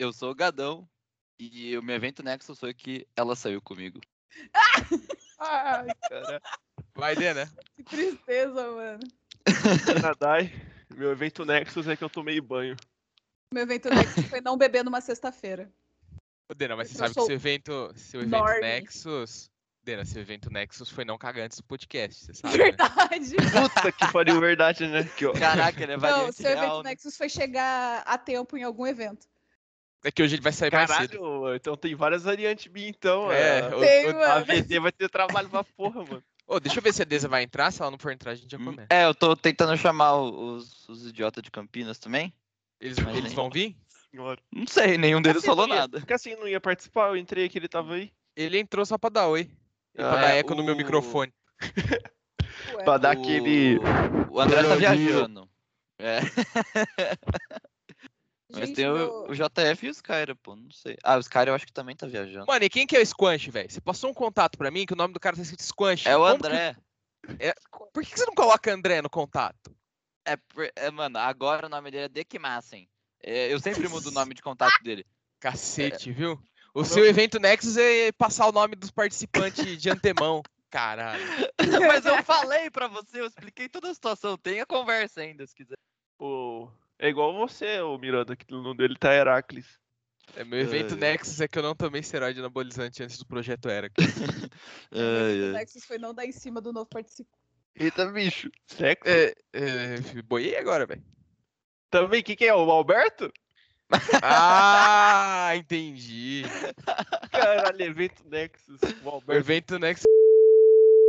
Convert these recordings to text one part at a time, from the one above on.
eu sou o Gadão e o meu evento Nexus foi que ela saiu comigo. Ai, cara. Vai, Dena. Que tristeza, mano. Nadai. Meu evento Nexus é que eu tomei banho. Meu evento Nexus foi não beber numa sexta-feira. Ô, Dena, mas você Eu sabe que seu evento, seu evento. Nexus. Dena, seu evento Nexus foi não cagar antes do podcast, você sabe? né? Verdade. Puta que pariu, verdade, né? Que, Caraca, ele é Não, seu evento real. né? Nexus foi chegar a tempo em algum evento. É que hoje ele vai sair mais cedo. Caralho, então tem várias variantes minha, então. É, É, o- Tem, o- a. VT vai ter trabalho pra porra, mano. Ô, deixa eu ver se a Deza vai entrar. Se ela não for entrar, a gente já Hum, começa. É, eu tô tentando chamar o- os, os idiotas de Campinas também. Eles, eles vão vir? Senhora. Não sei, nenhum deles Assim falou ia- nada. Porque assim não ia participar, eu entrei aqui, ele tava aí. Ele entrou só pra dar oi. E pra Ah, dar é, eco no meu o- microfone. Ué. Pra dar O- aquele. O André tá viajando. É. Mas Gente, tem o, meu- o JF e o Skyra, pô. Não sei. Ah, o Skyra eu acho que também tá viajando. Mano, e quem que é o Squanch, velho? Você passou um contato pra mim que o nome do cara tá escrito Squanch. É o Como que- André. Por que você não coloca André no contato? É, por- é, mano, agora o nome dele é Dekimassen. É, eu sempre mudo o nome de contato dele. Cacete, viu? O seu evento Nexus é passar o nome dos participantes de antemão. Caralho. Mas eu falei pra você, eu expliquei toda a situação. Tem a conversa ainda, se quiser. O... É igual você, o Miranda, que no nome dele tá Heracles. É, meu evento Ai, ai. Nexus é que eu não tomei esteroide anabolizante antes do projeto Era. Meu evento Nexus foi não dar em cima do novo participante. Eita, bicho. Sexo? É, é, boiei agora, velho. Também, quem que é? O Alberto? Ah, entendi. Caralho, evento Nexus. O evento Nexus.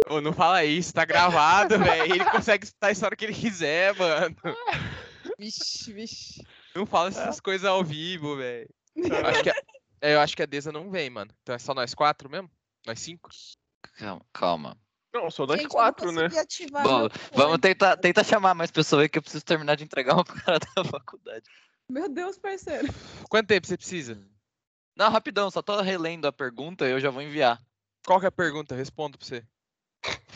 Ô, não fala isso, tá gravado, velho. Ele consegue citar a história que ele quiser, mano. Vixe, vixe. Não fala essas coisas ao vivo, velho. Eu acho que a- é, eu acho que a Deza não vem, mano. Então é só nós quatro mesmo? Nós cinco? Calma, calma. Não, só nós Gente, eu quatro, né? Bom, vamos tentar, tentar chamar mais pessoas aí que eu preciso terminar de entregar uma parada da faculdade. Meu Deus, parceiro. Quanto tempo você precisa? Não, rapidão, só tô relendo a pergunta e eu já vou enviar. Qual que é a pergunta? Respondo pra você.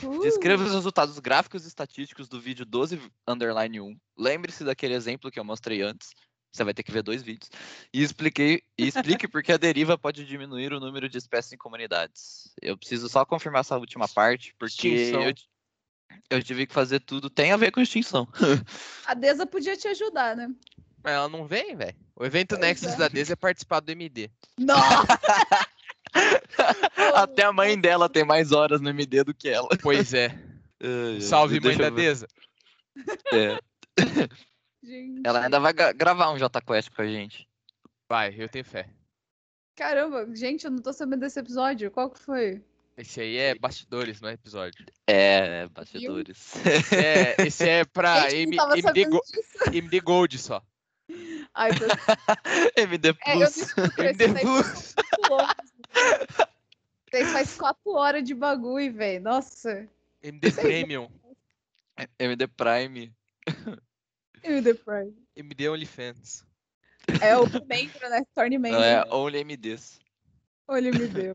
Uh, Descreva os resultados gráficos e estatísticos do vídeo 12 underline 1. Lembre-se daquele exemplo que eu mostrei antes. Você vai ter que ver dois vídeos. E, expliquei, e explique por que a deriva pode diminuir o número de espécies em comunidades. Eu preciso só confirmar essa última parte, porque Extinção. eu, eu tive que fazer tudo. Tem a ver com extinção. A Deza podia te ajudar, né? Mas ela não vem, velho. O evento Pois Nexus é. da Deza é participar do MD. Nossa! Até a mãe dela tem mais horas no MD do que ela. Pois é. Salve, mãe da. Deza. É, Gente. Ela ainda vai gra- gravar um JQuest com a gente. Vai, eu tenho fé. Caramba, gente, eu não tô sabendo desse episódio. Qual que foi? Esse aí é bastidores, não é episódio. É, bastidores. É, esse é pra Gente, M- MD, Go- disso. MD Gold só. Ai, tô... MD É, eu Plus. MD esse Plus. Tem faz quatro horas de bagulho, velho. Nossa. MD Premium. MD Prime. The Prime. MD OnlyFans. É o membro, né? Torne membro. Não, é Only MDs. Olha, me deu.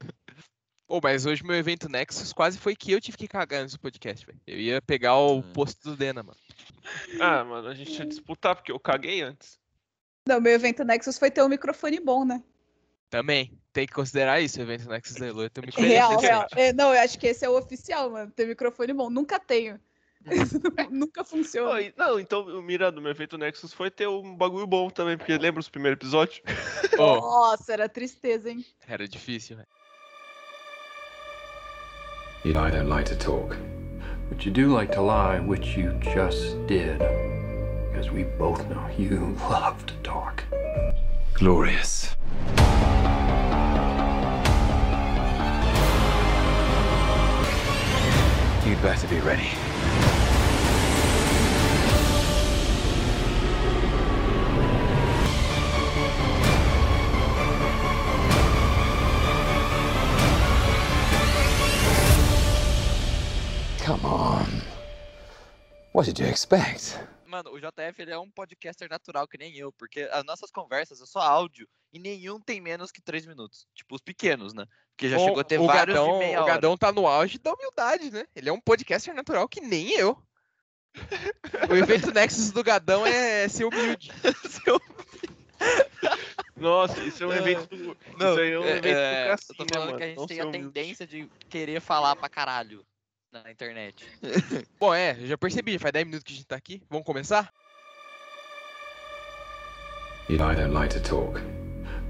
Pô, mas hoje meu evento Nexus quase foi que eu tive que cagar nesse podcast, velho. Eu ia pegar o Hum. posto do Dena, mano. Ah, mano, a gente ia disputar, porque eu caguei antes. Não, meu evento Nexus foi ter um microfone bom, né? Também. Tem que considerar isso, o evento Nexus da. Eu tenho muito Real, decente. real. É, não, eu acho que esse é o oficial, mano. Ter microfone bom. Nunca tenho. Nunca funciona. Oi, não, então o Miranda, meu evento Nexus foi ter um bagulho bom também, porque lembra os primeiros episódios? Ô, Nossa, era tristeza, hein? era difícil, velho. You know, I don't like to talk. But you do like to lie, which you just did. Because we both know you love to talk. Glorious. You'd better be ready. Come on. What did you expect? Mano, o JF ele é um podcaster natural, que nem eu, porque as nossas conversas é só áudio e nenhum tem menos que três minutos. Tipo, os pequenos, né? Porque já Bom, chegou a ter o vários Gadão, de meia O hora. Gadão tá no auge da humildade, né? Ele é um podcaster natural que nem eu. o evento Nexus do Gadão é ser humilde. Seu- Nossa, isso é um evento do. Não, isso aí é um é- evento é, do eu Cassino, tô né, falando mano? que a gente Não tem ser a humilde. tendência de querer falar pra caralho na internet. Bom, é, eu já percebi, faz 10 minutos que a gente tá aqui. Vamos começar? Eli don't like to talk,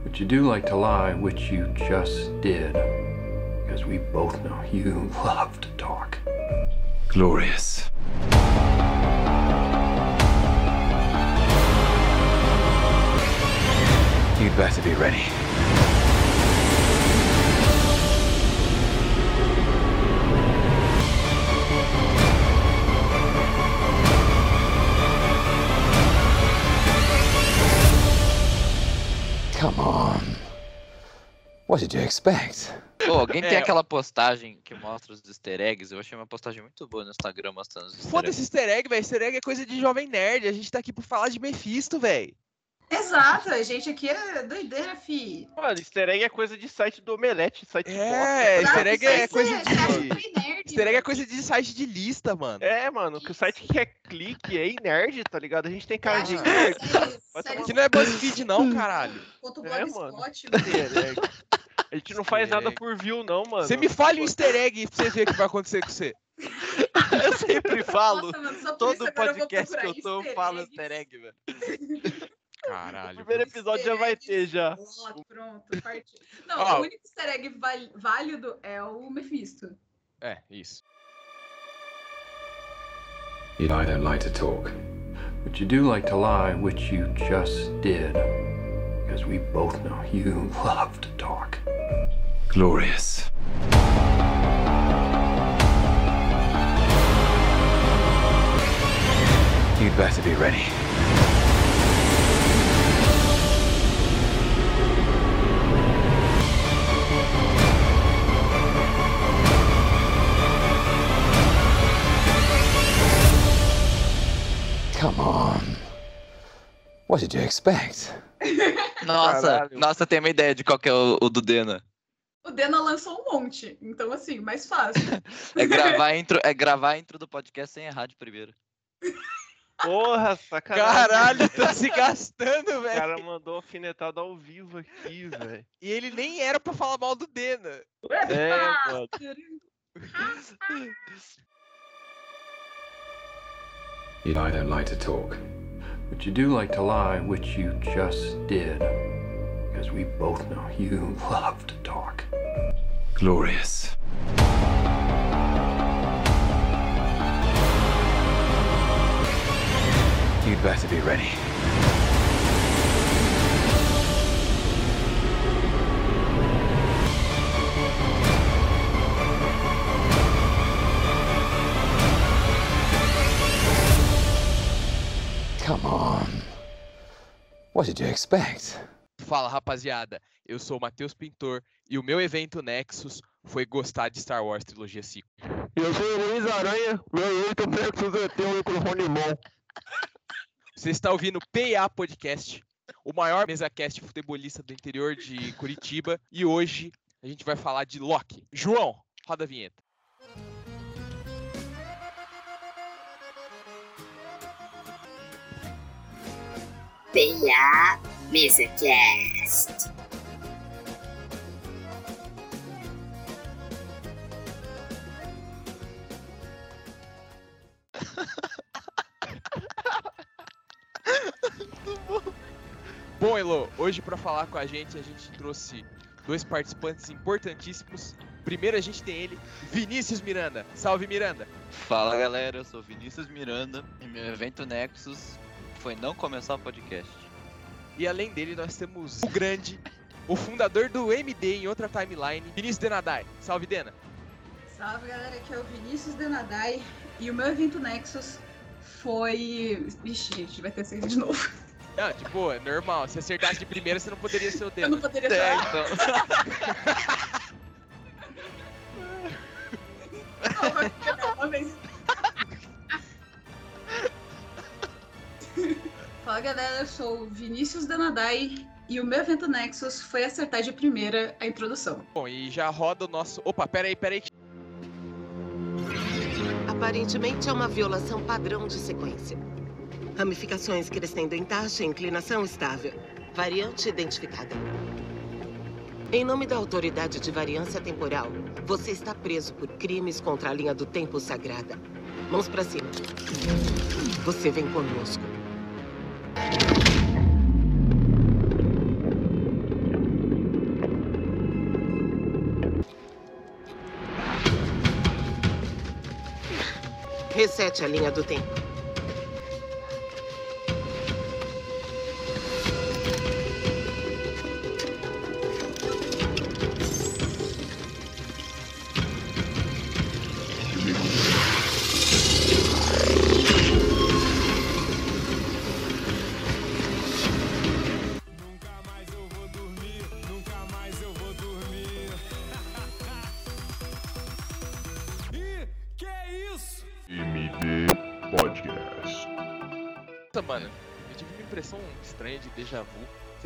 but you do like to lie, which you just did. Because we both know you love to talk. Glorious. You'd better be ready. Come on. What did you expect? Pô, alguém tem É, aquela postagem que mostra os easter eggs? Eu achei uma postagem muito boa no Instagram mostrando os easter Foda-se eggs. easter egg, velho. Easter egg é coisa de jovem nerd. A gente tá aqui pra falar de Mephisto, velho. Exato, a gente aqui é doideira, fi. Mano, easter egg é coisa de site do Omelete, site É, easter egg é coisa de. Easter egg é coisa de site de lista, mano. É, mano, que o site que é clique é nerd, tá ligado? A gente tem cara de Acho nerd. que não é BuzzFeed, não, caralho. quanto É, mano. A gente não faz nada por view, não, mano. Você me fale um easter egg pra você ver o que vai acontecer com você. Eu sempre falo. Nossa, mano, só por Todo podcast que eu tô, eu easter falo easter egg, velho. O Caralho. primeiro episódio já vai ter já. Pronto, partiu. Não, Ó. o único easter egg válido é o Mephisto. É, isso. Eli don't like to talk, but you do like to lie, which you just did. Because we both know you love to talk. Glorious. You'd better be ready. Come on. What did you expect? Nossa, Caralho. nossa, tem uma ideia de qual que é o, o do Dena. O Dena lançou um monte, então assim, mais fácil. É gravar intro, é gravar a intro do podcast sem errar de primeiro. Porra, sacanagem. Caralho, tá se gastando, O velho. cara mandou alfinetada ao vivo aqui, velho. E ele nem era pra falar mal do Dena. É, mano. Eli don't like to talk, but you do like to lie, which you just did. Because we both know you love to talk. Glorious. You'd better be ready. Come on. What did you expect? Fala, rapaziada. Eu sou o Matheus Pintor e o meu evento Nexus foi gostar de Star Wars Trilogia 5. Eu sou o Luiz Aranha, meu jeito Nexus é ter um microfone bom. Você está ouvindo o PA Podcast, o maior mesacast futebolista do interior de Curitiba. E hoje a gente vai falar de Loki. João, roda a vinheta. PA MesaCast. Bom, Elo, hoje para falar com a gente, a gente trouxe dois participantes importantíssimos. Primeiro a gente tem ele, Vinícius Miranda. Salve, Miranda. Fala galera, eu sou Vinícius Miranda e meu evento Nexus foi não começar o podcast. E além dele, nós temos o grande, o fundador do MD em outra timeline, Vinícius Denadai. Salve, Dena. Salve galera, aqui é o Vinícius Denadai e o meu evento Nexus foi. Ixi, gente, vai ter saído de novo. Não, tipo, é normal. Se acertasse de primeira, você não poderia ser o Eu Dena. não poderia É, falar. então. Fala galera, eu sou o Vinícius Denadai e o meu evento Nexus foi acertar de primeira a introdução. Bom, e já roda o nosso. Opa, peraí, peraí. Aparentemente é uma violação padrão de sequência. Ramificações crescendo em taxa e inclinação estável. Variante identificada. Em nome da Autoridade de Variância Temporal, você está preso por crimes contra a linha do tempo sagrada. Mãos pra cima. Você vem conosco. Resete a linha do tempo.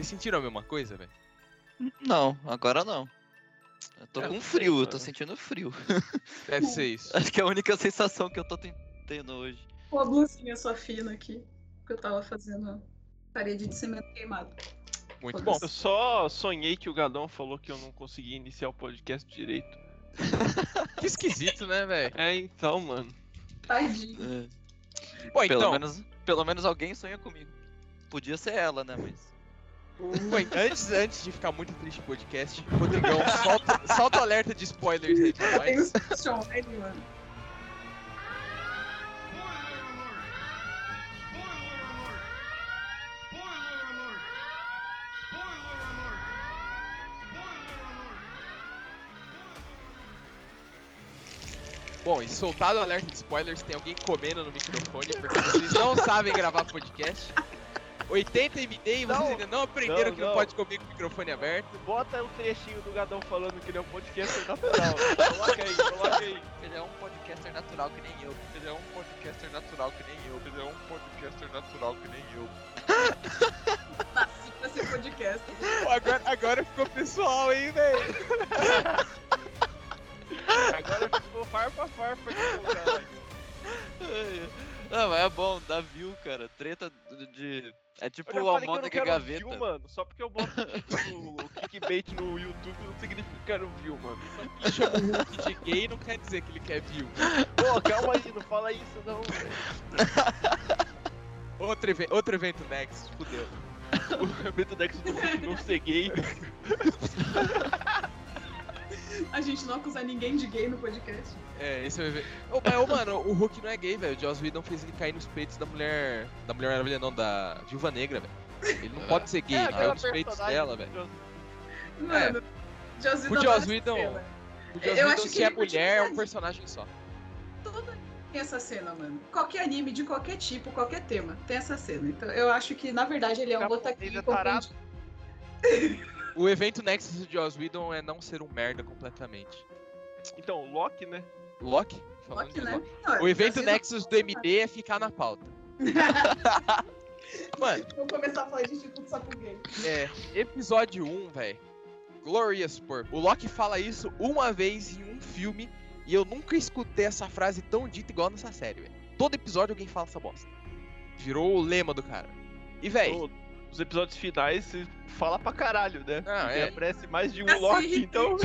Vocês sentiram a mesma coisa, velho? Não, agora não. Eu tô Eu com frio, sei, eu tô sentindo frio. Deve ser isso. Acho que é a única sensação que eu tô ten- tendo hoje. Com a blusinha sua fina aqui, que eu tava fazendo parede de cimento queimado. Muito bom. Eu só sonhei que o Gadão falou que eu não conseguia iniciar o podcast direito. Que esquisito, né, velho? É, então, mano. Tadinho. É, Bom, pelo, então, menos, pelo menos alguém sonha comigo. Podia ser ela, né? Mas. Antes, antes de ficar muito triste o podcast, Rodrigão, solta, solta o alerta de spoilers aí mano. Bom, e soltado o alerta de spoilers, tem alguém comendo no microfone, porque vocês não sabem gravar podcast. 80 MD e vocês Não, ainda não aprenderam não, que não não. pode comer com o microfone aberto. Bota um trechinho do Gadão falando que ele é um podcaster natural. coloca aí, coloca aí. Ele é um podcaster natural que nem eu. Ele é um podcaster natural que nem eu. Ele é um podcaster natural que nem eu. Nasci pra ser podcast. Pô, agora, agora ficou pessoal, hein, velho? Agora ficou farpa farpa de caralho. Não, mas é bom, dá view, cara. Treta de. É tipo o que Almôndega e quero Gaveta. view, mano. Só porque eu boto tipo, o clickbait no YouTube não significa que eu quero view, mano. Ele chama o Hulk de gay não quer dizer que ele quer view. Pô, calma aí, não fala isso não, velho. Outro, even- outro evento Next, fudeu. O evento do Hulk não ser gay. A gente não acusar ninguém de gay no podcast. É, esse é o evento. Ô, mas, ô, mano, o Hulk não é gay, velho. O Joss Whedon fez ele cair nos peitos da mulher. Da mulher maravilha, não, da Viúva Negra, velho. Ele não pode ser gay, ele caiu nos peitos dela, velho. Joss- Mano, Joss O Whedon Joss adora Whedon-. O Joss Eu Whedon, acho que se é ele mulher, é um personagem só. Tem essa cena, mano. Qualquer anime, de qualquer tipo, qualquer tema, tem essa cena. Então eu acho que, na verdade, ele é um botaquinho é tarado. O evento Nexus do Joss Whedon é não ser um merda completamente. Então, Loki, né? Loki? Falando Loki, de né? Loki. Não, O evento Joss Whedon- Nexus do MD é ficar na pauta. Mano, Vamos começar a falar de Instituto Sapo Gay. é. Episódio 1, velho. Glorious Purple. O Loki fala isso uma vez em um filme e eu nunca escutei essa frase tão dita igual nessa série, velho. Todo episódio alguém fala essa bosta. Virou o lema do cara. E, velho, Os episódios finais se fala pra caralho, né? Não, Porque é. aparece mais de um Assim, Loki, então.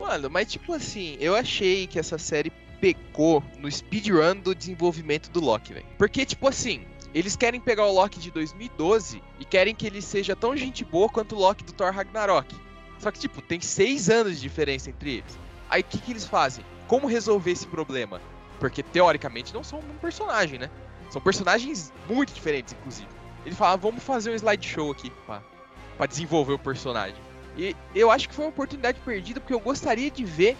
Mano, mas tipo assim, eu achei que essa série pecou no speedrun do desenvolvimento do Loki, velho. Porque, tipo assim, eles querem pegar o Loki de 2012 e querem que ele seja tão gente boa quanto o Loki do Thor Ragnarok. Só que, tipo, tem seis anos de diferença entre eles. Aí o que, que eles fazem? Como resolver esse problema? Porque, teoricamente, não são um personagem, né? São personagens muito diferentes, inclusive. Ele fala, vamos fazer um slideshow aqui pra, desenvolver o personagem. E eu acho que foi uma oportunidade perdida, porque eu gostaria de ver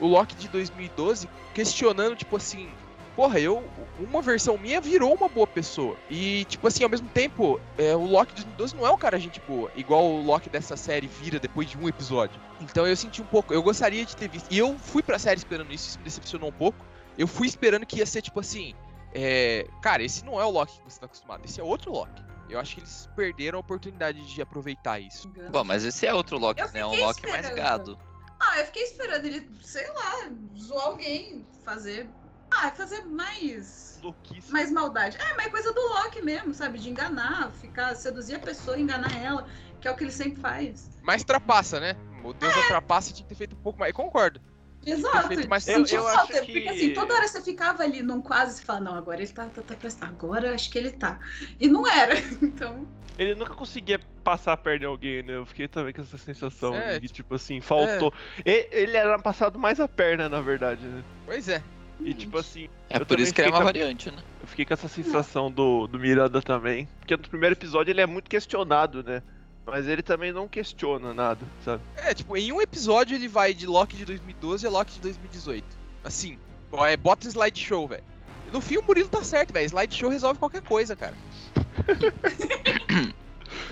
o Loki de 2012 questionando, tipo assim, porra, eu. Uma versão minha virou uma boa pessoa. E, tipo assim, ao mesmo tempo, é, o Loki de 2012 não é um cara gente boa, igual o Loki dessa série vira depois de um episódio. Então eu senti um pouco, eu gostaria de ter visto. E eu fui pra série esperando isso, isso me decepcionou um pouco. Eu fui esperando que ia ser, tipo assim. É, cara, esse não é o Loki que você tá acostumado, esse é outro Loki. Eu acho que eles perderam a oportunidade de aproveitar isso. Bom, mas esse é outro Loki, né? É um Loki mais esperando. gado. Ah, eu fiquei esperando ele, sei lá, zoar alguém, fazer Ah, fazer mais. Louquíssimo. Mais maldade. É, mas é coisa do Loki mesmo, sabe? De enganar, ficar, seduzir a pessoa, enganar ela, que é o que ele sempre faz. Mas trapaça, né? O Deus da trapaça tinha que ter feito um pouco mais. Eu concordo. Exato. mais Eu, eu Eu acho Porque que- assim, toda hora você ficava ali num quase e falava, não, agora ele tá, tá, tá prestando. Agora acho que ele tá. E não era. Então. Ele nunca conseguia passar a perna em alguém, né? Eu fiquei também com essa sensação É, de tipo assim, faltou. E- Ele era passado mais a perna, na verdade, né? Pois é. E tipo assim, É por isso que é uma com variante, né? eu fiquei com essa sensação do, do Miranda também. Porque no primeiro episódio ele é muito questionado, né? Mas ele também não questiona nada, sabe? É, tipo, em um episódio ele vai de Loki de 2012 a Loki de 2018. Assim, é, bota slideshow, velho. No fim o Murilo tá certo, velho. Slideshow resolve qualquer coisa, cara.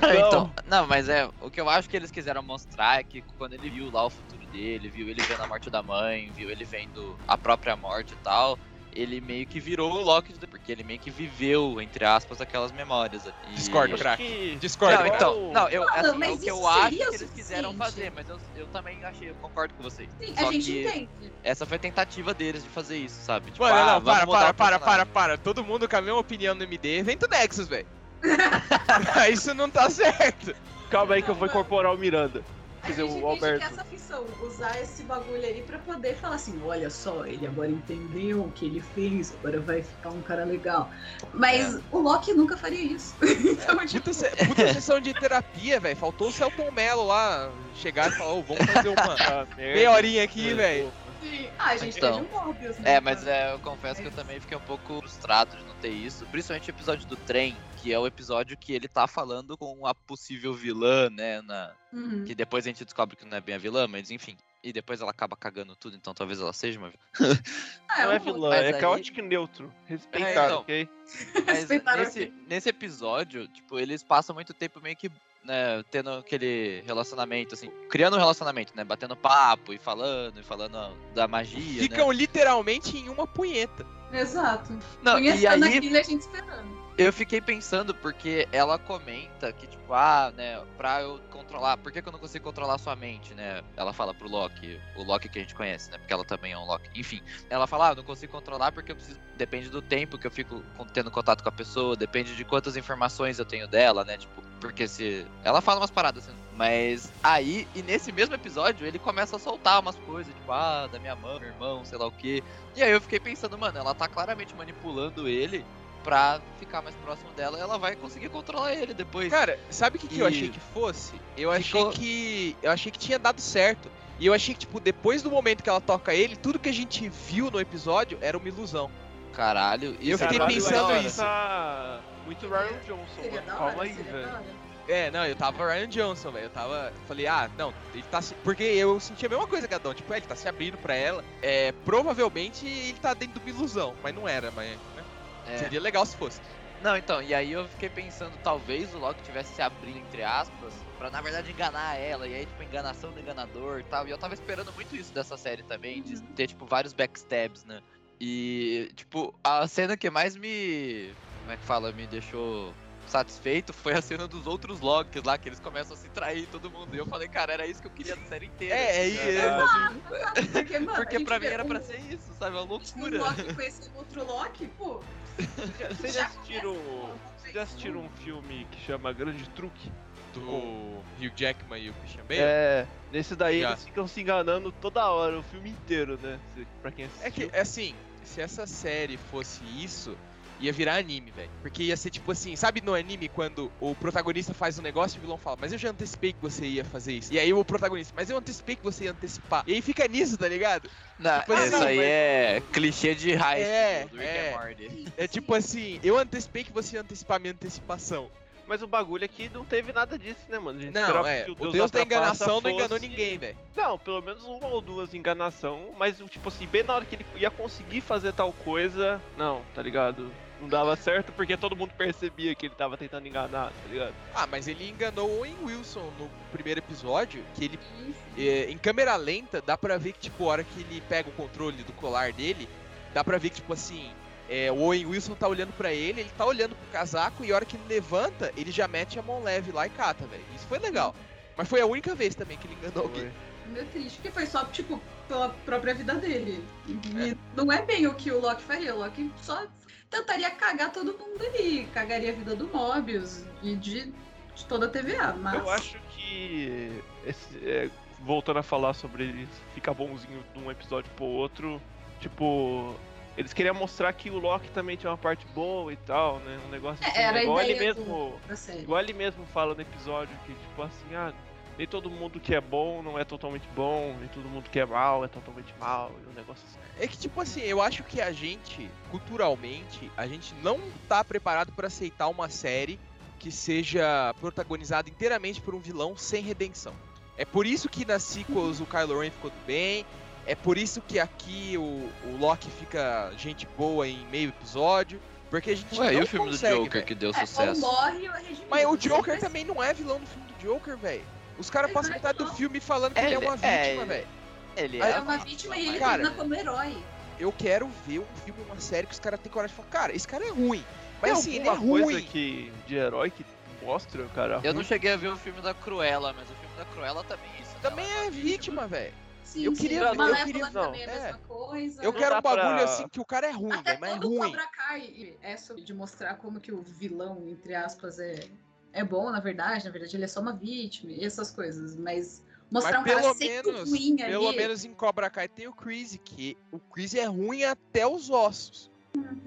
É, Não. então, não, mas é, o que eu acho que eles quiseram mostrar é que quando ele viu lá o futuro dele, viu ele vendo a morte da mãe, viu ele vendo a própria morte e tal, ele meio que virou o Loki, porque ele meio que viveu, entre aspas, aquelas memórias. E... Discordo, Acho craque. que- Discordo, Não, então, não, eu, Não, assim, é o que eu acho que eles quiseram fazer, mas eu, eu também achei, eu concordo com vocês. Sim, Só a gente que entende. essa foi a tentativa deles de fazer isso, sabe? Tipo, Mano, ah, não, vamos para, mudar para, para, para, para. Todo mundo com a mesma opinião no MD. Evento Nexus, velho. Isso não tá certo. Calma aí que eu vou incorporar o Miranda. Dizer, gente o Alberto. que essa ficção, usar esse bagulho aí pra poder falar assim, olha só, ele agora entendeu o que ele fez, agora vai ficar um cara legal. Mas o Loki nunca faria isso. então, tipo, Puta, se- puta sessão de terapia, velho. Faltou o Celton Mello lá chegar e falar, ô, vamos fazer uma Ah, meia horinha aqui, velho. ah, a gente Então. teve um Morbius, né? É, mas é, eu confesso que eu também fiquei um pouco frustrado de não ter isso. Principalmente o episódio do trem, que é o episódio que ele tá falando com a possível vilã, né? Na... Uhum. Que depois a gente descobre que não é bem a vilã, mas enfim. E depois ela acaba cagando tudo, então talvez ela seja uma vilã. Ah, Não é um Morbius. vilã, Mas é aí- caótico e neutro. É, Respeitado, então. ok? Respeitaram nesse, aqui. nesse episódio, tipo, eles passam muito tempo meio que, né, tendo aquele relacionamento, assim, criando um relacionamento, né? Batendo papo e falando, e falando da magia. Ficam né? literalmente em uma punheta. Exato. Não, e Conhecendo aí aquilo e a gente esperando. Eu fiquei pensando, porque ela comenta que, tipo, ah, né, pra eu controlar. Por que, que eu não consigo controlar sua mente, né? Ela fala pro Loki, o Loki que a gente conhece, né? Porque ela também é um Loki. Enfim, ela fala, ah, eu não consigo controlar porque eu preciso. Depende do tempo que eu fico tendo contato com a pessoa, depende de quantas informações eu tenho dela, né? Tipo, porque se. Ela fala umas paradas assim. Mas aí, e nesse mesmo episódio, ele começa a soltar umas coisas, tipo, ah, da minha mãe, meu irmão, sei lá o quê. E aí eu fiquei pensando, mano, ela tá claramente manipulando ele pra ficar mais próximo dela e ela vai conseguir controlar ele depois. Cara, sabe o que, que eu E- achei que fosse? Eu Ficou- achei que. Eu achei que tinha dado certo. E eu achei que, tipo, depois do momento que ela toca ele, tudo que a gente viu no episódio era uma ilusão. Caralho, Eu isso é fiquei muito pensando da hora. isso. Tá muito Ryan Johnson, Seria mano. Calma aí, velho. É, não, eu tava Ryan Johnson, velho. Eu tava. Falei, ah, não, ele tá se. Porque eu senti a mesma coisa, Gadão. Tipo, é, ele tá se abrindo pra ela. É, provavelmente ele tá dentro de uma ilusão, mas não era, mas. É. Seria legal se fosse. Não, então, e aí eu fiquei pensando, talvez o Loki tivesse se abrindo, entre aspas, pra na verdade enganar ela, e aí, tipo, enganação do enganador e tal. E eu tava esperando muito isso dessa série também, de ter, tipo, vários backstabs, né? E, tipo, a cena que mais me. Como é que fala? Me deixou satisfeito foi a cena dos outros Locks lá, que eles começam a se trair todo mundo. E eu falei, cara, era isso que eu queria da série inteira. É, é, assim, é, sabe? Porque, mano, Porque pra mim vê era um- pra ser isso, sabe? É uma Um loucura. Loki conhecendo outro Loki, pô. Vocês já assistiram. Vocês já assistiram um filme que chama Grande Truque? Do Hugh Jackman e o Christian Bale. É, nesse daí Já. eles ficam se enganando toda hora, o filme inteiro, né? Pra quem assistiu. É que, assim, se essa série fosse isso, ia virar anime, velho. Porque ia ser tipo assim, sabe no anime quando o protagonista faz um negócio e o vilão fala, mas eu já antecipei que você ia fazer isso. E aí o protagonista, mas eu antecipei que você ia antecipar. E aí fica nisso, tá ligado? Não, Tipo assim, isso aí mas- é clichê de high É, school, do Rick é. and Morty. É tipo assim, eu antecipei que você ia antecipar minha antecipação. Mas o bagulho é que não teve nada disso, né, mano? A gente Não, é. que O Deus da Trapaça enganação não enganou fosse- ninguém, velho. Não, pelo menos uma ou duas enganação, mas tipo assim, bem na hora que ele ia conseguir fazer tal coisa, não, tá ligado? Não dava certo porque todo mundo percebia que ele tava tentando enganar, tá ligado? Ah, mas ele enganou o Owen Wilson no primeiro episódio, que ele É, em câmera lenta, dá pra ver que, tipo, a hora que ele pega o controle do colar dele, dá pra ver que, tipo assim, é, o Owen Wilson tá olhando pra ele, ele tá olhando pro casaco, e a hora que ele levanta, ele já mete a mão leve lá e cata, velho. Isso foi legal. Mas foi a única vez também que ele enganou alguém. Meio triste, porque foi só, tipo, pela própria vida dele. E É. não é bem o que o Loki faria. O Loki só tentaria cagar todo mundo ali. Cagaria a vida do Mobius e de, de toda a TVA. Mas... Eu acho que. esse- é, voltando a falar sobre ele ficar bonzinho de um episódio pro outro, tipo. Eles queriam mostrar que o Loki também tinha uma parte boa e tal, né? Um negócio assim. É, era a igual ele ideia mesmo. da série. Igual ele mesmo fala no episódio que, tipo assim, ah, nem todo mundo que é bom não é totalmente bom, nem todo mundo que é mal é totalmente mal, e um negócio assim. É que, tipo assim, eu acho que a gente, culturalmente, a gente não tá preparado pra aceitar uma série que seja protagonizada inteiramente por um vilão sem redenção. É por isso que nas sequels o Kylo Ren ficou bem, é por isso que aqui o, o Loki fica gente boa em meio episódio, porque a gente Ué, não e o filme consegue, do Joker velho. que deu É, ou sucesso? morre é. Mas o Não Joker também não é vilão do filme do Joker, velho. Os caras passam não é metade do filme falando que ele é Ele- uma é, vítima, ele- velho. Ele É é. uma vítima e ele Cara, termina como herói. Eu quero ver um filme, uma série que os caras têm coragem de falar, cara, esse cara é ruim. Mas assim, ele é coisa ruim. que, de herói que mostra, cara? Eu não ruim? cheguei a ver o filme da Cruella, mas o filme da Cruella também é isso. né? Também Ela é vítima, velho. Sim, Eu sim. queria- eu Malévola queria- também é a não, mesma coisa. Eu Não quero um bagulho pra- assim que o cara é ruim, Até velho, mas é todo ruim. Cobra Kai é sobre de mostrar como que o vilão, entre aspas, é, é bom, na verdade. Na verdade, ele é só uma vítima e essas coisas. Mas mostrar Mas um cara pelo sempre menos, ruim pelo ali. menos em Cobra Kai tem o Chris, que o Chris é ruim até os ossos.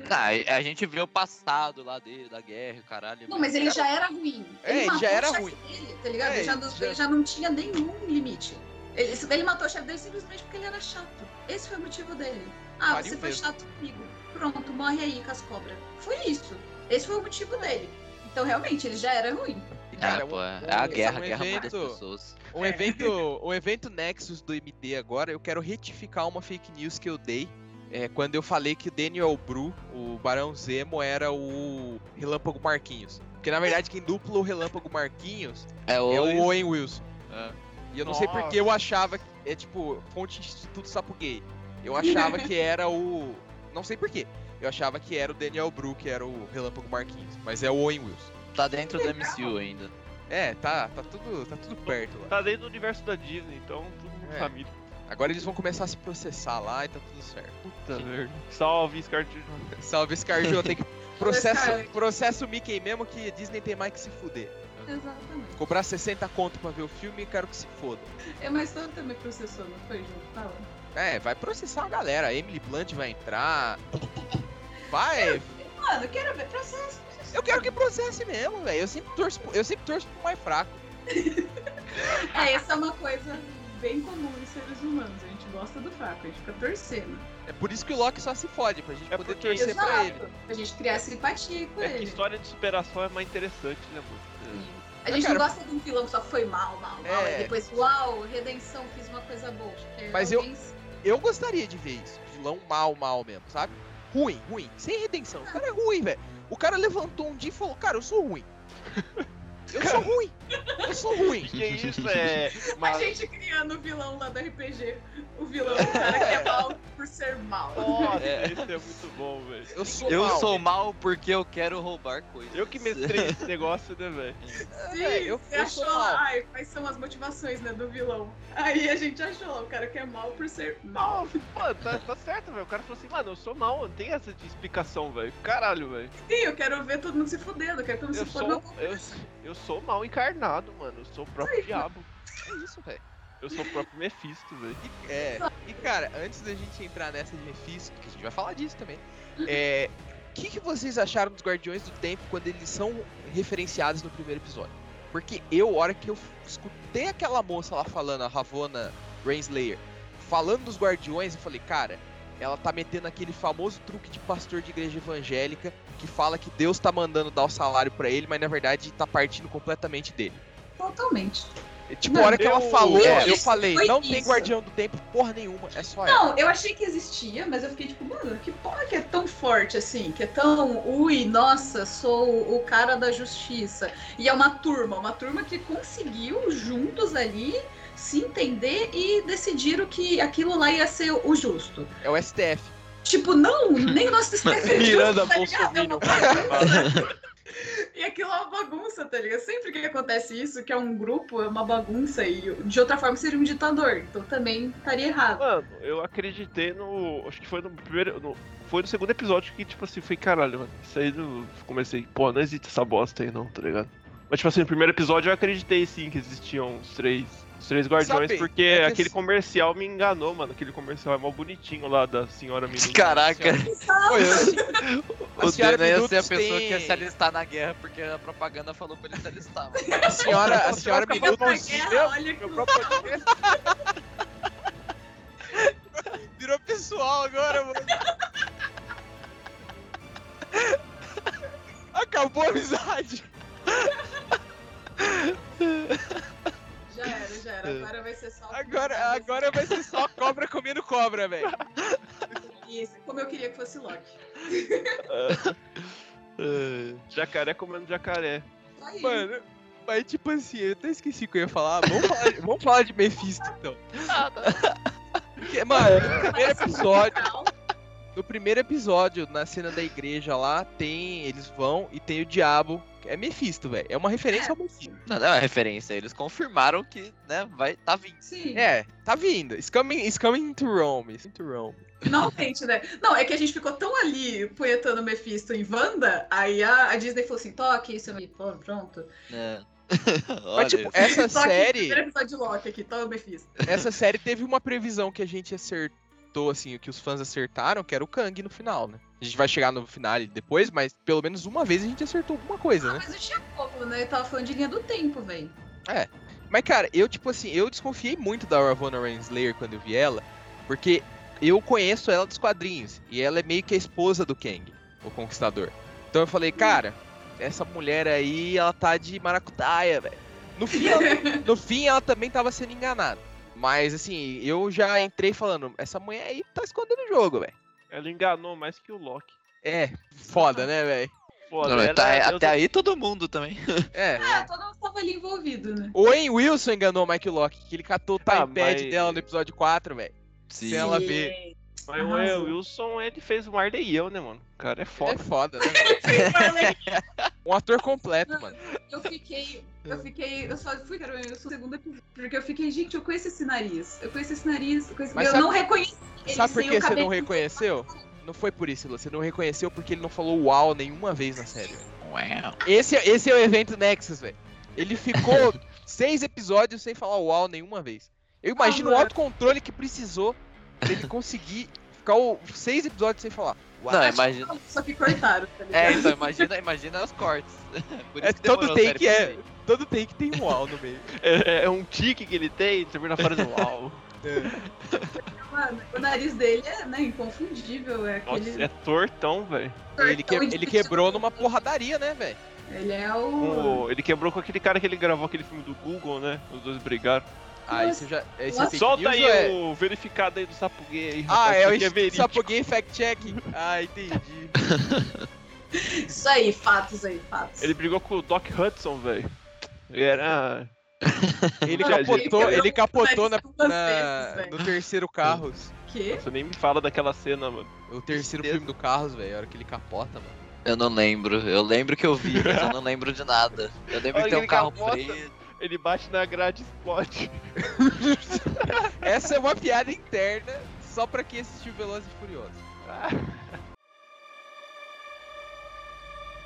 Ah, a gente vê o passado lá dele, da guerra, o caralho. Não, mas ele já era ruim. É, ele matou já era ruim. Dele, tá ligado? É, ele, já, já- ele já não tinha nenhum limite. Ele, ele matou o chefe dele simplesmente porque ele era chato. Esse foi o motivo dele. Ah, você foi mesmo. chato comigo. Pronto, morre aí com as cobras. Foi isso. Esse foi o motivo dele. Então, realmente, ele já era ruim. E, Ah, cara, pô, um- é a guerra, um guerra evento- pessoas. Um evento, um evento Nexus do MD agora, eu quero retificar uma fake news que eu dei. É, quando eu falei que o Daniel Bru, o Barão Zemo, era o Relâmpago Marquinhos. Porque na verdade quem dupla o Relâmpago Marquinhos É é o o. Owen Wilson. É. E eu não sei porque eu achava que é tipo fonte de Instituto Sapo Gay. Eu achava que era o. Não sei porquê. Eu achava que era o Daniel Bru, que era o Relâmpago Marquinhos. Mas é o Owen Wilson. Tá dentro do MCU ainda. É, tá, tá tudo, tá tudo perto lá. Tá dentro do universo da Disney, então tudo É. família. Agora eles vão começar a se processar lá e tá tudo certo. Puta merda. Salve, Scarlett Johansson. Salve Scarjo, tem que processo, processo o Mickey mesmo que a Disney tem mais que se fuder. Exatamente. Cobrar 60 conto pra ver o filme e quero que se foda. É, mas todo também processou, não foi, Ju? Fala. É, vai processar a galera. A Emily Blunt vai entrar. Vai. Mano, quero ver processo. Eu quero que processe mesmo, velho. Eu sempre torço, pro- eu sempre torço pro mais fraco. É, essa é uma coisa bem comum em seres humanos. A gente gosta do fraco, a gente fica torcendo. É por isso que o Loki só se fode, pra gente É poder porque- torcer pra ele. Exato. A gente criar simpatia com É que ele. história de superação é mais interessante, né, mano? A gente Cara, não gosta de um vilão que só foi mal, mal, mal. É. E depois, uau, redenção, fiz uma coisa boa. É, Mas eu- Eu gostaria de ver isso. Vilão mal, mal mesmo, sabe? Ruim, ruim. Sem redenção. O cara é ruim, velho. O cara levantou um dia e falou, cara, eu sou ruim. Eu sou ruim. Eu sou ruim. Que isso é. A Mas... gente criando o vilão lá do RPG. O vilão, o cara que é mal por ser mal. Nossa, É. isso é muito bom, velho. Eu sou Eu mal. sou mal porque eu quero roubar coisas. Eu que mestrei esse negócio, né, velho? Sim, velho, eu- você eu achou mal. ai, quais são as motivações, né, do vilão. Aí a gente achou, o cara que é mal por ser mal. Mano, tá, tá certo, velho. O cara falou assim, mano, eu sou mal, não tem essa de explicação, velho. Caralho, velho. Sim, eu quero ver todo mundo se fudendo, eu quero que todo mundo Eu se foda. sou, eu, eu sou mal encarnado, mano. Eu sou o próprio diabo. É isso, velho. Eu sou o próprio Mephisto, velho. E- É, e cara, antes da gente entrar nessa de Mephisto, que a gente vai falar disso também, é. O que, que vocês acharam dos Guardiões do Tempo quando eles são referenciados no primeiro episódio? Porque eu, a hora que eu escutei aquela moça lá falando, a Ravonna Rainslayer, falando dos Guardiões, eu falei, cara, ela tá metendo aquele famoso truque de pastor de igreja evangélica que fala que Deus tá mandando dar o salário pra ele, mas na verdade tá partindo completamente dele. Totalmente. E, Tipo, Não, a hora que ela eu- falou, é, eu falei, não tem isso. Guardião do Tempo porra nenhuma, é só ela. Não, eu achei que existia, mas eu fiquei tipo, mano, que porra que é tão forte assim? Que é tão, ui, nossa, sou o cara da justiça. E é uma turma, uma turma que conseguiu juntos ali se entender e decidiram que aquilo lá ia ser o justo. É o STF. Tipo, não, nem STF é Miranda tá? É uma Bolsonaro. bagunça. E aquilo é uma bagunça, tá ligado? Sempre que acontece isso, que é um grupo, é uma bagunça, e de outra forma seria um ditador. Então também estaria errado. Mano, eu acreditei no. Acho que foi no primeiro. no- foi no segundo episódio que, tipo assim, foi caralho, mano. Isso aí eu comecei, pô, não existe essa bosta aí não, tá ligado? Mas, tipo assim, no primeiro episódio eu acreditei sim que existiam os três. Os três guardiões, Sabe, porque é que aquele esse- comercial me enganou, mano. Aquele comercial é mó bonitinho lá da senhora Minuto. Caraca, eu- o A senhora Dana ia ser a pessoa que ia tem- se alistar na guerra, porque a propaganda falou pra ele se alistar. mano. a senhora, a senhora Minutos guerra, olha que meu próprio. Virou pessoal agora, mano. Acabou a amizade. Já era, já era. Agora vai ser só. Agora, agora vai ser só cobra comendo cobra, velho. Isso, como eu queria que fosse Loki. Jacaré comendo jacaré. Só isso. Mano, mas tipo assim, eu até esqueci o que eu ia falar. Vamos falar, vamos falar de Mephisto então. Porque, mano, no primeiro episódio, no primeiro episódio, na cena da igreja lá, tem. Eles vão e tem o diabo. É Mephisto, velho. É uma referência ao Mephisto. Não, não é uma referência, eles confirmaram que, né, vai tá vindo. Sim. É, tá vindo. It's coming, it's coming to Rome. It's to Rome. Finalmente, né? Não, é que a gente ficou tão ali punhetando o Mephisto em Wanda, aí a, a Disney falou assim: toque isso aí, pô, pronto. É. Mas, Olha tipo, essa série. Primeiro episódio de Loki aqui, Mephisto. essa série teve uma previsão que a gente acertou, assim, que os fãs acertaram, que era o Kang no final, né? A gente vai chegar no final depois, mas pelo menos uma vez a gente acertou alguma coisa, né? Mas não tinha como, né? Eu tava falando de linha do tempo, velho. Mas, cara, eu, tipo assim, eu desconfiei muito da Ravonna Renslayer quando eu vi ela, porque eu conheço ela dos quadrinhos, e ela é meio que a esposa do Kang, o Conquistador. Então eu falei, cara, essa mulher aí, ela tá de maracutaia, velho. No fim, ela, no fim, ela também tava sendo enganada. Mas, assim, eu já entrei falando, essa mulher aí tá escondendo o jogo, velho. Ela enganou mais que o Loki. É, foda, né, velho? Foda, Não, ela- tá- eu até tô- aí todo mundo também. É. Ah, todo mundo tava ali envolvido, né? O Wayne Wilson enganou o Mike Locke, que ele catou o Ah, timepad mas- dela no episódio 4, velho. Sim. Se ela vê. Mas o Arrasou. Wilson, ele fez e eu, né, mano? O cara é É foda. foda, né? Um ator completo, mano. Eu fiquei. Eu fiquei. Eu só fui, cara, eu sou o segundo episódio. Porque eu fiquei, gente, eu conheço esse nariz. Eu conheço esse nariz. Eu, conheço... Mas eu sabe- não reconheci ele Sabe por que o você não reconheceu? Não foi por isso. Você não reconheceu porque ele não falou uau nenhuma vez na série. Uau. Esse, é- esse é o evento Nexus, velho. Ele ficou seis episódios sem falar uau nenhuma vez. Eu imagino o mano. autocontrole que precisou pra ele conseguir ficar o- seis episódios sem falar. Uau. Não, imagina. Só que cortaram, tá ligado? É, então imagina, imagina os cortes. Por É, todo take é. sair. Todo take tem um uau no meio. É, é um tique que ele tem, termina a frase uau. Mano, o nariz dele é né, inconfundível. É aquele. Nossa, é tortão, velho. Ele, que- ele quebrou numa porradaria, né, velho? Ele é o. O- Ele quebrou com aquele cara que ele gravou aquele filme do Google, né? Os dois brigaram. Ah, isso já. Esse é fake Solta aí é... o verificado aí do Sapo Gay aí. Ah, rapaz, é o. Sapoguei Fact Check. Ah, entendi. Isso aí, fatos aí, fatos. Ele brigou com o Doc Hudson, velho. Ele era. Ele capotou, ele capotou na, na- vezes, no terceiro Carros. quê? Você nem me fala daquela cena, mano. O terceiro filme do Carros, velho. A hora que ele capota, mano. Eu não lembro. Eu lembro que eu vi, mas eu não lembro de nada. Eu lembro Olha que tem um carro capota. preto. Ele bate na grade e explode. Essa é uma piada interna só pra quem assistiu Velozes e Furiosos.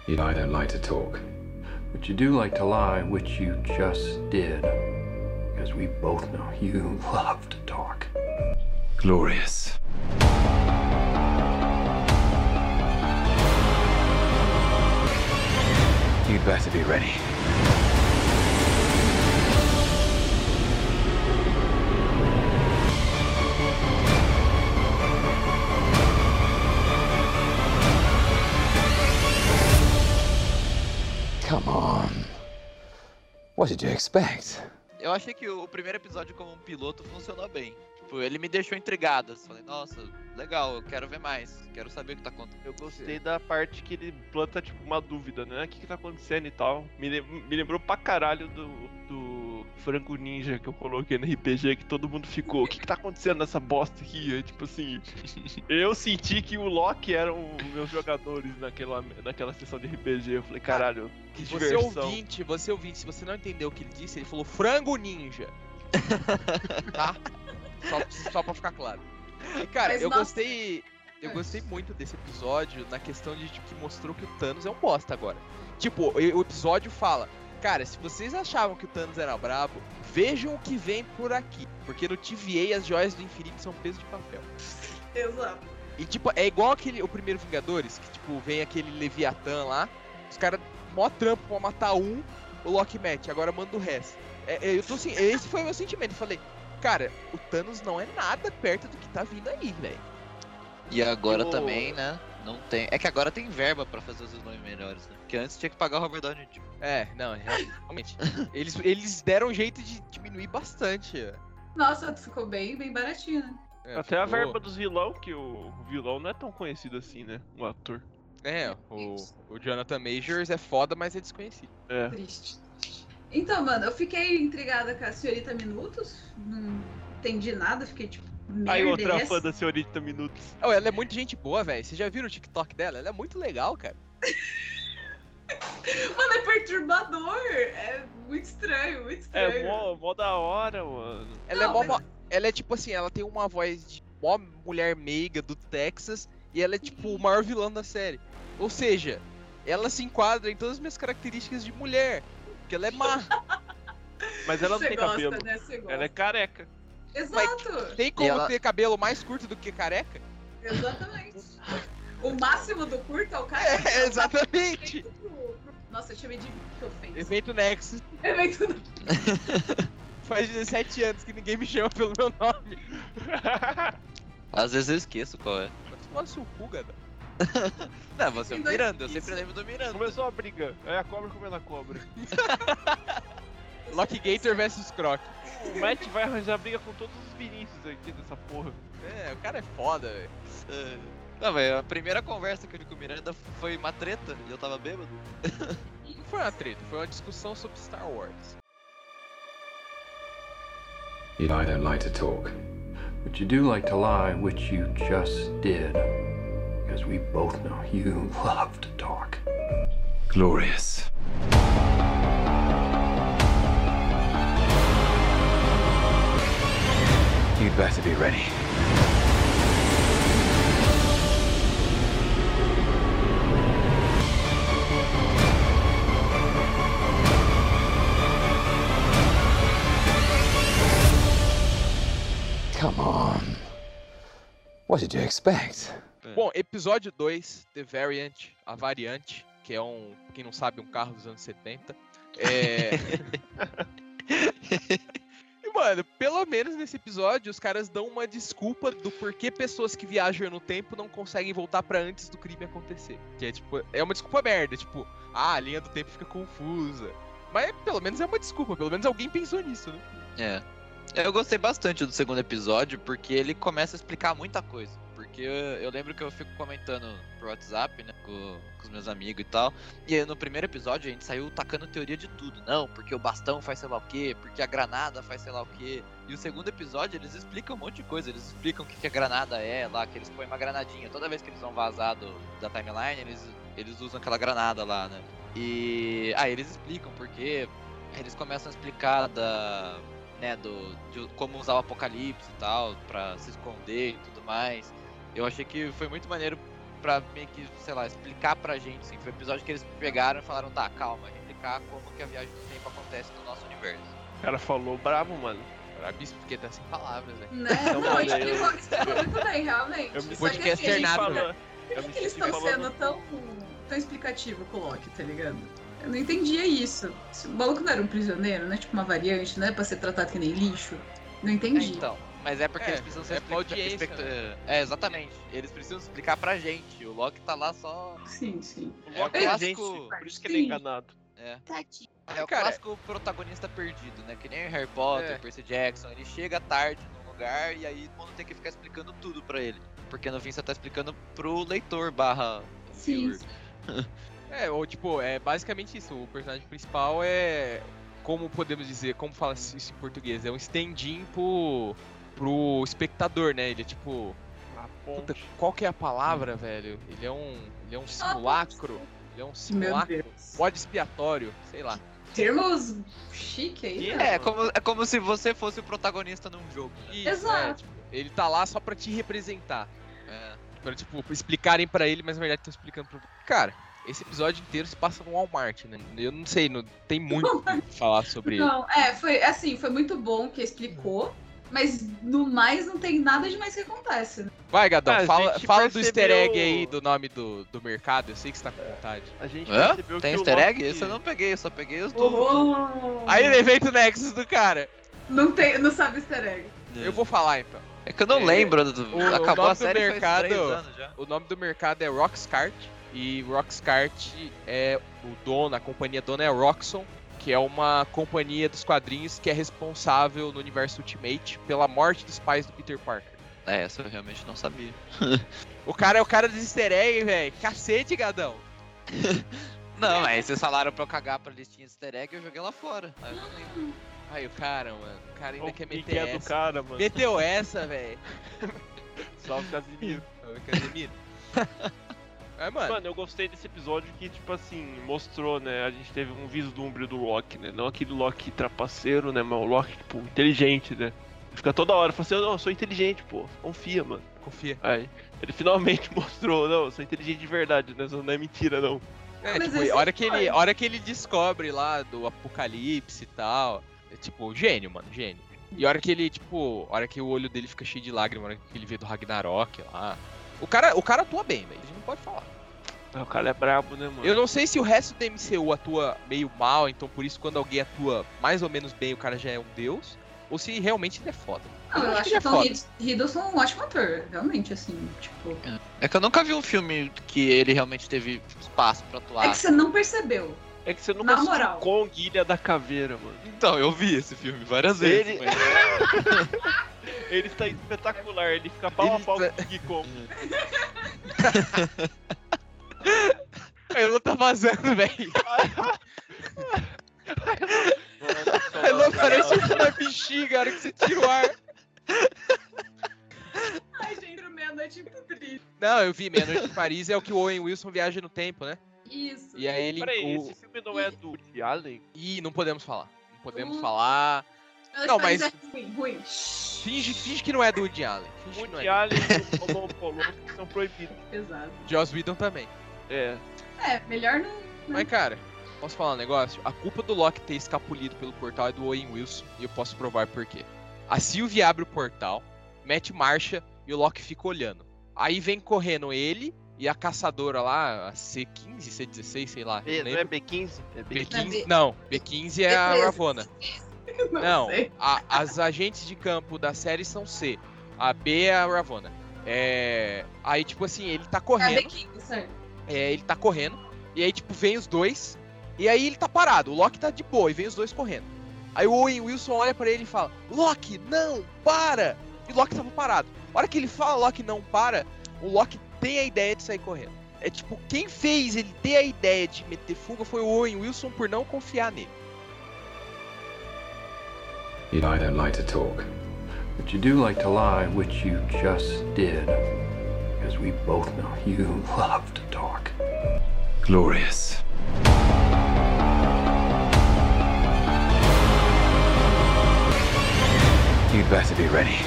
You know I don't like to talk, but you do like to lie, which you just did. Because we both know you love to talk. Glorious. You'd better be ready. Come on. What did you expect? Eu achei que o primeiro episódio como um piloto funcionou bem. Tipo, ele me deixou intrigado. Falei, nossa, legal, eu quero ver mais. Quero saber o que tá acontecendo. Eu gostei da parte que ele planta, tipo, uma dúvida, né? O que que tá acontecendo e tal. Me, me lembrou pra caralho do, do frango ninja que eu coloquei no RPG que todo mundo ficou. O que, que tá acontecendo nessa bosta aqui? É, tipo assim, eu senti que o Loki eram meus jogadores naquela, naquela sessão de RPG. Eu falei, caralho, que Você diversão. ouvinte, você ouvinte, se você não entendeu o que ele disse, ele falou frango ninja. tá? Só, só pra ficar claro. E, cara, Mas, eu nossa- gostei. Eu gostei muito desse episódio na questão de tipo, que mostrou que o Thanos é um bosta agora. Tipo, o episódio fala, cara, se vocês achavam que o Thanos era brabo, vejam o que vem por aqui. Porque no TVA as joias do infinito são peso de papel. Exato. E tipo, é igual aquele o primeiro Vingadores, que tipo, vem aquele Leviatã lá, os caras mó trampo pra matar um, o Loki mete, agora manda o resto. É, é, eu tô assim, esse foi o meu sentimento. Eu falei, cara, o Thanos não é nada perto do que tá vindo aí, velho. E agora Eu- também, né? Não tem. É que agora tem verba pra fazer os vilões melhores, né? Porque antes tinha que pagar o Robert Downey Jr. É, não, realmente. eles, eles deram um jeito de diminuir bastante. Nossa, ficou bem, bem baratinho, né? É, Até a ficou- verba dos vilão, que o vilão não é tão conhecido assim, né? O ator. É, o, o Jonathan Majors é foda, mas é desconhecido. É. Triste. Então, mano, eu fiquei intrigada com a senhorita Minutos. Não entendi nada, fiquei tipo. Aí é outra fã da senhorita Minutos. Oh, ela é muito gente boa, velho. Vocês já viram o TikTok dela? Ela é muito legal, cara. Mano, é perturbador. É muito estranho, muito estranho. É mó, mó da hora, mano. Ela é Não, mó mas- Ela é tipo assim, ela tem uma voz de mó mulher meiga do Texas e ela é tipo o maior vilão da série. Ou seja, ela se enquadra em todas as minhas características de mulher. Porque ela é má. Mas ela não Você tem gosta, cabelo. né? Ela é careca. Exato, Tem como ela- ter cabelo mais curto do que careca? exatamente. O máximo do curto é o cara. É, exatamente. Nossa, eu chamei de que ofensa. Evento Nexus. Evento do- Faz 17 anos que ninguém me chama pelo meu nome. Às vezes eu esqueço qual é. Mas tu seu cu, gada. Não, você é o Miranda, eu sempre lembro do Miranda. Começou a briga. É a cobra comendo a cobra. Lock Gator versus Croc. O Matt vai arranjar briga com todos os Vinícius aqui dessa porra. É, o cara é foda, velho. É. Não, velho, a primeira conversa que eu tive com o Miranda foi uma treta e eu tava bêbado. Não foi uma treta, foi uma discussão sobre Star Wars. You I don't like to talk, but you do like to lie, which you just did. Because we both know you love to talk. Glorious. You'd better be ready. Come on. What did you expect? Bom, episódio 2, The Variant, a variante, que é um, quem não sabe, um carro dos anos 70. É. mano, pelo menos nesse episódio, os caras dão uma desculpa do porquê pessoas que viajam no tempo não conseguem voltar pra antes do crime acontecer. Que é tipo, é uma desculpa merda, tipo, ah, a linha do tempo fica confusa. Mas pelo menos é uma desculpa, pelo menos alguém pensou nisso, né? É. Eu gostei bastante do segundo episódio porque ele começa a explicar muita coisa. Porque eu, eu lembro que eu fico comentando pro WhatsApp, né, com, com os meus amigos e tal. E aí no primeiro episódio a gente saiu tacando teoria de tudo. Não, porque o bastão faz sei lá o quê, porque a granada faz sei lá o quê. E o segundo episódio eles explicam um monte de coisa. Eles explicam o que, que a granada é lá, que eles põem uma granadinha. Toda vez que eles vão vazar do, da timeline, eles, eles usam aquela granada lá, né? E aí eles explicam porque eles começam a explicar da né, do de como usar o apocalipse e tal pra se esconder e tudo mais. Eu achei que foi muito maneiro pra meio que, sei lá, explicar pra gente, assim, foi um episódio que eles pegaram e falaram, tá, calma, explicar como que a viagem do tempo acontece no nosso universo. O cara falou bravo, mano. Brabíssimo, fiquei até sem palavras, velho. Né? Então, Não, mano, explicou muito bem, realmente. Eu me Só que podcast assim, a gente externado, fica- né? Eu Por que, que eles estão sendo tão, tão explicativo com o Loki, tá ligado? Eu não entendia isso. O maluco não era um prisioneiro, né? Tipo uma variante, né? Pra ser tratado que nem lixo. Não É, entendi. então, mas é porque É, eles precisam ser é pra explica- audiência, expect- né? É, exatamente. Eles precisam explicar pra gente. O Loki tá lá só. Sim, sim. O Loki É é o a gente, clássico- por isso que ele é Sim. enganado. É. Tadinho. É o Cara, clássico protagonista perdido, né? Que nem o Harry Potter, É. Percy Jackson. Ele chega tarde num lugar e aí todo mundo tem que ficar explicando tudo pra ele. Porque no fim você tá explicando pro leitor barra Sim. viewer. É, ou tipo, é basicamente isso. O personagem principal é como podemos dizer, como fala isso em português? É um stand-in pro, pro espectador, né? Ele é tipo. A Puta, qual que é a palavra, velho? Ele é um. Ele é um simulacro. Ele é um simulacro. Bode expiatório, sei lá. Termos chique aí. né? É, como, é como se você fosse o protagonista num jogo. né? Isso, Exato. é, tipo, ele tá lá só pra te representar. É. Pra, tipo, explicarem pra ele, mas na verdade estão explicando pro. Cara, esse episódio inteiro se passa no Walmart, né? Eu não sei, não tem muito o que falar sobre ele. Não, é, foi assim, foi muito bom que explicou, mas no mais não tem nada demais que acontece. né? Vai, Gadão, Ah, fala, fala do easter egg percebeu- aí do nome do, do mercado. Eu sei que você tá com vontade. A gente Hã? percebeu Tem que o easter egg? Esse eu não peguei, eu só peguei os do. Oh, Aí no evento Nexus do cara. não, tem, não sabe easter egg. Eu vou falar então. É que eu não É, lembro. Do... o- o Acabou nome a do série mercado- faz três anos já. O nome do mercado é Roxcart. E Roxcart é o dono, a companhia dona é Roxxon, que é uma companhia dos quadrinhos que é responsável no universo Ultimate pela morte dos pais do Peter Parker. É, essa eu realmente não sabia. O cara é o cara dos easter egg, velho. Cacete, gadão. Não, mas vocês falaram pra eu cagar pra listinha de easter egg eu joguei lá fora. Aí eu não lembro. Aí o cara, mano. O cara ainda O quer que meter é do essa. cara, mano. Meteu essa, velho. Salve Casimiro. Ô, Casemiro. É, mano. Mano, eu gostei desse episódio que, tipo assim, mostrou, né? A gente teve um vislumbre do Loki, né? Não aquele Loki trapaceiro, né? Mas o Loki, tipo, inteligente, né? Ele fica toda hora falando assim, "Eu não, eu sou inteligente, pô. Confia, mano. Confia. Aí, ele finalmente mostrou, não, eu sou inteligente de verdade, né? Isso não é mentira, não. É, Mas tipo, hora que, ele, hora que ele descobre lá do apocalipse e tal. É tipo, gênio, mano, gênio. E a hora que ele, tipo, a hora que o olho dele fica cheio de lágrimas, a hora que ele vê do Ragnarok lá. O cara, o cara atua bem, velho. A gente não pode falar. O cara é brabo, né, mano? Eu não sei se o resto do MCU atua meio mal, então por isso quando alguém atua mais ou menos bem, o cara já é um deus. Ou se realmente ele é foda. Não, eu acho ele que é o Tom Hiddleston é um ótimo ator, realmente, assim, tipo. É que eu nunca vi um filme que ele realmente teve espaço pra É atuar. que você não percebeu. É que você nunca Na moral. Kong Ilha da Caveira, mano. Então, eu vi esse filme várias Ele- vezes. mas- Ele está espetacular, ele fica pau a pau tá- com o Kong. Eu não tá vazando, velho. Não parece uma bexiga hora que você tira o ar. Ai, gente, meia-noite tipo triste. Não, eu vi Meia-Noite em Paris, é o que o Owen Wilson viaja no tempo, né? Isso. E aí ele. Peraí, o- esse filme não é do Woody Allen? Ih, não podemos falar. Não podemos Hum. falar. Não, mas- É ruim, ruim. Finge, finge que não é do Woody Allen. Finge não Woody é. Allen e o Roman Polanski são proibidos. Exato. Joss Whedon também. É. É, melhor não. Mas, cara, posso falar um negócio? A culpa do Loki ter escapulido pelo portal é do Owen Wilson e eu posso provar por quê. A Sylvie abre o portal, mete marcha e o Loki fica olhando. Aí vem correndo ele e a caçadora lá, a C15, C16, sei lá. B, não não é lembro. B15? É B15. B15, não, B15 é a B13. Não, Não, a- as agentes de campo da série são C. A B é a Ravonna. É, aí, tipo assim, ele tá É a correndo. B15, certo. É, ele tá correndo. E aí, tipo, vem os dois. E aí ele tá parado. O Loki tá de boa e vem os dois correndo. Aí o Owen Wilson olha pra ele e fala: Loki, não, para! E o Loki tava parado. A hora que ele fala Loki não para, o Loki tem a ideia de sair correndo. É tipo, quem fez ele ter a ideia de meter fuga foi o Owen Wilson por não confiar nele. You know, I don't like to talk, but you do like to lie, which you just did. Because we both know you love to talk. Glorious. You'd better be ready.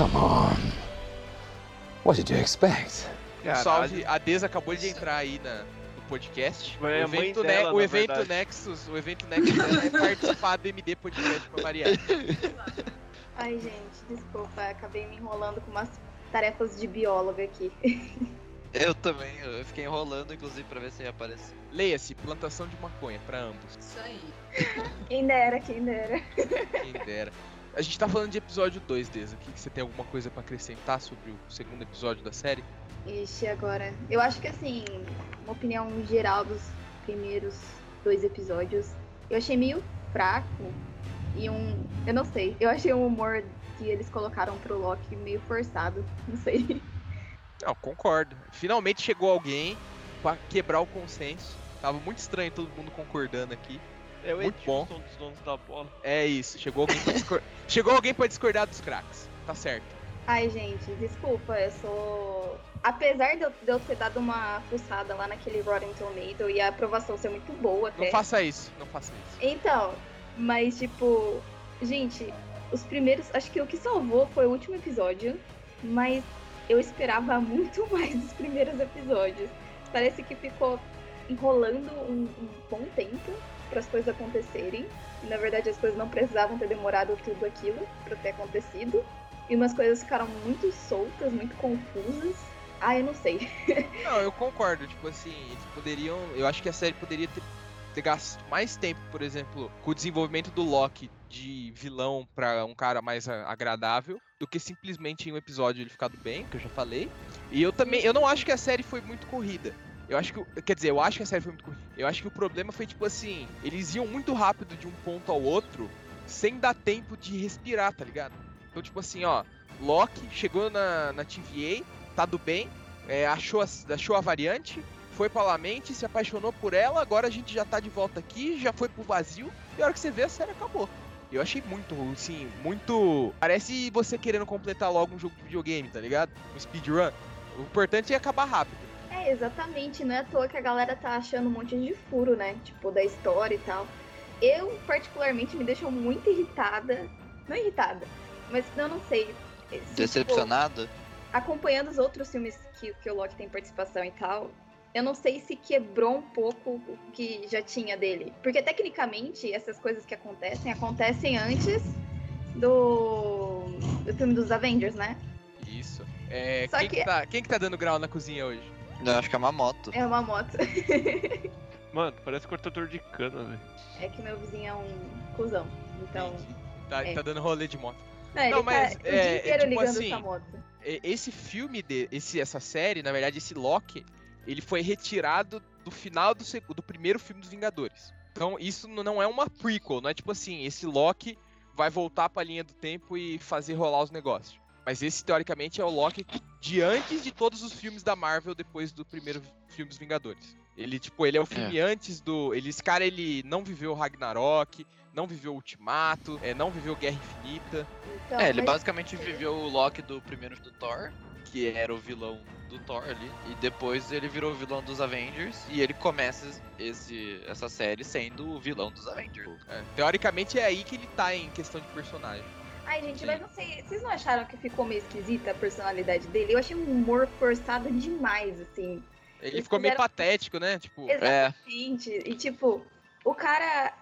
Come on. What did you expect? Caralho. Salve, a Deza acabou de entrar aí na, no podcast. O evento, dela, o na evento. Nexus, o evento Nexus é participar do MD Podcast pra variar. Ai, gente, desculpa, acabei me enrolando com umas tarefas de bióloga aqui. Eu também, eu fiquei enrolando, inclusive, pra ver se ia aparecer. Leia-se, plantação de maconha pra ambos. Isso aí. Quem dera, quem dera. Quem dera. A gente tá falando de episódio 2, Deza. Aqui, você tem alguma coisa pra acrescentar sobre o segundo episódio da série? Ixi, agora. Eu acho que assim, uma opinião geral dos primeiros dois episódios, eu achei meio fraco. E um. Eu não sei. Eu achei um humor que eles colocaram pro Loki meio forçado. Não sei. Não, concordo. Finalmente chegou alguém pra quebrar o consenso. Tava muito estranho todo mundo concordando aqui. É o Muito bom. Edilson dos donos da bola. É isso, chegou alguém pra, discor- chegou alguém pra discordar dos craques. Tá certo. Ai, gente, desculpa, eu sou. Apesar de eu, de eu ter dado uma fuçada lá naquele Rotten Tomato e a aprovação ser muito boa Não até. faça isso, não faça isso. Então, mas tipo, gente, os primeiros. Acho que o que salvou foi o último episódio, mas eu esperava muito mais dos primeiros episódios. Parece que ficou enrolando um, um bom tempo para as coisas acontecerem. E na verdade as coisas não precisavam ter demorado tudo aquilo para ter acontecido. E umas coisas ficaram muito soltas, muito confusas. Ah, eu não sei. Não, eu concordo. Tipo assim, eles poderiam. Eu acho que a série poderia ter, ter gasto mais tempo, por exemplo, com o desenvolvimento do Loki de vilão pra um cara mais agradável, do que simplesmente em um episódio ele ficado bem, que eu já falei. E eu também. Eu não acho que a série foi muito corrida. Eu acho que. Quer dizer, eu acho que a série foi muito. Eu acho que o problema foi, tipo assim, eles iam muito rápido de um ponto ao outro, sem dar tempo de respirar, tá ligado? Então, tipo assim, ó, Loki chegou na, na TVA, tá do bem, é, achou, a, achou a variante, foi pra Lamente, se apaixonou por ela, agora a gente já tá de volta aqui, já foi pro vazio, e a hora que você vê, a série acabou. Eu achei muito, assim, muito. Parece você querendo completar logo um jogo de videogame, tá ligado? Um speedrun. O importante é acabar rápido. É, exatamente. Não é à toa que a galera tá achando um monte de furo, né? Tipo, da história e tal. Eu, particularmente, me deixou muito irritada. Não irritada, mas eu não sei. se, tipo, Decepcionada? acompanhando os outros filmes que, que o Loki tem participação e tal, eu não sei se quebrou um pouco o que já tinha dele. Porque, tecnicamente, essas coisas que acontecem, acontecem antes do, do filme dos Avengers, né? Isso. É, Só quem, que... que- tá, quem que tá dando grau na cozinha hoje? Eu acho que é uma moto. É uma moto. Mano, parece cortador de cana, velho. é que meu vizinho é um cuzão. Então. Tá, É. tá dando rolê de moto. Não, ele Não, mas, tá o é, dia é inteiro tipo ligando assim, essa moto. Esse filme, de, esse, essa série, na verdade, esse Loki, ele foi retirado do final do, do primeiro filme dos Vingadores. Então, isso não é uma prequel, não é tipo assim, esse Loki vai voltar pra linha do tempo e fazer rolar os negócios. Mas esse, teoricamente, é o Loki de antes de todos os filmes da Marvel depois do primeiro filme dos Vingadores. Ele, tipo, ele é o filme antes do. Ele, esse cara, ele não viveu Ragnarok, não viveu Ultimato, é, não viveu Guerra Infinita. Então, É, ele mas- basicamente viveu o Loki do primeiro do Thor, que era o vilão do Thor ali, e depois ele virou o vilão dos Avengers, e ele começa esse, essa série sendo o vilão dos Avengers. É, teoricamente é aí que ele tá em questão de personagem. Ai, gente, Sim. mas não sei. Vocês não acharam que ficou meio esquisita a personalidade dele? Eu achei um humor forçado demais, assim. Ele Eles ficou meio fizeram- patético, né? Tipo, É, Exatamente. E tipo, o cara,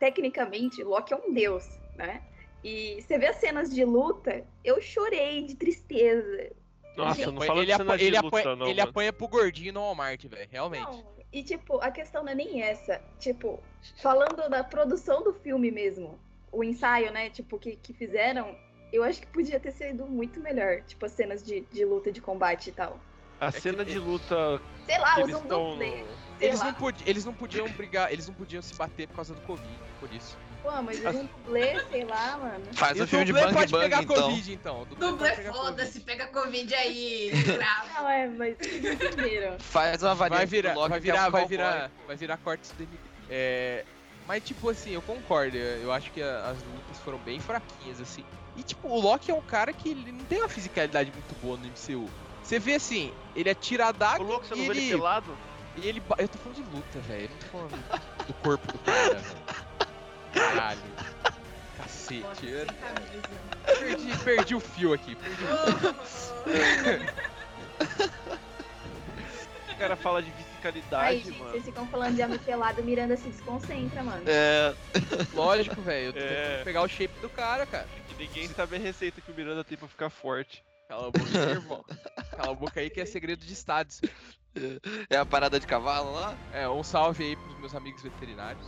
tecnicamente, Loki é um deus, né? E você vê as cenas de luta, eu chorei de tristeza. Nossa, ele não apanha- fala ele, de cena apa- de ele luta, apanha, não, ele mano. apanha pro gordinho no Walmart, velho. Realmente. Não, e tipo, a questão não é nem essa. Tipo, falando da produção do filme mesmo, o ensaio, né, tipo, que, que fizeram, eu acho que podia ter sido muito melhor. Tipo, as cenas de, de luta, de combate e tal. A que- cena de luta Sei lá, eles um estão dublê. Eles lá. não, pod- eles não podiam brigar, eles não podiam se bater por causa do Covid, por isso. Pô, mas um dublê, sei lá, mano. faz E o filme de Bang pode Bang, pegar então. Covid, então. O dublê Dublê pode pegar foda-se, pega Covid aí, grava. Não, é, mas vocês entenderam. Faz uma variante Vai virar, vai é virar, vai virar, vai virar cortes. É, mas tipo assim, eu concordo. Eu acho que a- as lutas foram bem fraquinhas assim. E tipo, o Loki é um cara que ele não tem uma fisicalidade muito boa no MCU. Você vê assim, ele Ô, daga louco, você e não vê ele ele, pelado? e ele eu tô falando de luta, velho. Eu não tô falando do corpo do cara, velho. Caralho. Cacete. Eu perdi, perdi o fio aqui. Perdi o O cara fala de Aí, fisicalidade, gente, mano. vocês ficam falando de homem pelado, Miranda se desconcentra, mano. É, Lógico, velho. Eu tô É. tentando pegar o shape do cara, cara. Que ninguém sabe a receita que o Miranda tem pra ficar forte. Cala a boca, aí, irmão. Cala a boca aí que é segredo de estados. é a parada de cavalo lá? É, um salve aí pros meus amigos veterinários.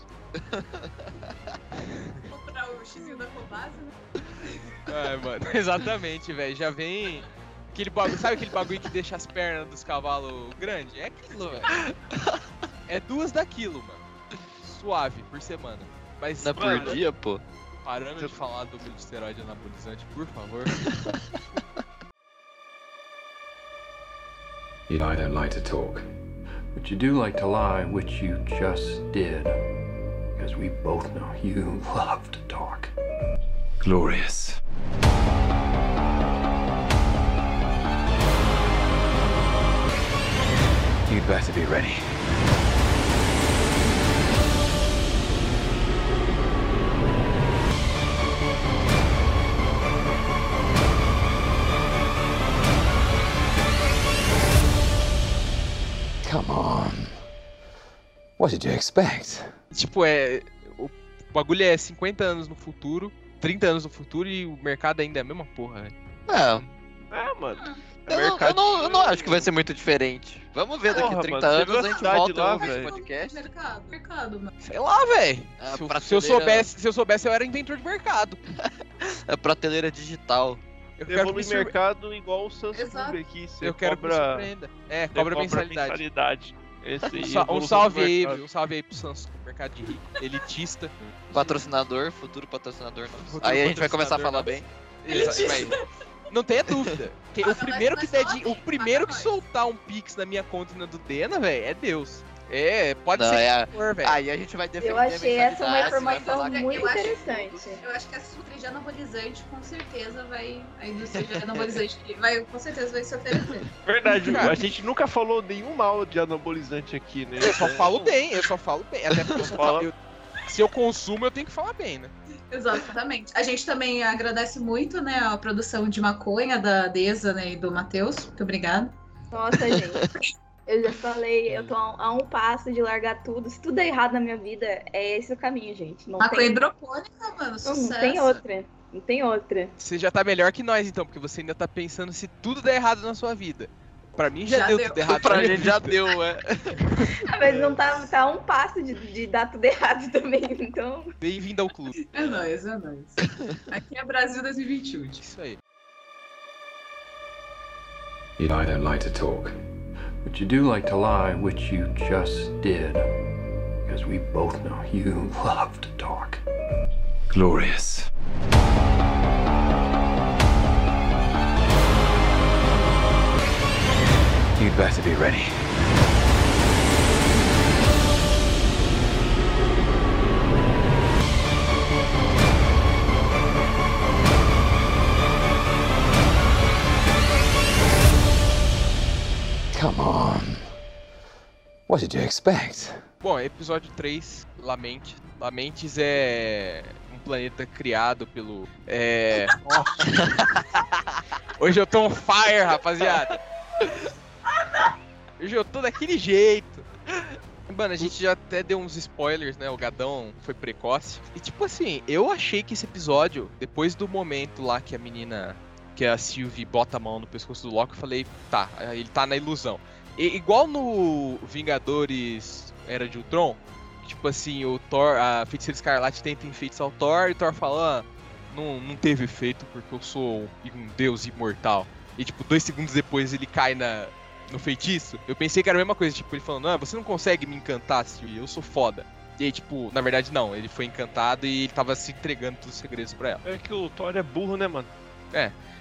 Comprar o xizinho da Cobase, né? É, mano, exatamente, velho. Já vem. Aquele bagulho, sabe aquele bagulho que deixa as pernas dos cavalos grandes? É aquilo, velho. É duas daquilo, mano. Suave, por semana. Mas, Não é por mano, dia, pô. Parando de falar do de esteroide anabolizante, por favor. You know I don't like to talk, but you do like to lie, which you just did. Because we both know you love to talk. Glorious. You'd better be ready. Come on. What did you expect? tipo, é. O bagulho é 50 anos no futuro, 30 anos no futuro e o mercado ainda é a mesma porra, velho. É, É, mano. Eu, não- eu não, eu não acho que vai ser muito diferente. Vamos ver daqui Porra, 30 mano, anos a a gente volta lá, a ouvir esse velho? podcast. Mercado, mercado, mano. Sei lá, velho. A Se, eu- se eu prateleira- soubesse, se eu soubesse, eu era inventor de mercado. A prateleira digital. Eu quero que me surpre- mercado igual o Samsung Exato. aqui. Você Eu quero que me cobra, surpreenda. É, cobra mensalidade. mensalidade. Esse aí, Um, salve aí, um salve aí pro Samsung, mercado de rico, elitista. Patrocinador, futuro patrocinador nosso. Futuro Aí a gente vai começar a falar bem. Exa- vai. Não tenha dúvida. Que- o primeiro que der de- o primeiro que soltar um pix na minha conta na do Dena, velho, é Deus. É, pode Não, ser é- que for, velho. Aí a gente vai defender Eu achei a essa uma informação que- muito eu acho- interessante. Eu acho que a indústria de anabolizante com certeza vai. A indústria de anabolizante vai, com certeza vai se oferecer. Verdade, Cara. a gente nunca falou nenhum mal de anabolizante aqui, né? Eu só falo bem, eu só falo bem. Até porque eu só falo- eu- se eu consumo, eu tenho que falar bem, né? Exatamente. A gente também agradece muito, né, a produção de maconha da Deza né, e do Matheus. Muito obrigada. Nossa, gente. Eu já falei, eu tô a um, passo de largar tudo. Se tudo é errado na minha vida, é esse o caminho, gente. Não Maconha tem, hidropônica, mano, não, sucesso. não tem outra. Não tem outra. Você já tá melhor que nós, então, porque você ainda tá pensando se tudo der errado na sua vida. Pra mim já, Já deu, deu. tudo errado. Pra gente já deu, é. Ah, mas não tá, tá a um passo de, de dar tudo errado também. Então, Bem-vindo ao clube. É nóis, é nóis. Aqui é Brasil 2021. Isso aí. You know I don't like to talk, but you do like to lie, which you just did. Because we both know you love to talk. Glorious. You'd better be ready. Come on. What did you expect? Bom, episódio 3, Lamente. Lamentes é um planeta criado pelo. É. Hoje eu tô on fire, rapaziada. Hoje eu tô daquele jeito. Mano, a gente já até deu uns spoilers, né? O Gadão foi precoce. E tipo assim, eu achei que esse episódio, depois do momento lá que a menina, que a Sylvie bota a mão no pescoço do Loki, eu falei, tá, ele tá na ilusão. E- igual no Vingadores Era de Ultron, tipo assim, o Thor, a feiticeira Escarlate tenta enfeitiçar o Thor e o Thor fala, ah, não, não teve efeito porque eu sou um deus imortal. E tipo, dois segundos depois ele cai na, no feitiço. Eu pensei que era a mesma coisa, tipo, ele falando, ah, você não consegue me encantar, Sylvie, eu sou foda. E aí, tipo, na verdade não, ele foi encantado e ele tava se entregando todos os segredos pra ela. É que o Thor é burro, né, mano?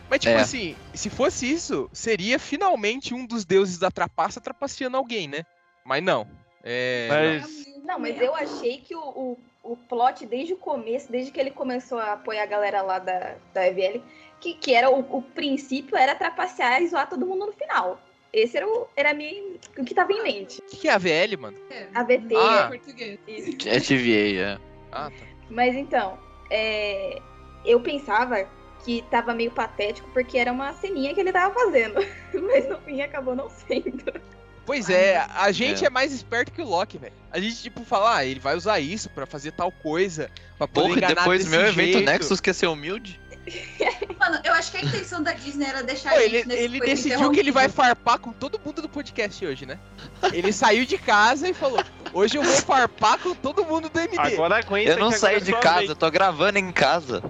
Mas, tipo É. assim, se fosse isso, seria finalmente um dos deuses da trapaça trapaceando alguém, né? Mas não. É. Mas não, mas eu achei que o, o, o plot, desde o começo, desde que ele começou a apoiar a galera lá da, da EVL, que, que era o, o princípio era trapacear e zoar todo mundo no final. Esse era, o, era a minha, o que tava em mente. O que, que é a VL, mano? É, A VT, Ah. português. isso. É TVA, é. Ah, tá. Mas então, é, eu pensava que tava meio patético porque era uma ceninha que ele tava fazendo. Mas no fim acabou não sendo. Pois é, a gente é. É. mais esperto que o Loki, velho. A gente, tipo, fala, ah, ele vai usar isso pra fazer tal coisa, pra poder Porra, e enganar depois desse meu evento jeito. Nexus quer ser humilde? Mano, eu acho que a intenção da Disney era deixar Pô, a ele gente nesse ele coisa decidiu que ele vai farpar com todo mundo do podcast hoje, né? Ele saiu de casa e falou: Hoje eu vou farpar com todo mundo do MD. agora aguenta Eu não que saí agora é de casa, vez. eu tô gravando em casa.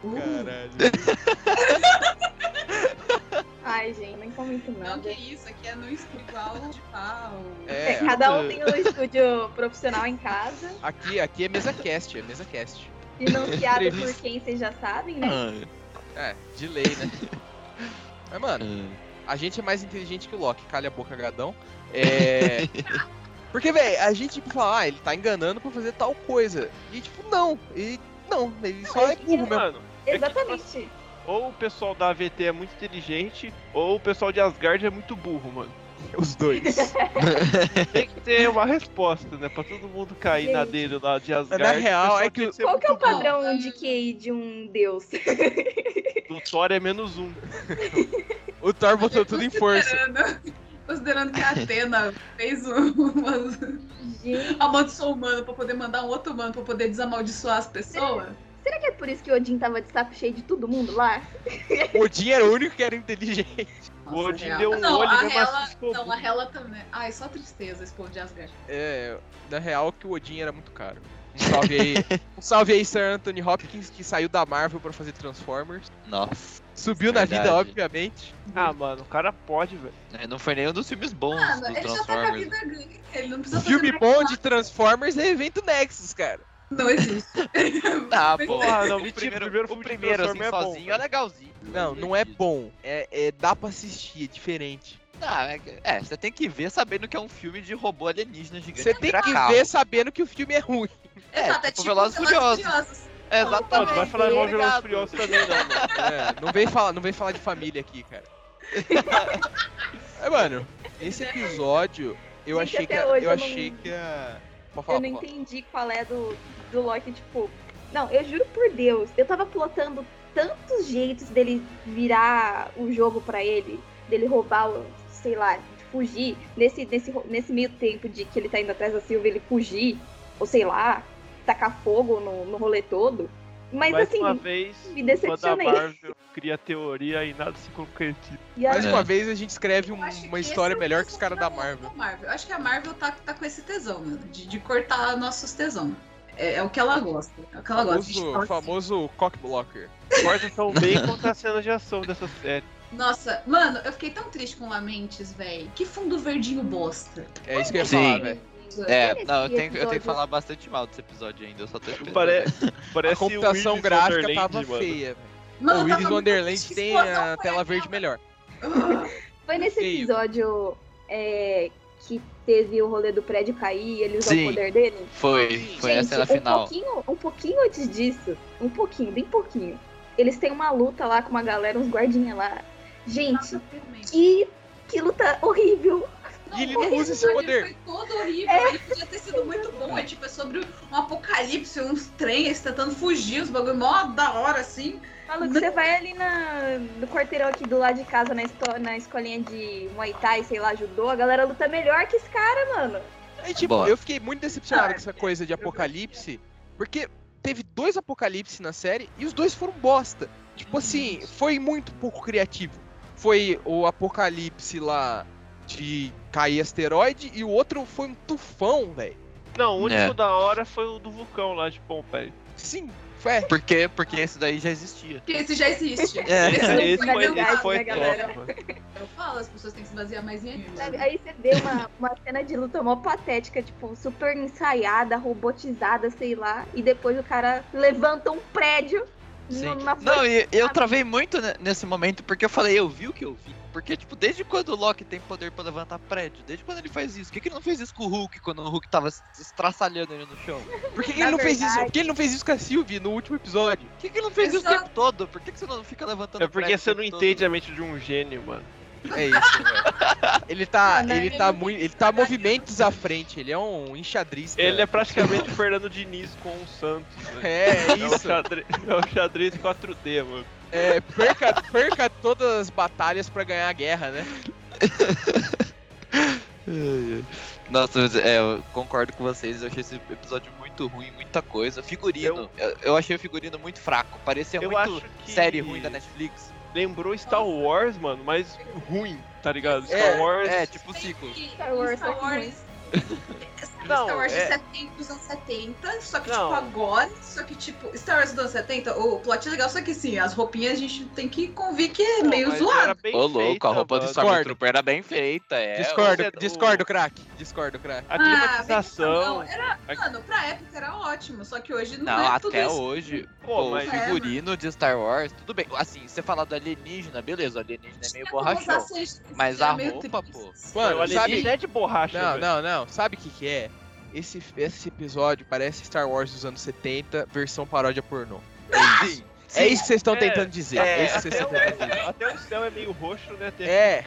Caralho. Ai, gente, nem comento Não, nada. que isso, aqui é no igual de pau. É, É, cada um tem um estúdio profissional em casa. aqui, aqui é mesa cast, é mesa cast. Financiado por quem vocês já sabem, né? Ah, É, de lei, né? Mas, mano, a gente é mais inteligente que o Loki, calha a boca, gadão. É. Porque, velho, a gente tipo, fala, ah, ele tá enganando pra fazer tal coisa. E, tipo, não. E não, ele só é burro mesmo. Mano, é que, tipo Exatamente. ou o pessoal da AVT é muito inteligente, ou o pessoal de Asgard é muito burro, mano. Os dois. Tem que ter uma resposta, né? Pra todo mundo cair na dele lá de Asgard. na real, é que Qual que é o padrão de QI de um deus? Do Thor é menos um. o Thor botou tudo em força. Considerando, que a Atena fez um- umas. Gente, amaldiçoou o humano pra poder mandar um outro humano pra poder desamaldiçoar as pessoas. Será que é por isso que o Odin tava de saco cheio de todo mundo lá? O Odin era o único que era inteligente. O Odin real. deu um não, olho a Hela, ficou Não, a Hela também. Ai, só tristeza povo de Asgard. É, na real que o Odin era muito caro. Um salve aí, um salve aí, Sir Anthony Hopkins, que saiu da Marvel pra fazer Transformers. Nossa. Subiu na vida, obviamente. Ah, mano, o cara pode, velho. É, Não foi nenhum dos filmes bons Mano, do ele já tá com a Transformers. vida ganha. Ele não precisa O filme bom de Transformers é evento Nexus, cara. Não existe. É. Ah, não, o o primeiro, primeiro o primeiro assim, é bom, sozinho é legalzinho. Não, não é bom. É, é- dá pra assistir, é diferente. Ah, é, é, você tem que ver sabendo que é um filme de robô alienígena gigante. Você tem que carro. ver sabendo que o filme é ruim. É, Exato, é tipo tipo Velozes e Furiosos. Furiosos. É, exatamente. vai falar de Velozes e. Furiosos também, não, mano. É, não vem falar, não vem falar de família aqui, cara. É, mano, esse episódio eu Gente, achei que a- eu eu não- achei que a Eu não entendi qual é do, do Loki, tipo. Não, eu juro por Deus, eu tava plotando tantos jeitos dele virar o jogo pra ele, dele roubar, o, sei lá, fugir. Nesse, nesse, nesse meio tempo de que ele tá indo atrás da Silva, ele fugir, ou sei lá, tacar fogo no, no rolê todo. Mas Mais assim, uma vez, me decepcionei. Marvel cria teoria e nada se concretiza. Mais É. uma vez a gente escreve um- uma história é melhor que os caras da Marvel. Eu acho que a Marvel tá, tá com esse tesão, mano, de, de cortar nossos tesão. É, é o que ela gosta. É o que ela gosta. A gente Famoso, assim, cockblocker. Corta tão bem contra as cenas de ação dessa série. Nossa, mano, eu fiquei tão triste com Lamentes, velho. Que fundo verdinho bosta. É isso que eu ia Sim. falar, velho. É, Esse não, eu tenho, eu tenho que falar bastante mal desse episódio ainda, eu só tô esperando. Pare... A Parece computação o Willis gráfica Wonderland, tava mano. feia, velho. Mano, O Willis Wonderland tem a tela verde melhor. Ah, Foi nesse episódio é, teve o rolê do prédio cair e ele usou Sim. o poder dele? Foi, foi a Gente, cena um final. pouquinho, um pouquinho antes disso, um pouquinho, bem pouquinho. Eles têm uma luta lá com uma galera, uns guardinhas lá. Gente, nossa, que, que luta horrível. E ele não usa esse poder. Foi todo horrível. Ele podia ter sido muito bom. É tipo, é sobre um apocalipse, uns trens tentando fugir, os bagulho mó da hora, assim. Maluco, você vai ali na, no quarteirão aqui do lado de casa, na, esto- na escolinha de Muay Thai, sei lá, judô, a galera luta melhor que esse cara, mano. Aí, tipo, Boa. eu fiquei muito decepcionado com essa coisa de apocalipse, porque teve dois apocalipse na série e os dois foram bosta. Tipo assim, foi muito pouco criativo. Foi o apocalipse lá de cair asteroide e o outro foi um tufão, velho. Não, o único É. da hora foi o do vulcão lá de Pompeii. Sim, foi. Por quê? Porque esse daí já existia. Porque esse já existe. É, Esse não Esse vai foi, esse foi né, top. Eu falo, as pessoas têm que se basear mais em anime. Sabe? Aí você vê uma, uma cena de luta mó patética, tipo, super ensaiada, robotizada, sei lá, e depois o cara levanta um prédio Sim. numa Não, e eu travei muito ne- nesse momento porque eu falei, eu vi o que eu vi. Porque, tipo, desde quando o Loki tem poder pra levantar prédio? Desde quando ele faz isso? Por que, que ele não fez isso com o Hulk quando o Hulk tava se estraçalhando ele no chão? Por que, que ele não fez isso? verdade- Por que ele não fez isso com a Sylvie no último episódio? Por que, que ele não fez isso o tempo todo? Por que, que você não fica levantando É porque prédio você não entende todo? a mente de um gênio, mano. É isso, velho. Ele tá, Não, ele ele tá não muito, tem ele tá movimentos à frente, ele é um enxadrista. Ele é praticamente o Fernando Diniz com o Santos. velho. É, É isso. xadrez, é o xadrez 4D, mano. É, perca, perca todas as batalhas pra ganhar a guerra, né? Nossa, é, eu concordo com vocês. Eu achei esse episódio muito ruim, muita coisa. Figurino, eu, eu achei o figurino muito fraco. Parecia muito que- série ruim da Netflix. Lembrou Star Wars, mano, mas ruim, tá ligado? Star É, Wars. É, tipo ciclo. Star Wars, Star só que Wars. Não, Star Wars é- 70 dos anos 70, só que, Não. tipo, agora, só que, tipo, Star Wars dos anos 70, o plot é legal, só que, assim, as roupinhas a gente tem que convir que é Não, meio zoado. Ô, louco, a roupa do. Stormtrooper era bem feita, é. discordo, o- discordo, craque. Discordo, craque. A Ah, climatização. bem- Era, mano, pra época era ótimo, só que hoje não, Não, é tudo até isso. hoje, Pô, pô, mas- o figurino de Star Wars, tudo bem. Assim, você falar do alienígena, beleza, o alienígena é meio usar borrachão. Mas era a roupa, pô. o Mano, alienígena sabe... é de borracha. Não, não, não. Sabe o que que é? Esse, esse episódio parece Star Wars dos anos 70, versão paródia pornô. Sim. É isso que vocês estão É, tentando dizer. É, É isso que vocês até, estão tentando dizer. o, até o céu é meio roxo, né? Tem É.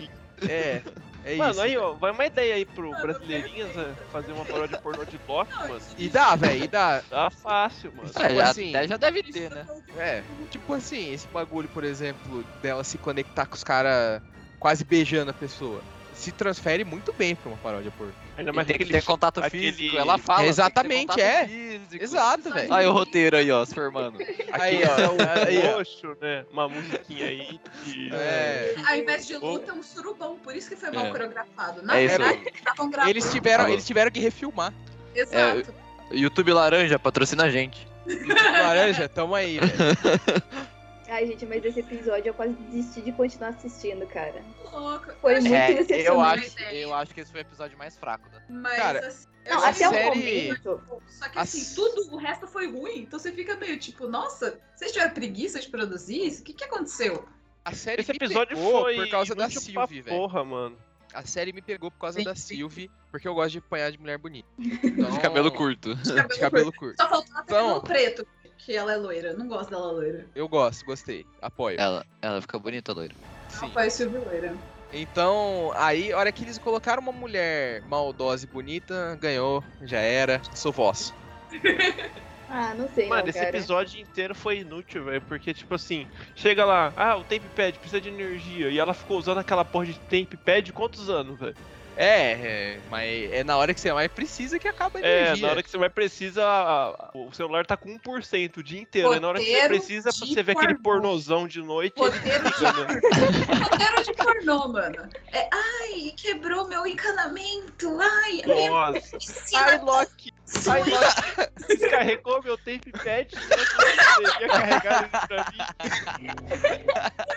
É, é Mano, isso. aí, ó, vai uma ideia aí pro brasileirinhas é, fazer uma paródia pornô de Loki, Não, mano. E dá, velho, e dá. Tá fácil, mano. É, Tipo já, assim, até já deve ter, né? É, tipo assim, esse bagulho, por exemplo, dela se conectar com os caras quase beijando a pessoa. Se transfere muito bem pra uma paródia pornô. Ainda mais tem que ter contato aquele- físico, ela fala. tem que ter Exatamente, é. físico. Exato, velho. Olha o roteiro aí, ó, se formando. Aí, ó. Aí, ó. roxo, né? Uma musiquinha aí. de- É. Ao invés de luta, é um surubão, por isso que foi mal É. coreografado. Na É isso verdade, eles estavam gravando. Eles tiveram, eles tiveram que refilmar. Exato. YouTube Laranja, patrocina a gente. Laranja, tamo aí, velho. Ai, gente, mas esse episódio eu quase desisti de continuar assistindo, cara. Louco. Foi Eu muito É, eu decepcionante. acho, eu acho que esse foi o episódio mais fraco. Né? Mas, Cara, assim, eu Não, até o série- momento. Só que assim, s- tudo o resto foi ruim. Então você fica meio tipo, nossa, vocês tiveram preguiça de produzir isso? O que, que aconteceu? A série Esse episódio foi por causa da Sylvie, velho. Porra, mano. A série me pegou por causa Sim, da sim. Sylvie, porque eu gosto de apanhar de mulher bonita. Então, De cabelo curto. De cabelo De cabelo curto. Só faltou até Então- cabelo preto, que ela é loira. Não gosto dela loira. Eu gosto, gostei. Apoio. Ela, ela fica bonita, loira. Sim. Faz Silvia loira. Então, aí, a hora que eles colocaram uma mulher maldosa e bonita, ganhou, já era, sou vosso. Ah, não sei, Mano, não, esse cara. episódio inteiro foi inútil, velho. Porque, tipo assim, chega lá, ah, o Tape Pad precisa de energia. E ela ficou usando aquela porra de Tape Pad quantos anos, velho? É, é, mas é na hora que você mais precisa que acaba a É, energia. na hora que você vai precisar, a- a- o celular tá com 1% o dia inteiro. né? Na hora que você precisa pra de você ver aquele pornozão de noite, né? Roteiro de pornô, mano. É, ai, quebrou meu encanamento. Ai, Nossa. Ai, Loki. tá Ai, Loki. Descarregou meu Tape Pad. Que ia carregar ele pra mim?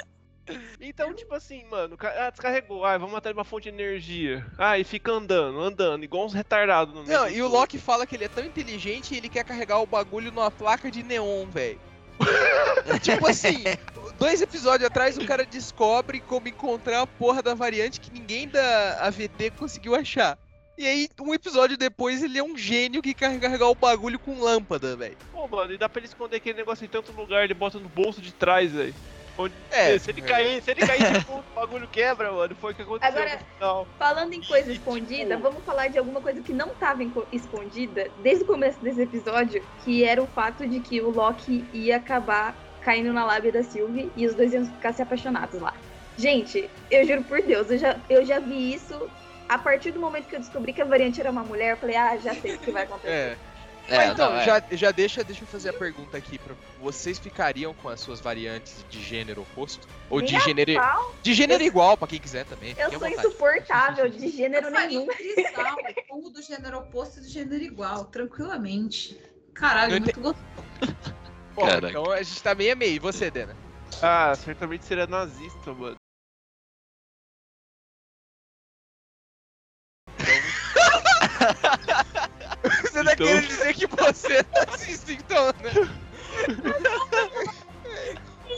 Então, tipo assim, mano, ah, descarregou. Ah, vamos atrás de uma fonte de energia. Ah, e fica andando, andando, igual uns retardados. Não, do e o. Loki fala que ele é tão inteligente e ele quer carregar o bagulho numa placa de neon, velho. tipo assim, dois episódios atrás o cara descobre como encontrar a porra da variante que ninguém da AVT conseguiu achar. E aí, um episódio depois, ele é um gênio que quer carregar o bagulho com lâmpada, velho. Pô, mano, e dá pra ele esconder aquele negócio em tanto lugar, ele bota no bolso de trás, velho. Onde- É, se ele cair, se ele cair, tipo, o bagulho quebra, mano. Foi o que aconteceu Agora- final. Falando em coisa E, escondida, tipo- vamos falar de alguma coisa que não estava escondida desde o começo desse episódio, que era o fato de que o Loki ia acabar caindo na lábia da Sylvie e os dois iam ficar se apaixonados lá. Gente, eu juro por Deus, eu já, eu já vi isso a partir do momento que eu descobri que a variante era uma mulher, eu falei, ah, já sei o que vai acontecer. É. É, Mas então, não, é. já, já deixa, deixa eu fazer a pergunta aqui pra vocês ficariam com as suas variantes de gênero oposto? Ou de Nem a gênero, pau. de gênero Eu- igual, pra quem quiser também. Eu sou vontade. insuportável de gênero Eu nenhum. um trisal, um do gênero oposto e do gênero igual, tranquilamente. Caralho, Eu muito gostoso. Bom, então a gente tá meio a meio. E você, Dena? Ah, certamente seria nazista, mano. Você tá Então- querendo dizer que você é nazista, então, né?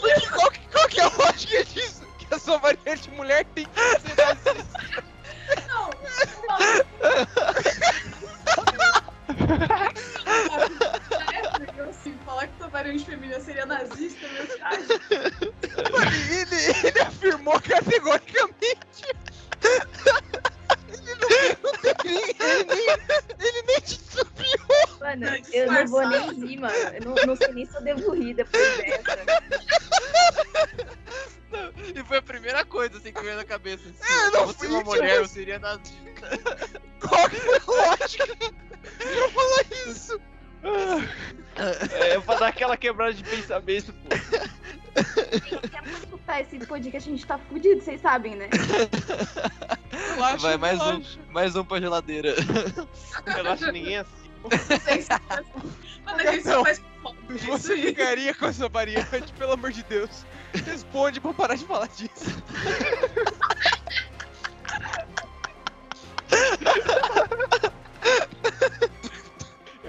Porque qual, que- qual que é a lógica disso? Que a sua variante mulher tem que ser nazista? Não, não. É, assim, falar que tua variante feminina seria nazista, meu cara. Ele, ele afirmou categoricamente. Ele não, não ele, nem, ele nem te subiu. Mano, eu não vou nem rir, mano. Eu não, não sei nem se eu devo rir depois dessa. E foi a primeira coisa assim que veio na cabeça. Se É, não eu fosse fui, uma tipo mulher, eu assim. seria nazista. Qual que foi a lógica pra falar isso? É, pra dar aquela quebrada de pensamento, pô. Quer muito escutar esse podcast, a gente tá fudido, vocês sabem, né? Relaxa, Vai mais um, relaxa. mais um pra geladeira. Relaxa, ninguém é assim. Mano, a gente só Não. faz fofoca. é isso Você aí. ficaria com essa variante, pelo amor de Deus. Responde pra parar de falar disso.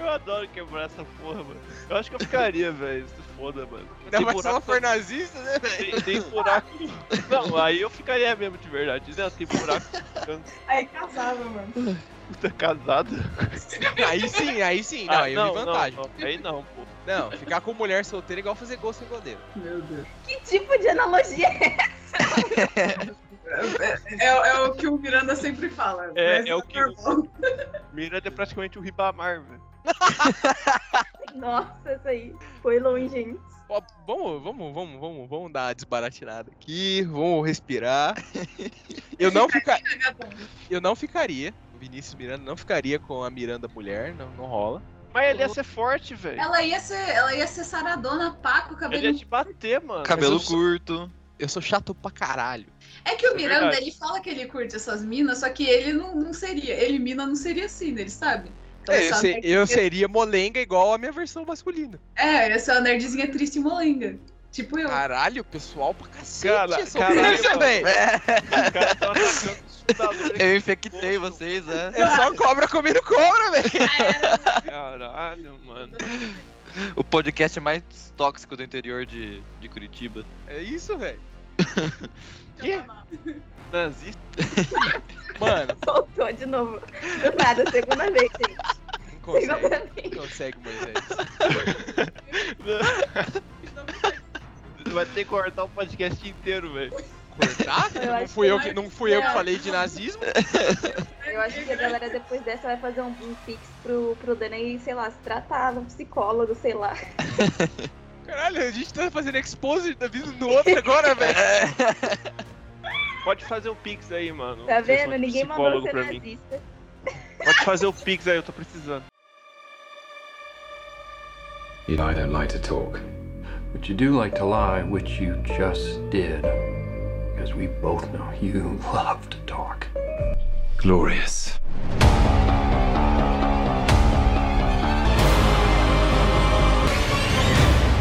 Eu adoro quebrar essa porra, mano. Eu acho que eu ficaria, velho. Se foda, mano. Ainda mais se ela buraco- for nazista, né, velho? tem, tem buraco. Não, aí eu ficaria mesmo de verdade. Não, tem buraco. Aí casava, mano. Tá casado. Aí sim, aí sim. Não, Ah, aí eu vi vantagem. Não, não, aí não, pô. Não, ficar com mulher solteira é igual fazer gol sem goleiro. Meu Deus. Que tipo de analogia é É, é o que o Miranda sempre fala. É- é o que- normal. Miranda é praticamente o Ribamar, velho. Nossa, essa aí foi longe, hein? Ó, vamos, vamos, vamos, vamos, vamos dar uma desbaratinada aqui, vamos respirar. Eu não, fica... eu não ficaria, o Vinícius Miranda não ficaria com a Miranda mulher, não, não rola. Mas ele ia ser forte, velho. Ela ia ser, ela ia ser saradona, pá, com o Ele cabelo. ia te bater, mano. Cabelo eu- curto. Eu sou chato pra caralho. É que o É Miranda, verdade. ele fala que ele curte essas minas, só que ele não, não seria. Ele, mina, não seria assim, né? Ele sabe? Então, É, eu, essa se- nerd- eu seria molenga igual a minha versão masculina. É, essa é uma nerdzinha triste e molenga. Tipo eu. Caralho, pessoal pra cacete. Cara- caralho, velho. O cara tá. Eu infectei vocês, né? É só cobra comendo cobra, velho. Caralho, mano. O podcast mais tóxico do interior de, de Curitiba. É isso, velho. Que? Nazista. Mano, Voltou de novo. Do nada, segunda vez, gente. Consegue. Consegue, Moisés. Vai ter que cortar o podcast inteiro, velho. Cortar? Eu Não fui que eu que, é não fui eu que falei de nazismo. Eu acho que a galera depois dessa vai fazer um, um pix pro, pro Dana e, sei lá, se tratar, um psicólogo, sei lá. Caralho, a gente tá fazendo expose da vida do outro agora, velho. Pode fazer o Pix aí, mano. Tá vendo? Ninguém mandou ser pra mim. nazista. Pode fazer o Pix aí, eu tô precisando. You I don't like to talk, but you do like to lie, which you just did. Because we both know you love to talk. Glorious.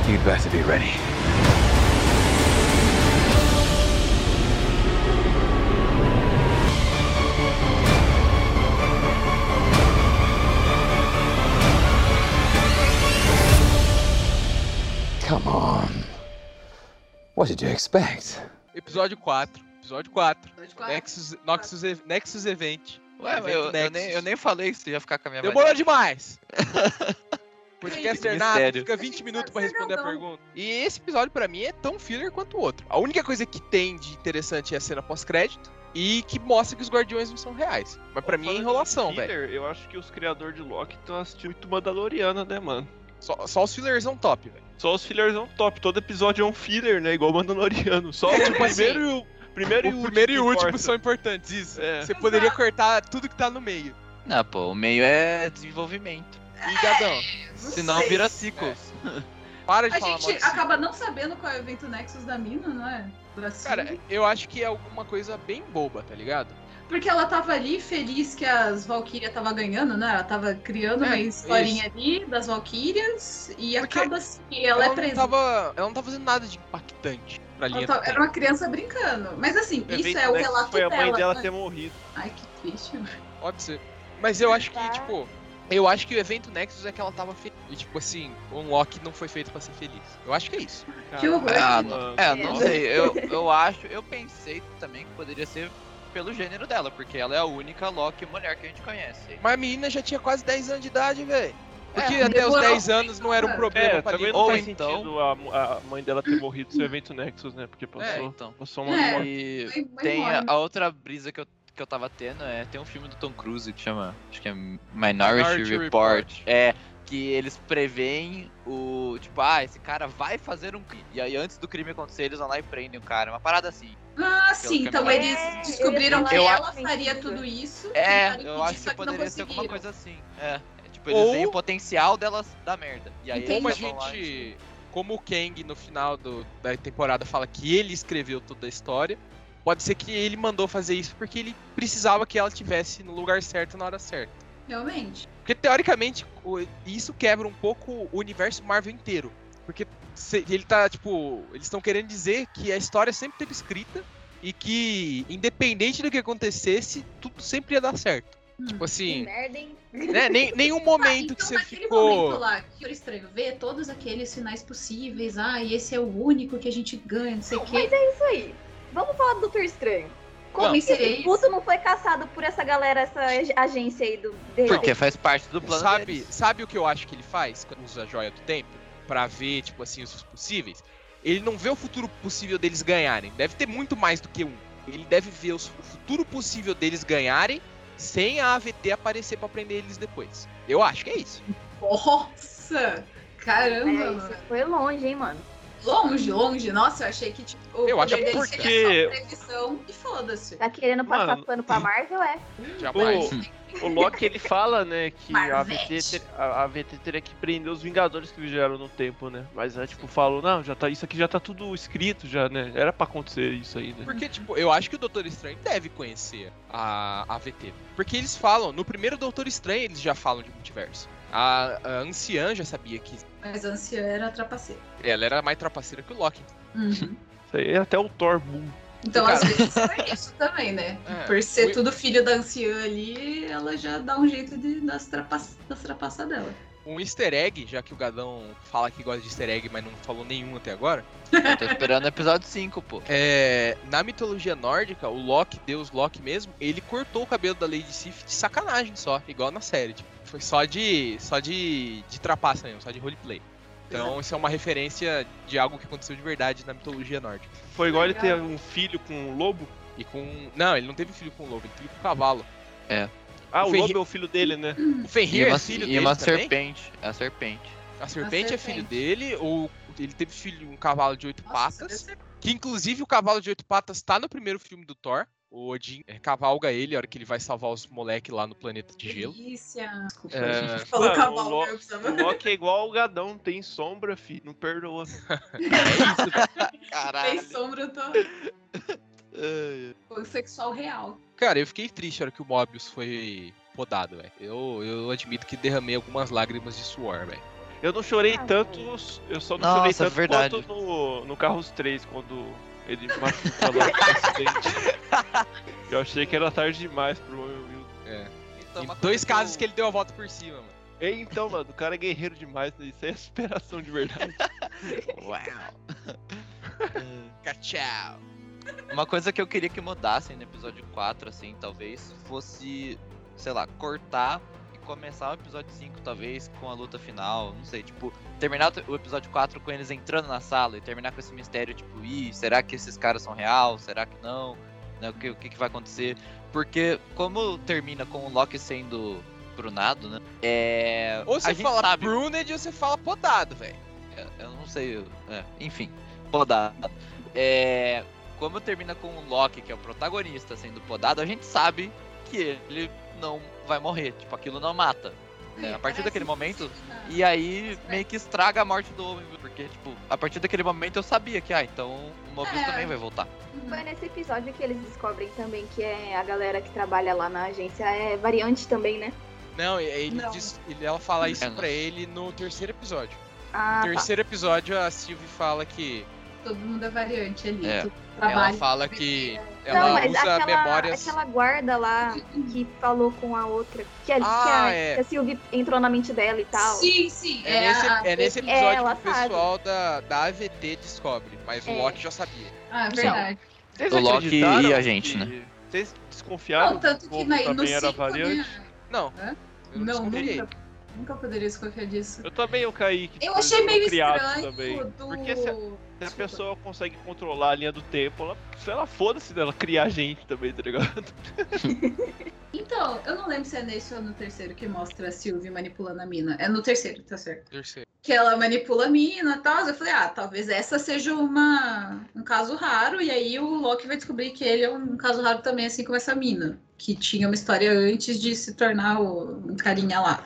You'd better be ready. Come on. What did you expect? Episódio 4. Episódio 4. Episódio quatro. Nexus, Nexus, Nexus Event. Ué, mas eu, eu nem, eu nem falei que você ia ficar com a minha Demorou variante. demais. Podcaster Que nada, fica 20 minutos pra Você responder a não. pergunta. E esse episódio pra mim é tão filler quanto o outro. A única coisa que tem de interessante é a cena pós-crédito e que mostra que os guardiões não são reais. Mas pra mim é enrolação, velho. Eu acho que os criadores de Loki estão assistindo muito Mandaloriana, né, mano? Só, só os fillers são top, velho. Só os fillers são top. Todo episódio é um filler, né? Igual Mandaloriano. Só É, o tipo primeiro e o primeiro e O o primeiro e o último importa. são importantes, isso. É. Você poderia cortar tudo que tá no meio. Não, pô, o meio é desenvolvimento. E Gadão, Não Senão sei. vira ciclos. para de A falar mal gente acaba não sabendo qual é o evento Nexus da mina, não é? Da Cara, eu acho que é alguma coisa bem boba, tá ligado? Porque ela tava ali feliz que as Valkyrias tava ganhando, né? Ela tava criando É, uma historinha ali das Valkyrias e Porque acaba assim, ela, é não presa. tava, ela não tá fazendo nada de impactante pra Ela linha tá- do era uma criança brincando. Mas assim, O isso é o Nexus relato Foi a mãe dela. dela né? ter morrido. Ai, que triste. Pode ser. Mas eu acho que, tipo, eu acho que o evento Nexus é que ela tava feliz. E, tipo assim, o Loki não foi feito pra ser feliz. Eu acho que é isso. Que horror. Ah, mano. É, não É. sei. Eu, eu acho, eu pensei também que poderia ser pelo gênero dela, porque ela é a única Loki mulher que a gente conhece. Mas a menina já tinha quase 10 anos de idade, velho. Porque É, até os demorou 10 anos não era um muito, problema É, pra também não Ou faz então- sentido a, a mãe dela ter morrido ser evento Nexus, né? Porque É, passou, então. passou uma É. morte. E tem a, a outra brisa que eu, que eu tava tendo é. Tem um filme do Tom Cruise que chama. Acho que é Minority, Minority Report. Report. É. Que eles preveem o. Tipo, ah, esse cara vai fazer um crime. E aí, antes do crime acontecer, eles vão lá e prendem o cara. Uma parada assim. Ah, sim. que Então eles descobriram É, que eu ela acho faria tudo isso. É, eu acho que só não poderia ser alguma coisa assim. É. é tipo, eles Ou- veem o potencial delas dar merda. E aí. Como a eles gente. como o Kang no final do- da temporada fala que ele escreveu toda a história, pode ser que ele mandou fazer isso porque ele precisava que ela estivesse no lugar certo na hora certa. Realmente. Porque teoricamente isso quebra um pouco o universo Marvel inteiro. Porque se- ele tá, tipo, eles estão querendo dizer que a história sempre teve escrita e que, independente do que acontecesse, tudo sempre ia dar certo. Tipo Que assim, merda, hein? né? Nem, nenhum momento que então, você naquele ficou. momento lá, que era estranho ver todos aqueles finais possíveis. Ah, e esse é o único que a gente ganha, não sei o Mas quê. é isso aí. Vamos falar do Doutor Estranho. Como Não, esse isso? puto não foi caçado por essa galera, essa ag- agência aí do dele? Porque faz parte do plano Sabe, deles. sabe o que eu acho que ele faz quando usa a joia do tempo? Pra ver, tipo assim, os possíveis? Ele não vê o futuro possível deles ganharem. Deve ter muito mais do que um. Ele deve ver os- o futuro possível deles ganharem sem a AVT aparecer pra prender eles depois. Eu acho que é isso. Nossa! Caramba, É, mano. foi longe, hein, mano. Longe, longe. Nossa, eu achei que tipo, o Eu acho poder dele porque- seria só previsão e foda-se. Tá querendo passar Mano. pano pra Marvel, é? Jamais. O Loki ele fala, né, que a Marvete. A a AVT teria que prender os Vingadores que viajaram no tempo, né? Mas é tipo, falou, não, já tá, isso aqui já tá tudo escrito já, né? Era pra acontecer isso aí, né? Porque, tipo, eu acho que o Doutor Estranho deve conhecer a AVT. Porque eles falam, no primeiro Doutor Estranho eles já falam de multiverso. A, a anciã já sabia que Mas a anciã era trapaceira. ela era mais trapaceira que o Loki. Uhum. Isso aí é até o Thor Boom. Então, Cara. às vezes é isso também, né? É, Por ser o- tudo filho da anciã ali, ela já dá um jeito de, das, trapas, das trapaças dela. Um easter egg, já que o Gadão fala que gosta de easter egg, mas não falou nenhum até agora. Eu tô esperando o episódio 5, pô. É, na mitologia nórdica, o Loki, Deus Loki mesmo, ele cortou o cabelo da Lady Sif de sacanagem só, igual na série. Tipo, foi só de. só de. de trapaça mesmo, só de roleplay. Então isso é uma referência de algo que aconteceu de verdade na mitologia nórdica. Foi igual ele ter um filho com um lobo. E com. Não, ele não teve filho com o lobo, ele teve com o cavalo. Ah, o Fenrir- lobo é o filho dele, né? O E Fenrir uma, é filho e dele uma também. serpente. A serpente. A serpente é filho serpente. dele, ou ele teve filho, um cavalo de oito Nossa, patas. Que inclusive o cavalo de oito patas tá no primeiro filme do Thor. O Odin é, cavalga ele a hora que ele vai salvar os moleque lá no planeta de gelo. Delícia. Desculpa, É, a gente falou Mano, cavalo, o, Lo- eu precisava- o Loki é igual o Gadão, tem sombra, fi, não perdoa. Tem sombra, eu tô. Foi sexual real. Cara, eu fiquei triste a hora que o Mobius foi podado, velho. Eu, eu admito que derramei algumas lágrimas de suor, velho. Eu não chorei Ah, tanto, eu só não chorei Nossa, tanto verdade. quanto no, no Carros 3, quando ele machuca lá no acidente. Eu achei que era tarde demais pro Will. Então, Em dois casos que ele deu a volta por cima, mano. Ei, então, mano, o cara é guerreiro demais, né? isso aí é superação de verdade. Uau. Tchau. Uma coisa que eu queria que mudassem no episódio 4, assim, talvez, fosse, sei lá, cortar começar o episódio 5, talvez, com a luta final. Não sei, tipo, terminar o episódio 4 com eles entrando na sala e terminar com esse mistério, tipo, ih, será que esses caras são real? Será que não? Né, o, que, o que, que vai acontecer? Porque, como termina com o Loki sendo brunado, né? É. Ou você fala sabe- Bruned ou você fala podado, velho. eu, eu não sei, eu- é, enfim, podado. É, como termina com o Loki, que é o protagonista, sendo podado, a gente sabe que ele não vai morrer, tipo, aquilo não mata. né? A partir daquele momento, e aí meio que estraga a morte do homem, porque, tipo, a partir daquele momento eu sabia que, ah, então o Mobius É. também vai voltar. Foi nesse episódio que eles descobrem também que é a galera que trabalha lá na agência é variante também, né? Não, ele Não. diz- ele- ela fala isso É, pra ele no terceiro episódio. Ah, no tá. terceiro episódio, a Sylvie fala que. Todo mundo é variante ali. É. Ela fala que. Não, Ela mas usa aquela, memórias. aquela guarda lá que falou com a outra. Que, a- que Ah, a, é. que a Sylvie entrou na mente dela e tal. Sim, sim. É, nesse, a- é nesse É, episódio ela que o sabe. pessoal da, da AVT descobre, mas o É. Loki já sabia. Ah, é verdade. Vocês O Loki e a gente, que- né? Vocês desconfiaram Não, tanto que que na, no também era 5, variante? né? Não, Hã? eu não, Não, desconfiei. nunca, nunca poderia desconfiar disso. Eu também eu caí que Eu achei meio estranho também. do... Porque se a, se a pessoa consegue controlar a linha do tempo, ela, se ela foda-se dela criar gente também, tá ligado? Então, eu não lembro se é nesse ou no terceiro que mostra a Sylvie manipulando a mina. É no terceiro, tá certo. Terceiro. Que ela manipula a mina e tal. Eu falei, ah, talvez essa seja uma, um caso raro. E aí o Loki vai descobrir que ele é um caso raro também, assim como essa mina. Que tinha uma história antes de se tornar o, um carinha lá.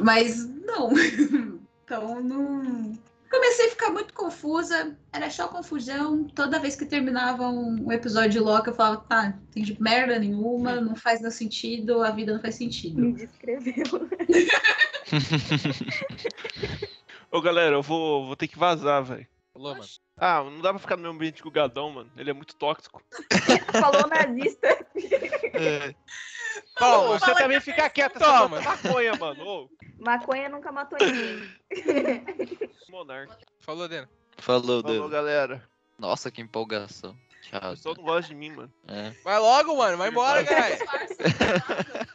Mas não. então não. Comecei a ficar muito confusa, era só confusão. Toda vez que terminava um episódio de Loki, eu falava, tá, não entendi merda nenhuma, não faz nenhum sentido, a vida não faz sentido. Me descreveu. Ô galera, eu vou, vou ter que vazar, velho. Falou, mano. Ah, não dá pra ficar no meu ambiente com o Gadão, mano. Ele é muito tóxico. Falou nazista. É. Ô, Toma, você também fica quieto, Toma. essa maconha, mano. Ô, Maconha nunca matou ninguém. Monark. Falou, Dena. Falou, Falou, galera. Nossa, que empolgação. O Tchau. pessoal não gosta de mim, mano. É. Vai logo, mano. Vai embora, Verdade.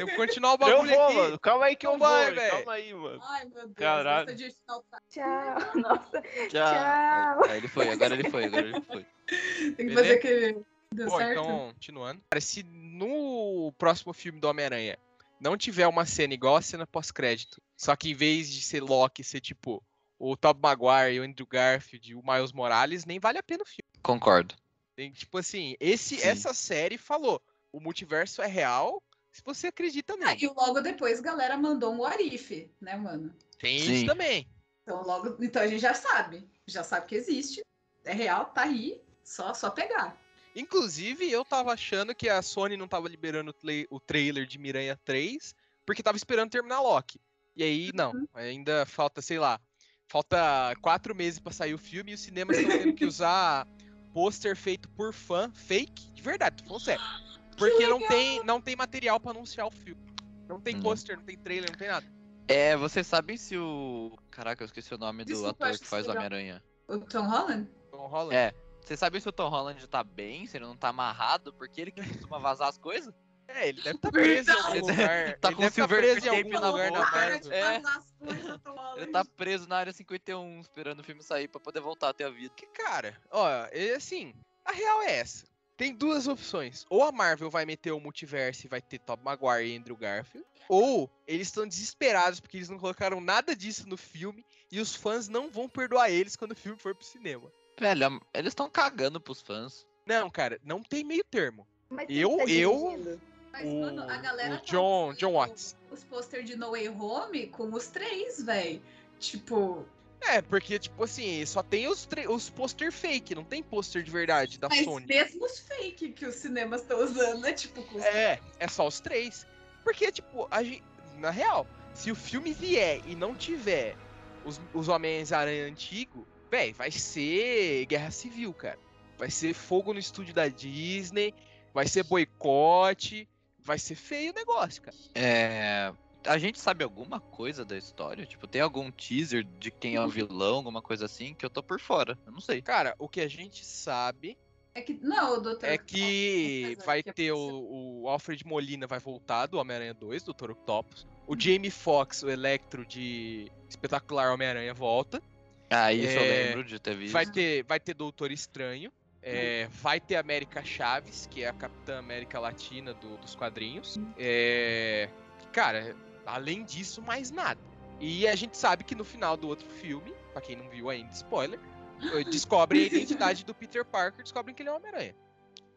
Eu vou continuar o Eu bagulho vou, aqui. mano. Calma aí que eu vai, vou. velho. Calma aí, mano. Ai, meu Deus. Caralho. Tchau. Nossa. Tchau. Tchau. Aí ele foi, agora ele foi, agora ele foi. Tem que Beleza? fazer aquele. Deu Bom, certo? então, continuando. Cara, se no próximo filme do Homem-Aranha não tiver uma cena igual a cena pós-crédito, só que em vez de ser Loki, ser tipo o Tobey Maguire, o Andrew Garfield e o Miles Morales, nem vale a pena o filme. Concordo. Tem, tipo assim, esse, Sim. essa série falou, o multiverso é real se você acredita Ah, nele. e logo depois a galera mandou um Arif, né, mano? Tem Sim. isso também. Então, logo, então a gente já sabe. Já sabe que existe. É real, tá aí. Só, só pegar. Inclusive, eu tava achando que a Sony não tava liberando o, trailer de Miranha 3 porque tava esperando terminar Loki. E aí, não. Uhum. Ainda falta, sei lá, falta quatro meses pra sair o filme e os cinemas estão tendo que usar pôster feito por fã fake, de verdade, tô falando sério. Porque não tem, não tem material pra anunciar o filme. Não tem Hum. pôster, não tem trailer, não tem nada. É, vocês sabem se o. Caraca, eu esqueci o nome do Desculpa, ator acho que faz. Homem-Aranha. O Tom Holland? Tom Holland. É. Vocês sabem se o Tom Holland tá bem, se ele não tá amarrado, porque ele que costuma vazar as coisas? É, ele deve estar preso em algum lugar. Tá ele com tá silver preso em tape algum na. Marvel. É. Coisas, Tom Holland. Ele tá preso na área 51, esperando o filme sair pra poder voltar a ter a vida. Que, cara, ó, é assim, a real é essa. Tem duas opções. Ou a Marvel vai meter o multiverso e vai ter Tobey Maguire e Andrew Garfield. Ou eles estão desesperados porque eles não colocaram nada disso no filme e os fãs não vão perdoar eles quando o filme for pro cinema. Velho, eles estão cagando pros fãs. Não, cara, não tem meio termo. Mas Eu- tá eu-? Mas, O- mano, a galera o tá John- usando John Watts. Os pôster de No Way Home com os três, velho. Tipo, É, porque, tipo assim, só tem os, os pôster fake, não tem pôster de verdade da mas Sony. mesmo os fake que os cinemas estão usando, né? Tipo, com os É, é só os três. Porque, tipo, a gente, na real, se o filme vier e não tiver os, os Homens-Aranha antigo, véi, vai ser guerra civil, cara. Vai ser fogo no estúdio da Disney, vai ser boicote, vai ser feio o negócio, cara. É. A gente sabe alguma coisa da história? Tipo, tem algum teaser de quem é o vilão, alguma coisa assim, que eu tô por fora. Eu não sei. Cara, o que a gente sabe É que. Não, o Dr. é que Octopus, vai que ter o, o Alfred Molina vai voltar do Homem-Aranha 2, do Dr. Octopus. O Jamie Foxx, o Electro de Espetacular Homem-Aranha volta. Ah, isso eu É, lembro de ter visto. Vai ter, vai ter Doutor Estranho. é, vai ter América Chaves, que é a Capitã América Latina do- dos quadrinhos. É, cara, além disso, mais nada. E a gente sabe que no final do outro filme, pra quem não viu ainda, spoiler, descobrem a identidade do Peter Parker, descobrem que ele é o Homem-Aranha.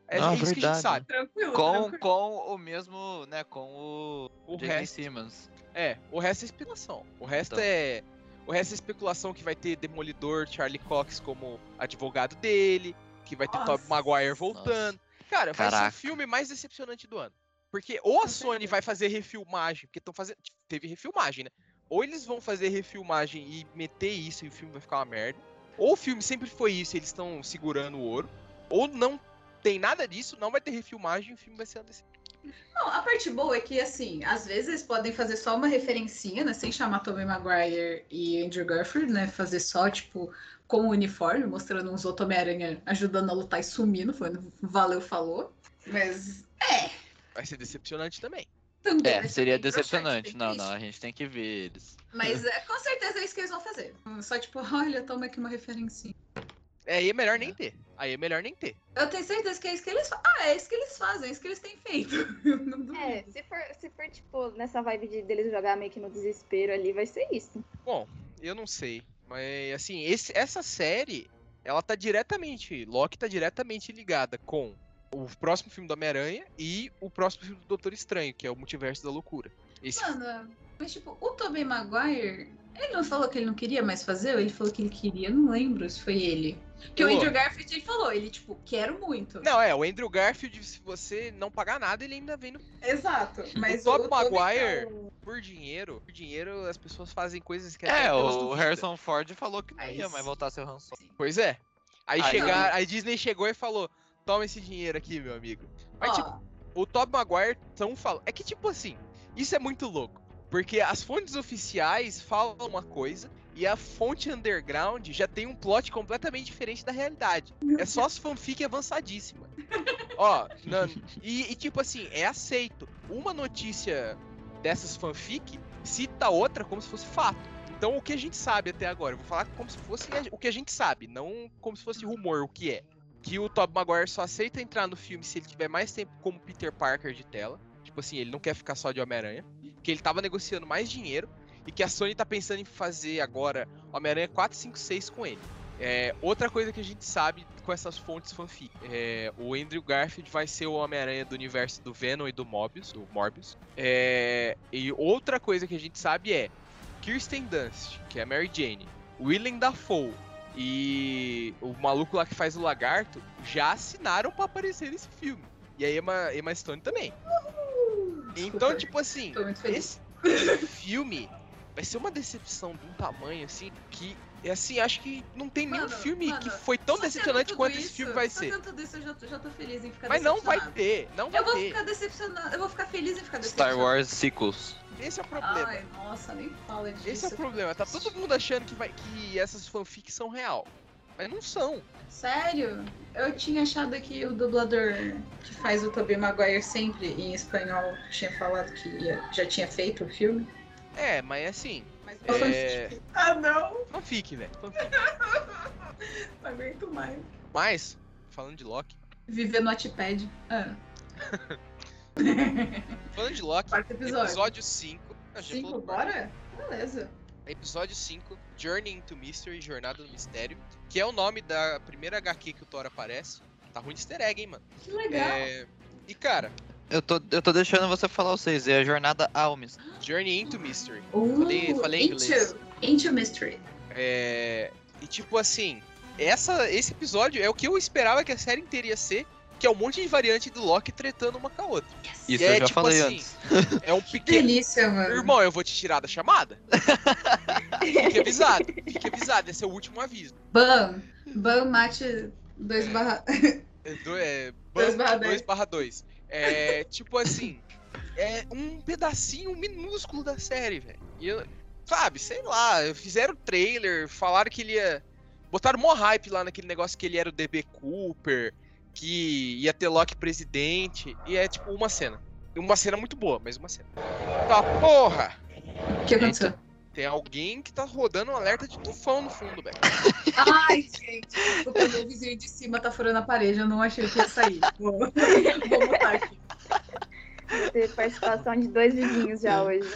É Ah, isso que a gente verdade. sabe. Tranquilo, Com, tranquilo. com o mesmo, né, com o, O resto, Simmons. é, o resto é especulação. O resto Então. é o resto é especulação que vai ter Demolidor, Charlie Cox como advogado dele, que vai ter Nossa. Tobey Maguire voltando. Cara, vai ser o filme mais decepcionante do ano. Porque ou a Sony vai fazer refilmagem, porque estão fazendo. Teve refilmagem, né? Ou eles vão fazer refilmagem e meter isso e o filme vai ficar uma merda. Ou o filme sempre foi isso e eles estão segurando o ouro. Ou não tem nada disso, não vai ter refilmagem e o filme vai ser uma. Não, a parte boa é que, assim, às vezes eles podem fazer só uma referencinha, né? Sem chamar Tobey Maguire e Andrew Garfield, né? Fazer só, tipo, com o uniforme, mostrando uns outros Homem-Aranha ajudando a lutar e sumindo. Foi, valeu, falou. Mas, é, Vai ser decepcionante também. também. É, seria decepcionante. Não, triste. não, a gente tem que ver eles. Mas é, com certeza é isso que eles vão fazer. Só, tipo, olha, toma aqui uma referencinha. Aí é melhor nem ter. Aí é melhor nem ter. Eu tenho certeza que é isso que eles fazem. Ah, é isso que eles fazem, é isso que eles têm feito. Eu não duvido. É, se for, se for, tipo, nessa vibe de deles jogar meio que no desespero ali, vai ser isso. Bom, eu não sei. Mas assim, esse- essa série, ela tá diretamente. Loki tá diretamente ligada com o próximo filme do Homem-Aranha e o próximo filme do Doutor Estranho, que é o Multiverso da Loucura. Esse Mano, mas tipo, o Tobey Maguire, Ele não falou que ele não queria mais fazer? Ou ele falou que ele queria? Eu não lembro se foi ele. Porque o. Andrew Garfield ele falou, ele, tipo, quero muito. Não, é, o Andrew Garfield, se você não pagar nada, ele ainda vem no Exato. Mas Tobey Tobey Maguire- o- por dinheiro. Por dinheiro, as pessoas fazem coisas que É, o. Harrison Ford falou que não Aí ia mais voltar a ser o Han Solo. Pois é. Aí, Aí- chegar, aí Disney chegou e falou: toma esse dinheiro aqui, meu amigo. Mas, Ó, tipo, o Tobey Maguire tão falando. É que, tipo assim, isso é muito louco. Porque as fontes oficiais falam uma coisa e a fonte underground já tem um plot completamente diferente da realidade. É só as fanfic avançadíssima. Ó, não- e, e, tipo assim, é aceito. Uma notícia dessas fanfic cita outra como se fosse fato. Então, o que a gente sabe até agora, eu vou falar como se fosse o que a gente sabe, não como se fosse rumor, o que é. Que o Tobey Maguire só aceita entrar no filme se ele tiver mais tempo como Peter Parker de tela. Tipo assim, ele não quer ficar só de Homem-Aranha. Que ele tava negociando mais dinheiro. E que a Sony tá pensando em fazer agora Homem-Aranha 456 com ele. É, outra coisa que a gente sabe com essas fontes fanfic. É, o Andrew Garfield vai ser o Homem-Aranha do universo do Venom e do Mobius. Do Morbius. É, e outra coisa que a gente sabe é Kirsten Dunst, que é a Mary Jane, Willem Dafoe e o maluco lá que faz o lagarto já assinaram pra aparecer nesse filme. E a Emma, Emma Stone também. Então, Desculpa, tipo assim, esse, esse filme vai ser uma decepção de um tamanho assim que é assim, acho que não tem nenhum Mano, filme mano, que foi tão decepcionante quanto esse isso- filme vai ser. Isso, eu já, tô- já tô feliz em ficar Mas não vai ter, não vai Eu vou ter. ficar decepcionada, eu vou ficar feliz em ficar Star decepcionada. Wars Sequels. Esse é o problema. Ai, nossa, nem fala disso. Esse é o problema. Tá todo mundo achando que, vai, que essas fanfics são real. Mas não são. Sério? Eu tinha achado que o dublador que faz o Tobey Maguire sempre em espanhol tinha falado que ia- já tinha feito o filme. É, mas assim. É... Ah, não! Fanfic, velho. Não aguento mais. Mas, falando de Loki. Viver no Wattpad. Ah, Falando de Loki, quarto episódio. episódio 5. A gente Cinco, falou- bora? Beleza. Episódio 5, Journey into Mystery, Jornada do Mistério. Que é o nome da primeira HQ que o Thor aparece. Tá ruim de easter egg, hein, mano. Que legal. É... E cara, Eu tô, eu tô deixando você falar seis. É a jornada Almes. Journey into Mystery. Uh, falei- falei em inglês. Into, into Mystery. É... E tipo assim, essa, esse episódio é o que eu esperava que a série inteira ia ser, que é um monte de variante do Loki tretando uma com a outra. Isso E eu é já tipo falei assim, antes. É um Que pequeno. delícia, mano. Irmão, eu vou te tirar da chamada. Fique avisado, fique avisado, esse é o último aviso. Bam. Bam mate 2 barra... É, do, é, 2 dez. barra 2. É tipo assim, é um pedacinho minúsculo da série, velho. E eu, sabe, sei lá, fizeram o trailer, falaram que ele ia. Botaram mó hype lá naquele negócio que ele era o DB Cooper, que ia ter Loki presidente, e é tipo uma cena. Uma cena muito boa, mas uma cena. Tá, porra! O que aconteceu? Tem alguém que tá rodando um alerta de tufão no fundo, velho. Ai, gente. Desculpa, meu vizinho de cima tá furando a parede. Eu não achei que ia sair. Vou, vou botar aqui. Teve participação de dois vizinhos já hoje.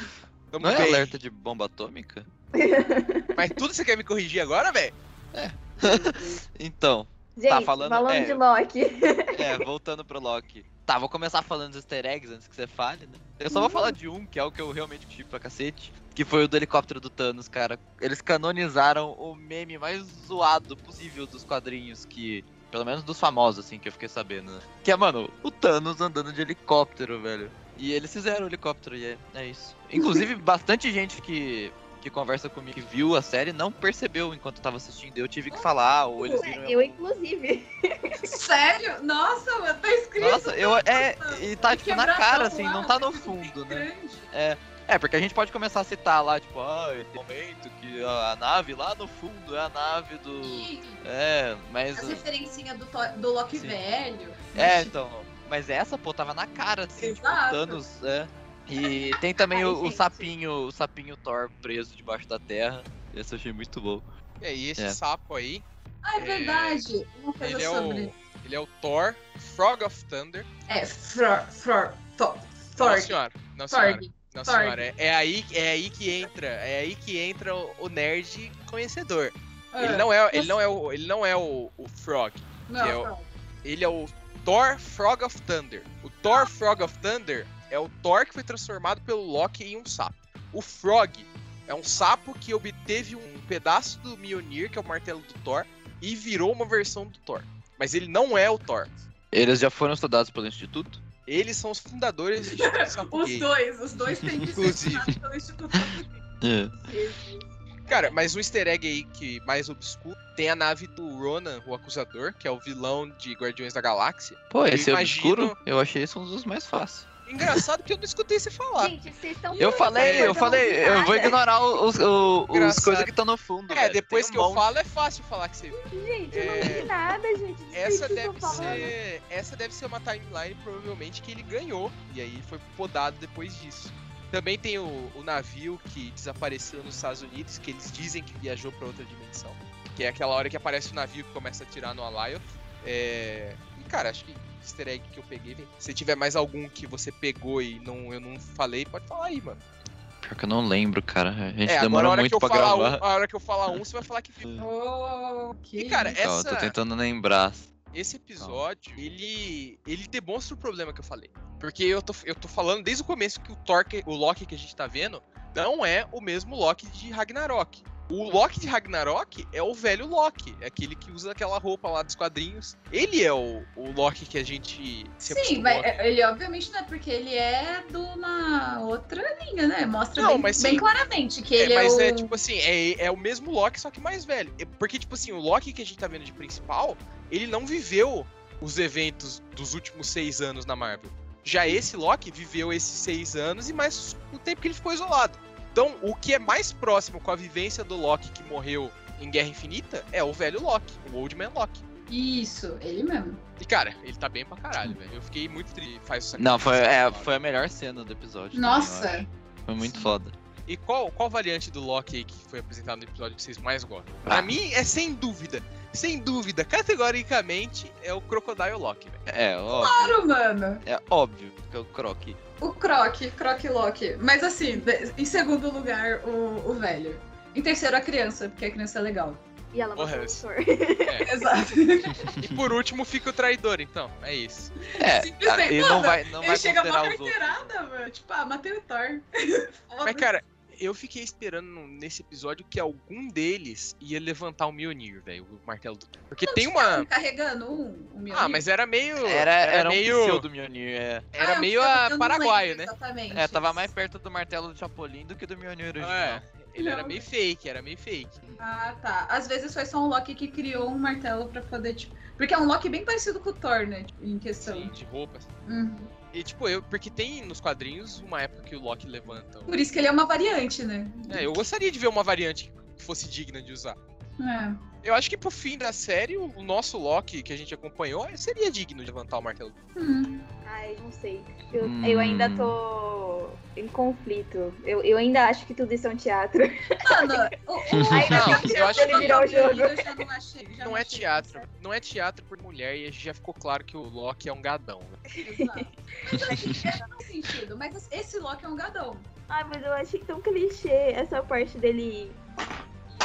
Tamo Não é alerta de bomba atômica? Mas tudo você quer me corrigir agora, velho? Então, Gente, falando- é. de Loki. é, voltando pro Loki. Tá, vou começar falando dos easter eggs antes que você fale, né? Eu só vou falar de um, que é o que eu realmente tive pra cacete. Que foi o do helicóptero do Thanos, cara. Eles canonizaram o meme mais zoado possível dos quadrinhos que. Pelo menos dos famosos, assim, que eu fiquei sabendo, né? Que é, mano, o Thanos andando de helicóptero, velho. E eles fizeram o helicóptero, e é, é isso. Inclusive, bastante gente que, que conversa comigo, que viu a série, não percebeu enquanto tava assistindo. Eu tive que falar, ou eles viram. Eu, inclusive. Sério? Nossa, mano, tá escrito. Nossa, eu. É. E tá, tipo, na cara, assim, lá, não tá no tudo fundo, né? grande. É. É, porque a gente pode começar a citar lá, tipo, ah, esse momento que a, a nave lá no fundo é a nave do. E É, mas. as referencinhas do, To- do Loki Sim. velho. É, então. Mas essa, pô, tava na cara, assim, tipo, Exato. Thanos, é. E tem também Ai, o, o sapinho, o sapinho Thor preso debaixo da terra. Esse eu achei muito bom. E aí, esse É. sapo aí, Ah, é verdade. Uma coisa ele é, sobre. o, ele é o Thor, Frog of Thunder. É, Fror. Fror. Thor. Não, Thor. senhora. Não, senhora. Thorg. Thorg. senhora. É, é aí, é aí que entra, é aí que entra o, o nerd conhecedor. Ele não é, ele não é o, ele não é o, o Frog. Não, é o-. Ele é o Thor Frog of Thunder. O Thor Frog of Thunder é o Thor que foi transformado pelo Loki em um sapo. O Frog É um sapo que obteve um pedaço do Mjolnir, que é o martelo do Thor, e virou uma versão do Thor. Mas ele não é o Thor. Eles já foram estudados pelo Instituto? Eles são os fundadores do Instituto Os dois, os dois têm que ser pelo Instituto É. Cara, mas um easter egg aí que mais obscuro tem a nave do Ronan, o Acusador, que é o vilão de Guardiões da Galáxia. Pô, Eu esse imagino- obscuro, eu achei esse um dos mais fáceis. Engraçado que eu não escutei você falar. Gente, vocês estão. Eu falei, eu falei, eu vou ignorar os, os, os coisas que estão no fundo. É, velho. depois Tem que um eu monte. falo é fácil falar que você. Gente, eu não É, vi nada, gente. Essa deve ser. Essa deve ser uma timeline, provavelmente, que ele ganhou. E aí foi podado depois disso. Também tem o, o navio que desapareceu nos Estados Unidos, que eles dizem que viajou pra outra dimensão. Que é aquela hora que aparece o navio que começa a atirar no Alioth. É... E cara, acho que easter egg que eu peguei. vem. Se tiver mais algum que você pegou e não, eu não falei, pode falar aí, mano. Pior que eu não lembro, cara. A gente é, agora a demorou hora, que muito eu pra falar gravar. um, a hora que eu falar um, você vai falar que viu. Oh, que E, cara, isso. Calma, eu essa- tô tentando lembrar. Esse episódio, ele ele demonstra o problema que eu falei. Porque eu tô, eu tô falando desde o começo que o Thor, que- o Loki que a gente tá vendo, não é o mesmo Loki de Ragnarok. O Loki de Ragnarok é o velho Loki, é aquele que usa aquela roupa lá dos quadrinhos. Ele é o, o Loki que a gente se Sim, mas ele obviamente não é porque ele é de uma outra linha, né? Mostra Não, bem, mas bem sim. claramente que É, ele é, mas o... é tipo assim, é, é o mesmo Loki, só que mais velho. É Porque, tipo assim, o Loki que a gente tá vendo de principal, ele não viveu os eventos dos últimos seis anos na Marvel. Já esse Loki viveu esses seis anos e mais o tempo que ele ficou isolado. Então, o que é mais próximo com a vivência do Loki que morreu em Guerra Infinita é o velho Loki, o Old Man Loki. Isso, ele mesmo. E, cara, ele tá bem pra caralho, velho. Eu fiquei muito triste. Faz o Não, foi, é, foi a melhor cena do episódio. também, eu Nossa, acho. Foi muito Sim. foda. E qual, qual variante do Loki aí que foi apresentado no episódio que vocês mais gostam? Ah. Pra mim, é sem dúvida. Sem dúvida, categoricamente, é o Crocodile Loki, velho. É, óbvio. claro, mano. É óbvio que é o Croc. O Croc, Croc Loki. Mas assim, em segundo lugar, o, o velho. Em terceiro, a criança, porque a criança é legal. E ela matou o Thor. Exato. E por último fica o traidor, então. É isso. É, Simplesmente, e não vai, não ele vai chega uma carteirada, mano. Tipo, ah, matei o Thor. Mas, cara, eu fiquei esperando nesse episódio que algum deles ia levantar o Mjolnir, velho. O martelo do Thor. Porque tem uma. Carregando um, um Mjolnir. Ah, mas era meio. Era, era, um meio. pseudo Mjolnir, é. Era Ah, meio eu- a não paraguaio, né? Exatamente. É, tava mais perto do martelo do Chapolin do que do Mjolnir original. É. Ele era Não. meio fake, era meio fake. Ah, tá. Às vezes foi só um Loki que criou um martelo pra poder, tipo. Porque é um Loki bem parecido com o Thor, né? tipo, Em questão. Sim, de roupas. Uhum. E tipo, eu. Porque tem nos quadrinhos uma época que o Loki levanta. o- Por isso que ele é uma variante, né? É, eu gostaria de ver uma variante que fosse digna de usar. É. Eu acho que pro fim da série, o nosso Loki que a gente acompanhou seria digno de levantar o martelo. Hum. Ai, não sei. Eu, Hum. eu ainda tô em conflito. Eu, eu ainda acho que tudo isso é um teatro. Mano, o, o... Não, eu acho dele que- virar o jogo. Eu já não achei. já não é teatro. Não é teatro por mulher e já ficou claro que o Loki é um gadão. né? Exato. Sentido. Mas esse Loki é um gadão. Ai, mas eu achei tão clichê essa parte dele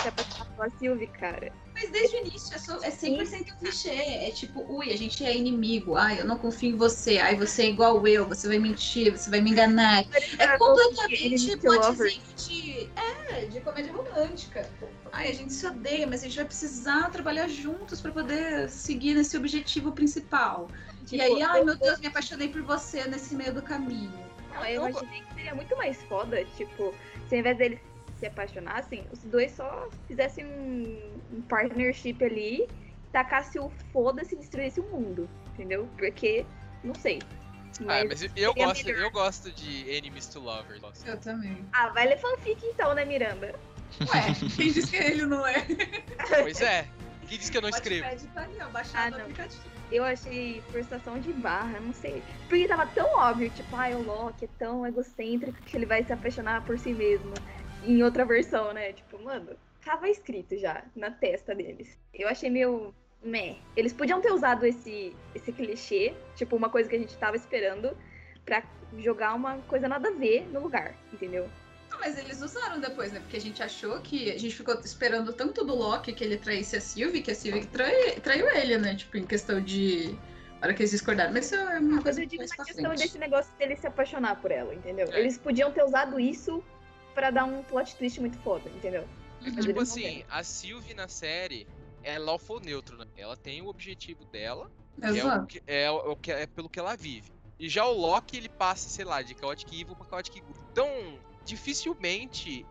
se apaixonar pela Sylvie, cara. Mas desde o início é, só- é 100% clichê. É tipo, ui, a gente é inimigo. Ai, eu não confio em você. Ai, você é igual eu. Você vai mentir, você vai me enganar. É completamente Enemy to lovers. plotzinho de. É, de comédia romântica. Ai, a gente se odeia, mas a gente vai precisar trabalhar juntos pra poder seguir nesse objetivo principal. e Tipo, aí, ai eu- meu Deus, me apaixonei por você nesse meio do caminho. Não, eu imaginei que seria muito mais foda, tipo, se ao invés deles se apaixonassem, os dois só fizessem um, um partnership ali, tacasse o foda-se e destruísse o mundo, entendeu? Porque, não sei. Ah, mas eu, gosto, melhor. eu gosto de enemies to lovers. nossa. Eu também. Ah, vai ler fanfic então, né, Miranda? Ué, quem disse que ele não é? Pois é. Quem disse que eu não escrevo? Tá ali, ó, baixado Ah, não. Eu achei forçação de barra, não sei. Porque tava tão óbvio, tipo, ai, o Loki é tão egocêntrico que ele vai se apaixonar por si mesmo. Em outra versão, né? Tipo, mano, tava escrito já na testa deles. Eu achei meio. Meh. Eles podiam ter usado esse, esse clichê, tipo, uma coisa que a gente tava esperando, pra jogar uma coisa nada a ver no lugar, entendeu? Não, mas eles usaram depois, né? Porque a gente achou que. A gente ficou esperando tanto do Loki que ele traísse a Sylvie, que a Sylvie trai, traiu ele, né? Tipo, em questão de. A hora que eles discordaram. Mas isso é uma Mas coisa eu digo mais na questão frente. desse negócio dele se apaixonar por ela, entendeu? É. Eles podiam ter usado isso pra dar um plot twist muito foda, entendeu? Mas Tipo assim, a Sylvie na série é lawful neutro, né? Ela tem o objetivo dela, que é, o Exato. que, é, o que é pelo que ela vive. E já o Loki, ele passa, sei lá, de Chaotic Evil pra Chaotic Good. Então, dificilmente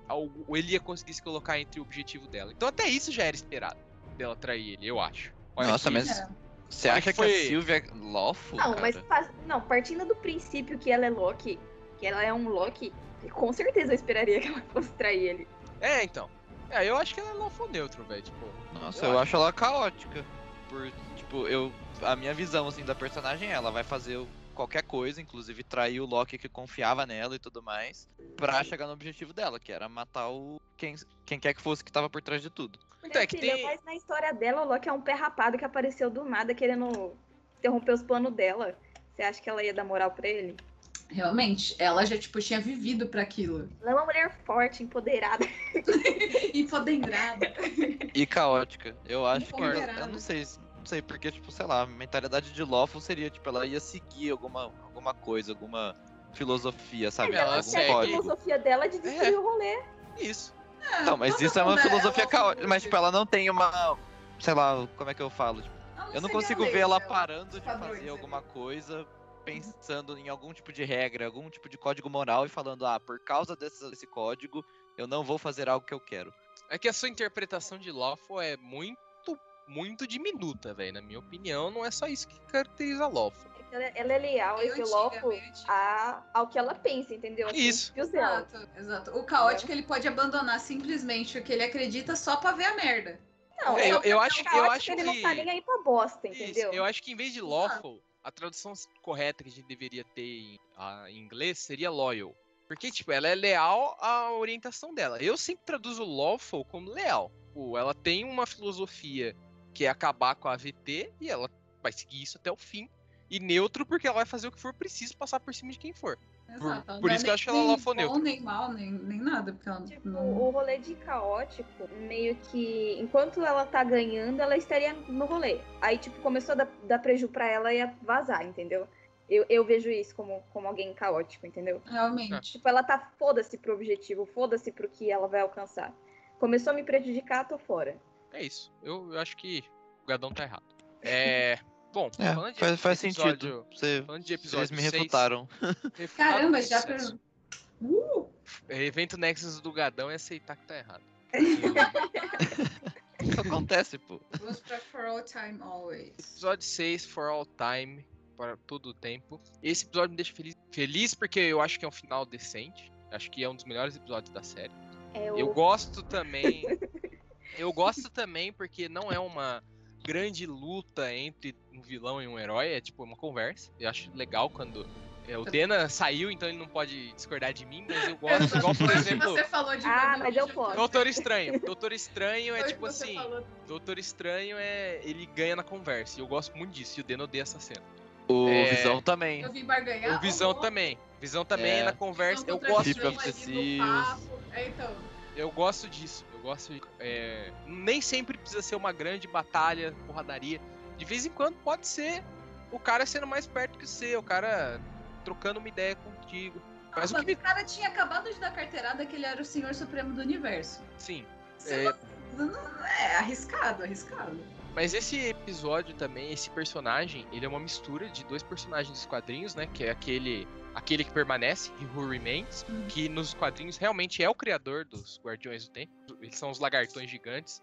ele ia conseguir se colocar entre o objetivo dela. Então até isso já era esperado dela trair ele, eu acho. Olha Nossa, que- mas É. você acha que que, foi- a Sylvia é lawful, Não, cara? mas não, partindo do princípio que ela é Loki, que ela é um Loki, com certeza eu esperaria que ela fosse trair ele. É, então. É, eu acho que ela é lawful neutro, velho. Tipo, Nossa, eu eu, acho ela caótica. Por, tipo, eu. A minha visão, assim, da personagem é ela vai fazer qualquer coisa, inclusive trair o Loki que confiava nela e tudo mais, pra chegar no objetivo dela, que era matar o. Quem, quem quer que fosse que tava por trás de tudo. então é que filha, tem. Mas na história dela, o Loki é um pé rapado que apareceu do nada querendo interromper os planos dela. Você acha que ela ia dar moral pra ele? Realmente, ela já, tipo, tinha vivido pra aquilo. Ela é uma mulher forte, empoderada. Empoderada. E caótica. Eu acho que. Eu, não sei. Não sei, porque, tipo, sei lá, a mentalidade de lawful seria, tipo, ela ia seguir alguma, alguma coisa, alguma filosofia, sabe? Ela algum segue. a filosofia dela é de destruir o rolê. Isso. Não, mas isso é uma filosofia caótica. Mas, tipo, ela não tem uma. Sei lá, como é que eu falo? Tipo, eu não consigo ver ela dela, parando de fazer alguma coisa pensando em algum tipo de regra, algum tipo de código moral e falando, ah, por causa desse, desse código, eu não vou fazer algo que eu quero. É que a sua interpretação de lawful é muito, muito diminuta, velho. Na minha opinião, não é só isso que caracteriza lawful. Ela, ela é leal e antiga. a, ao que ela pensa, entendeu? Aos Isso. Exato, exato. O caótico ele pode abandonar simplesmente o que ele acredita só pra ver a merda. Não, É, é, eu- eu acho- eu acho ele que- não tá nem aí pra bosta, Isso, entendeu? eu acho que em vez de lawful, a tradução correta que a gente deveria ter em, a- em inglês seria loyal. Porque, tipo, ela é leal à orientação dela. Eu sempre traduzo lawful como leal. Pô, ela tem uma filosofia que é acabar com a AVT e ela vai seguir isso até o fim. E neutro porque ela vai fazer o que for preciso passar por cima de quem for. Exato. Ela por não isso é que eu nem- acho ela nem lawful bom, neutro. Nem mal, nem, nem nada. Porque ela Tipo, não... o rolê de caótico, meio que enquanto ela tá ganhando, ela estaria no rolê. Aí, tipo, começou a dar, dar preju pra ela e a vazar, entendeu? Eu, eu vejo isso como, como alguém caótico, entendeu? Realmente. Tipo, ela tá foda-se pro objetivo, foda-se pro que ela vai alcançar. Começou a me prejudicar, tô fora. É isso. Eu, eu acho que o Gadão tá errado. É. Bom, É, falando de faz, faz episódio- sentido. Você, Falando de vocês episódio me seis, refutaram. refutado Caramba, já... sucesso. Uh! Evento Nexus do Gadão é aceitar que tá errado. Isso acontece, pô. Pra For All Time Always. Episódio 6, For All Time, para todo o tempo. Esse episódio me deixa feliz, feliz porque eu acho que é um final decente. Acho que é um dos melhores episódios da série. É Eu o gosto também. eu gosto também porque não é uma grande luta entre um vilão e um herói, é tipo uma conversa. Eu acho legal quando. é, o Dena saiu, então ele não pode discordar de mim, mas eu gosto, igual por exemplo. você falou de Ah, mas eu posso. Doutor Estranho. Doutor Estranho é tipo assim. falou. Doutor Estranho é. ele ganha na conversa. E eu gosto muito disso. E o Dena odeia essa cena. O É. Visão também. Eu vim barganhar. o Visão também. Visão também É. na conversa. Visão Eu gosto papo. É, então. Eu gosto disso. Eu gosto. de- é, Nem sempre precisa ser uma grande batalha, porradaria. De vez em quando pode ser o cara sendo mais perto que você, o cara trocando uma ideia contigo. Mas Ah, o que o cara tinha acabado de dar carteirada que ele era o Senhor Supremo do Universo. Sim. É, não- é arriscado, arriscado. Mas esse episódio também, esse personagem, ele é uma mistura de dois personagens dos quadrinhos, né? Que é aquele, aquele que permanece, Who Remains, Uhum. que nos quadrinhos realmente é o criador dos Guardiões do Tempo. Eles são os lagartões gigantes.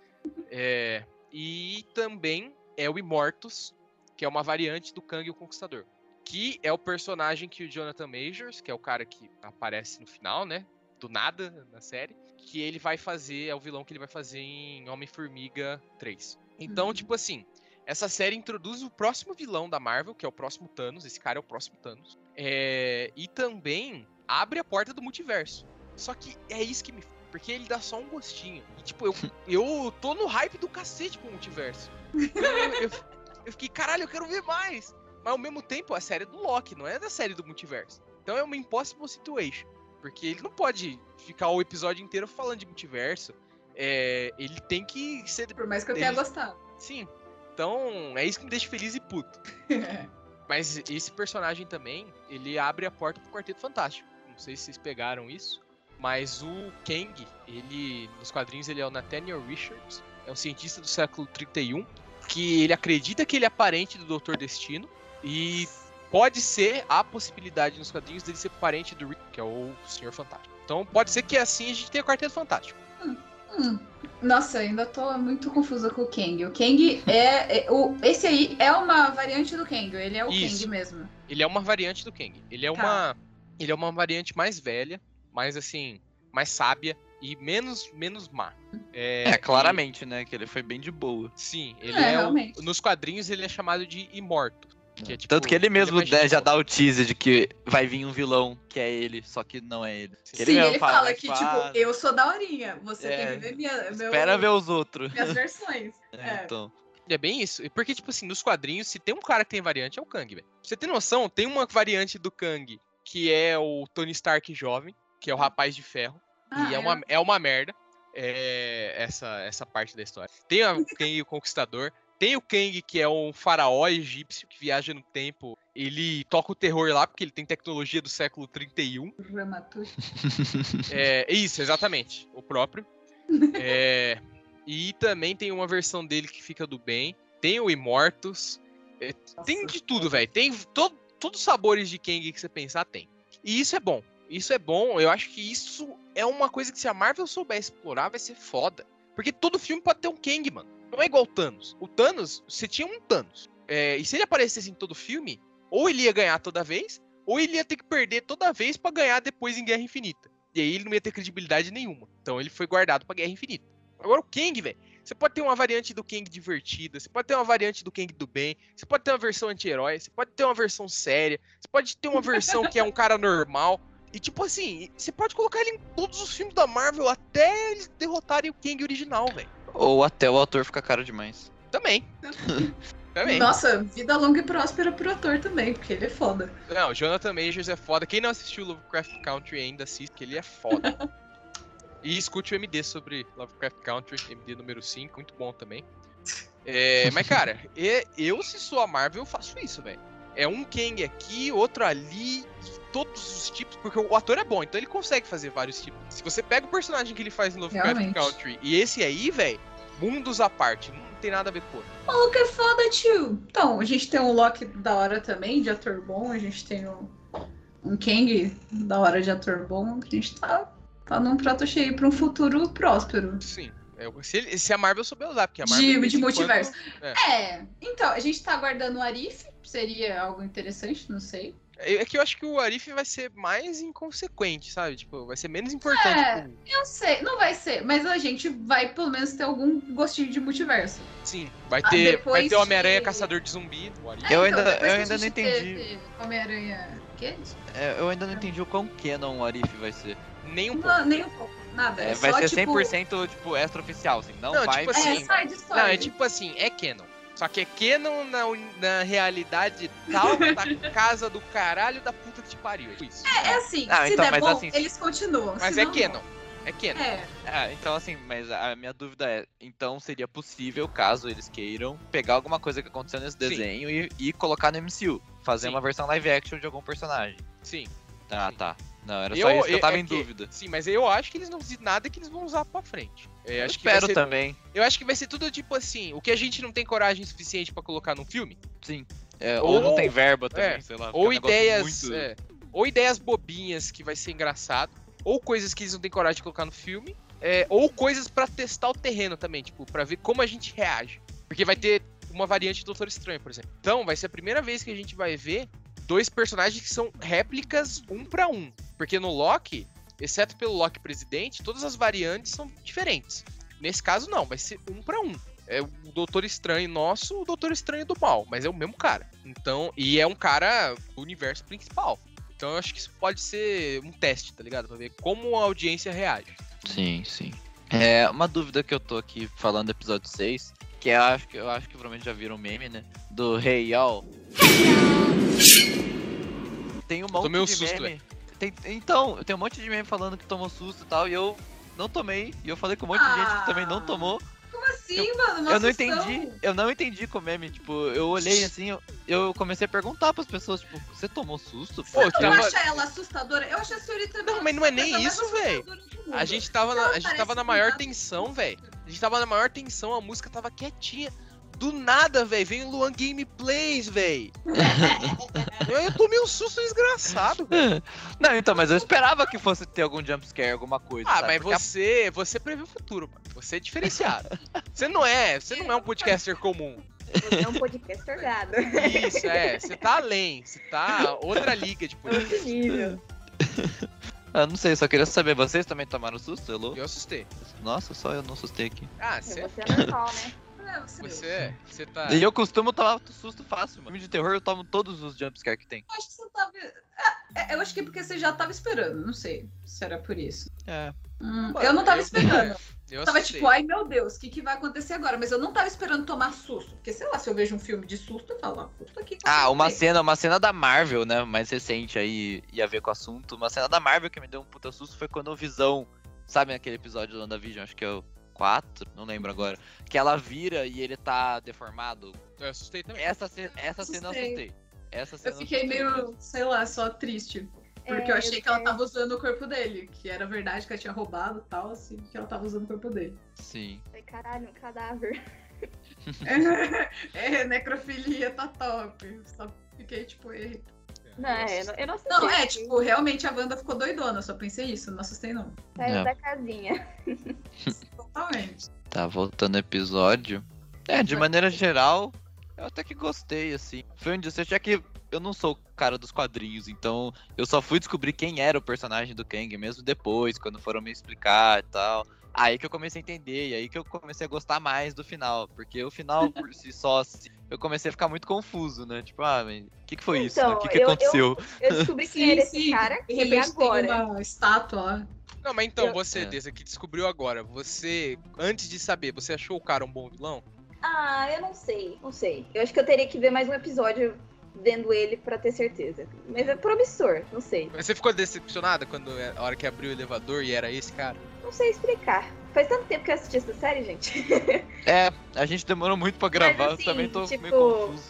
É, e também é o Immortus, que é uma variante do Kang o Conquistador. Que é o personagem que o Jonathan Majors, que é o cara que aparece no final, né? Do nada na série. Que ele vai fazer, é o vilão que ele vai fazer em Homem-Formiga 3. Então, Uhum. tipo assim, essa série introduz o próximo vilão da Marvel, que é o próximo Thanos. Esse cara é o próximo Thanos. É, e também abre a porta do multiverso. Só que é isso que me. Porque ele dá só um gostinho. E, tipo, eu, eu tô no hype do cacete pro multiverso. Eu, eu, eu fiquei, caralho, eu quero ver mais. Mas ao mesmo tempo, a série é do Loki, não é da série do multiverso. Então é uma impossible situation. Porque ele não pode ficar o episódio inteiro falando de multiverso. É, ele tem que ser Por mais que eu Ele- tenha gostado. Sim. Então, é isso que me deixa feliz e puto. Mas esse personagem também, ele abre a porta pro Quarteto Fantástico. Não sei se vocês pegaram isso. Mas o Kang, ele nos quadrinhos ele é o Nathaniel Richards, é um cientista do século 31 que ele acredita que ele é parente do Doutor Destino e pode ser a possibilidade nos quadrinhos dele ser parente do Rick, que é o Senhor Fantástico. Então pode ser que assim a gente tenha o Quarteto Fantástico. Hum. Nossa, ainda tô muito confusa com o Kang. O Kang é, é- o, esse aí é uma variante do Kang, ele é o Isso. Kang mesmo. Ele é uma variante do Kang. Ele é Tá. uma ele é uma variante mais velha, mais assim, mais sábia e menos menos má. É, É, claramente, né? Que ele foi bem de boa. sim, ele É, é, o- nos quadrinhos ele é chamado de Imorto. Que é, tipo, Tanto que ele mesmo é mais né, de já dá o teaser de que vai vir um vilão que é ele, só que não é ele. Que Sim, mesmo ele fala, mas que, fala, tipo, eu sou daorinha, você É, tem que ver minha, meu, Espera ver os outros. minhas versões. É, É. então. É bem isso. E Porque, tipo assim, nos quadrinhos, se tem um cara que tem variante, é o Kang, velho. Você ter noção, tem uma variante do Kang que é o Tony Stark jovem, que é o rapaz de ferro. Ah, e é uma, é uma merda é, essa, essa parte da história. Tem o Kang o Conquistador. Tem o Kang, que é um faraó egípcio que viaja no tempo. Ele toca o terror lá, porque ele tem tecnologia do século 31. Ramatut. É, isso, exatamente. O próprio. É, e também tem uma versão dele que fica do bem. Tem o Imortus. É, tem de tudo, velho. Tem to, todos os sabores de Kang que você pensar, tem. E isso é bom. Isso é bom. Eu acho que isso é uma coisa que se a Marvel souber explorar, vai ser foda. Porque todo filme pode ter um Kang, mano. Não é igual o Thanos. O Thanos, você tinha um Thanos. É, e se ele aparecesse em todo filme, ou ele ia ganhar toda vez, ou ele ia ter que perder toda vez pra ganhar depois em Guerra Infinita. E aí ele não ia ter credibilidade nenhuma. Então ele foi guardado pra Guerra Infinita. Agora o Kang, velho. Você pode ter uma variante do Kang divertida, você pode ter uma variante do Kang do bem, você pode ter uma versão anti-herói, você pode ter uma versão séria, você pode ter uma versão que é um cara normal. E tipo assim, você pode colocar ele em todos os filmes da Marvel até eles derrotarem o Kang original, velho. Ou até o ator ficar caro demais. Também. Também. Nossa, vida longa e próspera pro ator também, porque ele é foda. Não, Jonathan Majors é foda. Quem não assistiu Lovecraft Country ainda assiste, que ele é foda. e escute o MD sobre Lovecraft Country, MD número 5, muito bom também. É, mas, cara, e- eu, se sou a Marvel, eu faço isso, velho. É um Kang aqui, outro ali, todos os tipos, porque o ator é bom, então ele consegue fazer vários tipos. Se você pega o personagem que ele faz em Lovecraft. Country e esse aí, velho, mundos à parte, não tem nada a ver com o outro. Maluco é foda, tio. Então, a gente tem um Loki da hora também, de ator bom. A gente tem um, um Kang da hora de ator bom. A gente tá, tá num prato cheio pra um futuro próspero. Sim. É, se, ele- se a Marvel souber usar, porque a De- Marvel. de vez em quando- multiverso. é. É, então, a gente tá aguardando o Arif. Seria algo interessante, não sei. É é que eu acho que o Arif vai ser mais inconsequente, sabe? Tipo, vai ser menos importante. É. pro- Eu sei, não vai ser, mas a gente vai pelo menos ter algum gostinho de multiverso. Sim, vai Ah, ter, vai depois ter o Homem-Aranha de- Caçador de Zumbi. O Arif. Eu É, ainda- depois eu ainda não entendi. Homem-Aranha. É, eu ainda não entendi o quão canon o Arif vai ser. Nem um pouco. Não, nem um pouco. Nada. É, É, vai só, ser tipo, 100% tipo extra-oficial, assim. Não, Não, vai tipo É, assim, side Não, é tipo assim, é canon. Só que é canon na, na realidade tal da casa do caralho da puta que te pariu. É tipo isso. É, é assim, Ah, se então, der bom, assim- eles continuam. Mas é não. canon. É canon. É, Ah, então assim, mas a minha dúvida é, então seria possível, caso eles queiram, pegar alguma coisa que aconteceu nesse desenho e, e colocar no MCU, fazer Sim. uma versão live action de algum personagem. Sim. Tá, Sim. tá. Não, era só isso que eu é tava em que- dúvida. Sim, mas eu acho que eles não dizem nada que eles vão usar pra frente. É, Eu acho que vai espero ser- também. Eu acho que vai ser tudo tipo assim, o que a gente não tem coragem suficiente pra colocar num filme, Sim. É, ou, Ou- não tem verba também, é, sei lá. ou ideias, muito- é, ou ideias bobinhas que vai ser engraçado, ou coisas que eles não têm coragem de colocar no filme, é, ou coisas pra testar o terreno também, tipo, pra ver como a gente reage. Porque vai ter uma variante do Doutor Estranho, por exemplo. Então, vai ser a primeira vez que a gente vai ver dois personagens que são réplicas um pra um. Porque no Loki, exceto pelo Loki presidente, todas as variantes são diferentes. Nesse caso, não, vai ser um pra um. É o Doutor Estranho nosso, o Doutor Estranho do mal, mas é o mesmo cara. Então, e é um cara do universo principal. Então eu acho que isso pode ser um teste, tá ligado? Pra ver como a audiência reage. Sim, sim. É, uma dúvida que eu tô aqui falando do episódio 6, que eu acho que eu acho que provavelmente já viram um meme, né? Do Rei Yal. Tem um monte de susto, meme. Tem, então, tem um monte de meme falando que tomou susto e tal, e eu não tomei. E eu falei com um monte de gente que também não Ah. tomou. como assim? assim, mano. uma Eu não sustão. entendi, eu não entendi com o meme, tipo, eu olhei assim, eu, eu comecei a perguntar pras pessoas, tipo, você tomou susto? Pô, Eu tava- acho ela assustadora. Eu acho a senhorita. Não, mas não é nem isso, mundo. A gente tava na, Ela a gente tava na maior tensão, velho. A gente tava na maior tensão, a música tava quietinha. Do nada, velho, vem o Luan Gameplays, velho. eu, eu tomei um susto desgraçado, velho. Não, então, mas eu esperava que fosse ter algum jumpscare, alguma coisa. Ah, sabe? mas Porque a- você, você prevê o futuro, mano. Você é diferenciado. Você não é, você não é um podcaster comum. Você é um podcast torgado. Isso, é. Você tá além. Você tá outra liga de Outro podcast. nível. Ah, não sei, só queria saber, vocês também tomaram susto, Elô? Eu assustei. Nossa, só eu não assustei aqui. Ah, Você você, é normal, né? É, você, você, você tá. E eu costumo tomar susto fácil, mano. Filme de terror eu tomo todos os jumpscare que tem. Eu acho que você tava. É, eu acho que é porque você já tava esperando. Não sei se era por isso. É. Hum, Mano, eu não tava eu- esperando. Eu tava assustei. tipo, ai meu Deus, o que, que vai acontecer agora? Mas eu não tava esperando tomar susto. Porque, sei lá, se eu vejo um filme de susto, eu falo, ah, aqui. com Ah, uma certeza. cena, uma cena da Marvel, né? Mais recente aí, ia ver com o assunto. Uma cena da Marvel que me deu um puta susto foi quando o Visão, sabe aquele episódio do WandaVision, acho que é o 4, não lembro agora. Que ela vira e ele tá deformado. Eu assustei também. Essa, ce- essa cena eu Assustei. assustei. Essa cena Eu fiquei assustei meio, sei lá, só triste. Porque É, eu achei que ela tava usando o corpo dele. Que era verdade que ela tinha roubado e tal, assim, que ela tava usando o corpo dele. Sim. Falei, caralho, um cadáver. é, necrofilia tá top. Só fiquei tipo, eita. Não, é, eu não, eu não. Não, é, tipo, realmente a Wanda ficou doidona, eu só pensei isso, não assustei não. Saiu É. da casinha. Totalmente. Tá, voltando ao episódio. É, de maneira geral, eu até que gostei, assim. Foi um desfecho, já que eu não sou o cara dos quadrinhos, então eu só fui descobrir quem era o personagem do Kang mesmo depois, quando foram me explicar e tal. Aí que eu comecei a entender, e aí que eu comecei a gostar mais do final. Porque o final, por si só, assim, eu comecei a ficar muito confuso, né? Tipo, ah, mas o que, que foi isso? né? Então, O que, que eu- eu- aconteceu? Eu descobri quem era esse cara e repente agora. tem uma estátua. Não, mas então, Eu- você, É. desse que descobriu agora, você, antes de saber, você achou o cara um bom vilão? Ah, eu não sei, não sei. Eu acho que eu teria que ver mais um episódio vendo ele pra ter certeza. Mas é promissor, não sei. Mas Você ficou decepcionada quando é a hora que abriu o elevador e era esse cara? Não sei explicar. Faz tanto tempo que eu assisti essa série, gente. É, a gente demorou muito pra gravar, eu assim, também tô tipo, meio confuso.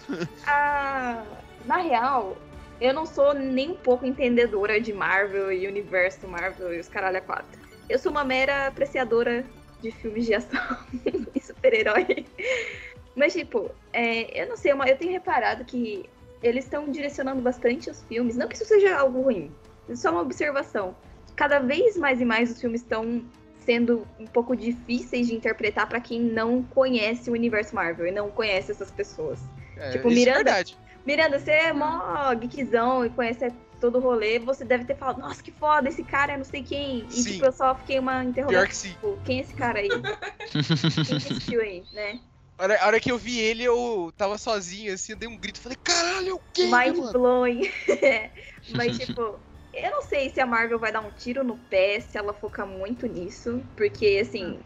Ah, na real, eu não sou nem um pouco entendedora de Marvel e universo Marvel e os caralho a quatro. Eu sou uma mera apreciadora de filmes de ação e super-herói. Mas, tipo, é, eu não sei, eu tenho reparado que eles estão direcionando bastante os filmes. Não que isso seja algo ruim, é só uma observação. Cada vez mais e mais os filmes estão sendo um pouco difíceis de interpretar pra quem não conhece o universo Marvel e não conhece essas pessoas. É, Tipo, isso é Miranda- você é mó geekzão e conhece todo o rolê, você deve ter falado, nossa, que foda, esse cara é não sei quem. E Sim. tipo, eu só fiquei uma interrogação, Pior que sim. tipo, quem é esse cara aí? quem que assistiu aí, né? A hora, a hora que eu vi ele, eu tava sozinho, assim, eu dei um grito, falei, caralho, é o quê, Mind mano? blowing. Mas, tipo, eu não sei se a Marvel vai dar um tiro no pé, se ela focar muito nisso, porque, assim.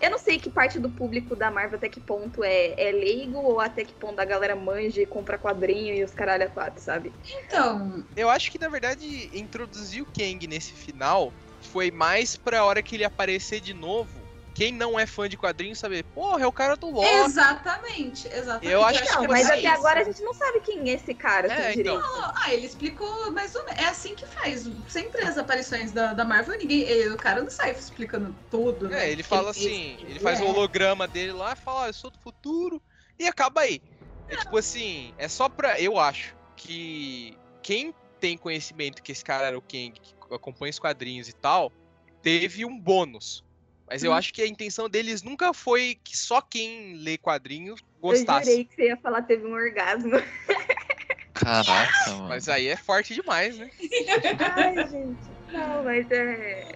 Eu não sei que parte do público da Marvel até que ponto é, é leigo ou até que ponto a galera manja e compra quadrinho e os caralho a quatro, sabe? Então, Eu acho que, na verdade, introduzir o Kang nesse final foi mais pra hora que ele aparecer de novo. Quem não é fã de quadrinhos saber, porra, é o cara do Loki. exatamente, exatamente. Eu acho que Não, tipo mas assim, até agora a gente não sabe quem é esse cara, assim, É, então. direito. Ah, ele explicou mais ou menos. É assim que faz. Sempre as aparições da, da Marvel, ninguém. O cara não sai explicando tudo, né? É, ele fala fez, assim, que ele faz é. o holograma dele lá e fala, ah, eu sou do futuro, e acaba aí. É tipo assim, é só pra. Eu acho que quem tem conhecimento que esse cara era o Kang, que acompanha os quadrinhos e tal, teve um bônus. Mas eu Hum. acho que a intenção deles nunca foi que só quem lê quadrinhos Eu gostasse. jurei que você ia falar teve um orgasmo. Caraca, mano. Mas aí é forte demais, né? Ai, gente. Não, mas é.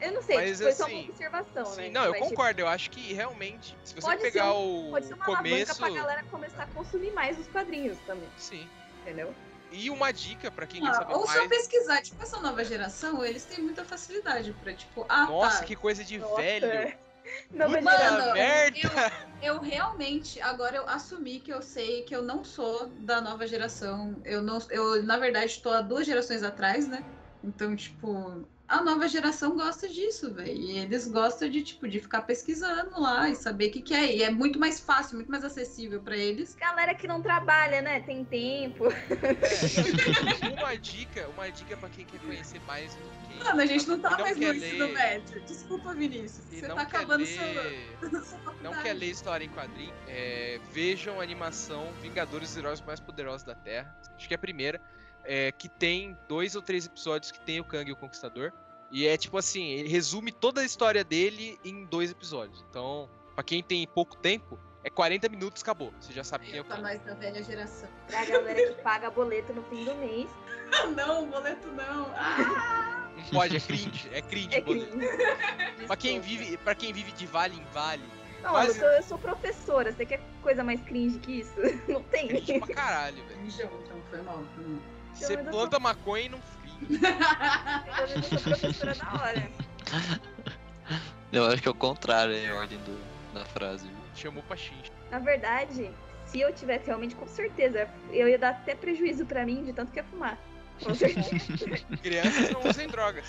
Eu não sei, Mas, tipo, foi só assim, uma observação, Sim, né? não, eu Mas, tipo, concordo. Eu acho que realmente, se você Pode ser pegar um- o Pode ser uma alavanca começo. pra galera começar a consumir mais os quadrinhos também, Sim. entendeu? E uma dica pra quem quer Ah, saber ou mais. só pesquisar, tipo, essa nova geração, eles têm muita facilidade pra, tipo, ah, Nossa, tá. que coisa de Nossa, velho. Não, Puta mas Mano, merda. Eu realmente, agora eu assumi que eu sei que eu não sou da nova geração. Eu não, eu na verdade estou há duas gerações atrás, né? Então, tipo, a nova geração gosta disso, velho. E eles gostam de, tipo, de ficar pesquisando lá e saber o que, que é. E é muito mais fácil, muito mais acessível pra eles. Galera que não trabalha, né? Tem tempo. É, uma dica, uma dica pra quem quer conhecer mais do que. Mano, a gente não tá e mais quer no ensino médio. Desculpa, Vinícius. e Você não tá acabando ler- sua, sua Não quer ler história em quadrinho? É, vejam a animação Vingadores os Heróis Mais Poderosos da Terra. Acho que é a primeira. É, que tem dois ou três episódios que tem o Kang e o Conquistador. E é tipo assim, ele resume toda a história dele em dois episódios. Então, pra quem tem pouco tempo, é 40 minutos, acabou. Você já sabe quem é o Pra Kang. nós da velha geração. Pra galera que paga boleto no fim do mês. Ah, não, boleto não. Ah! Não pode, é cringe. É cringe, É boleto. cringe. Pra quem, vive, pra quem vive de vale em vale, Não, Mas- eu, sou, eu sou professora. Você quer coisa mais cringe que isso? Não tem. cringe pra caralho, velho. Então foi mal. Foi mal. Você planta maconha e não menos eu sou professora da hora. Eu acho que é o contrário, é a ordem do, da frase. Chamou pra xinge. Na verdade, se eu tivesse realmente, com certeza, eu ia dar até prejuízo pra mim de tanto que ia fumar. Com certeza. Crianças não usem drogas.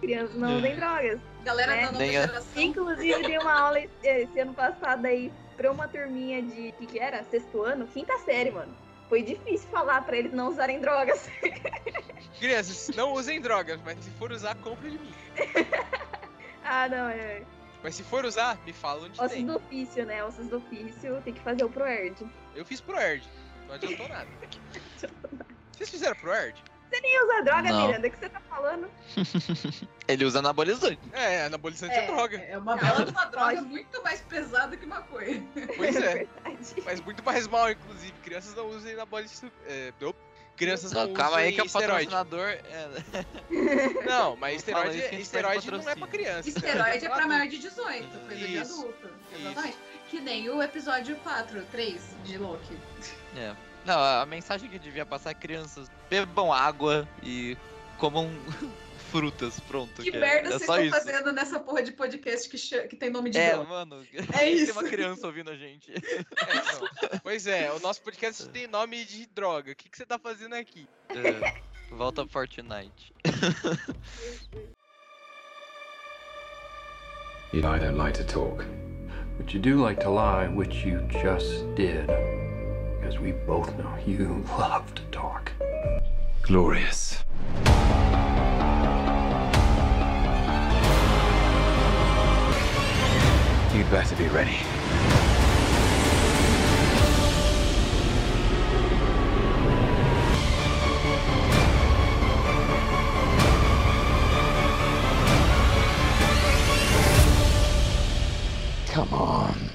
Crianças não usem drogas. Galera É. da nova geração. Inclusive, dei uma aula esse- esse ano passado aí pra uma turminha de. O que, que era? Sexto ano? Quinta série, mano. Foi difícil falar pra eles não usarem drogas. Crianças, não usem drogas, mas se for usar, compre de mim. ah, não, é. Mas se for usar, me fala onde Ossos tem. do ofício, né? Ossos do ofício, tem que fazer o ProErd. Eu fiz pro Erd, não adiantou nada. Vocês fizeram pro Erd? Você nem usa droga, Não. Miranda, o que você tá falando? Ele usa anabolizante. É, anabolizante é, droga. É uma bela de uma droga muito mais pesada que maconha. Pois é. verdade. Faz muito mais mal, inclusive. Crianças não usem anabolizante. É, não. Crianças não, Não, calma aí que é o esteroide. patrocinador. É... Não, mas esteroide, isso esteroide não é pra criança. Esteroide é pra maior de 18, coisa de Isso, adulto. Exatamente. Que nem o episódio 4, 3 de Loki. É. Não, a mensagem que devia passar é crianças bebam água e comam frutas, pronto. Que é- merda é vocês só estão isso. fazendo nessa porra de podcast que, que tem nome de É, droga? mano, É tem isso. uma criança ouvindo a gente. É. Pois é, o nosso podcast tem nome de droga. O que, que você tá fazendo aqui? É, volta Fortnite. You I don't like to talk, but you do like to lie, which you just did. Because we both know you love to talk. Glorious. You'd better be ready. Come on.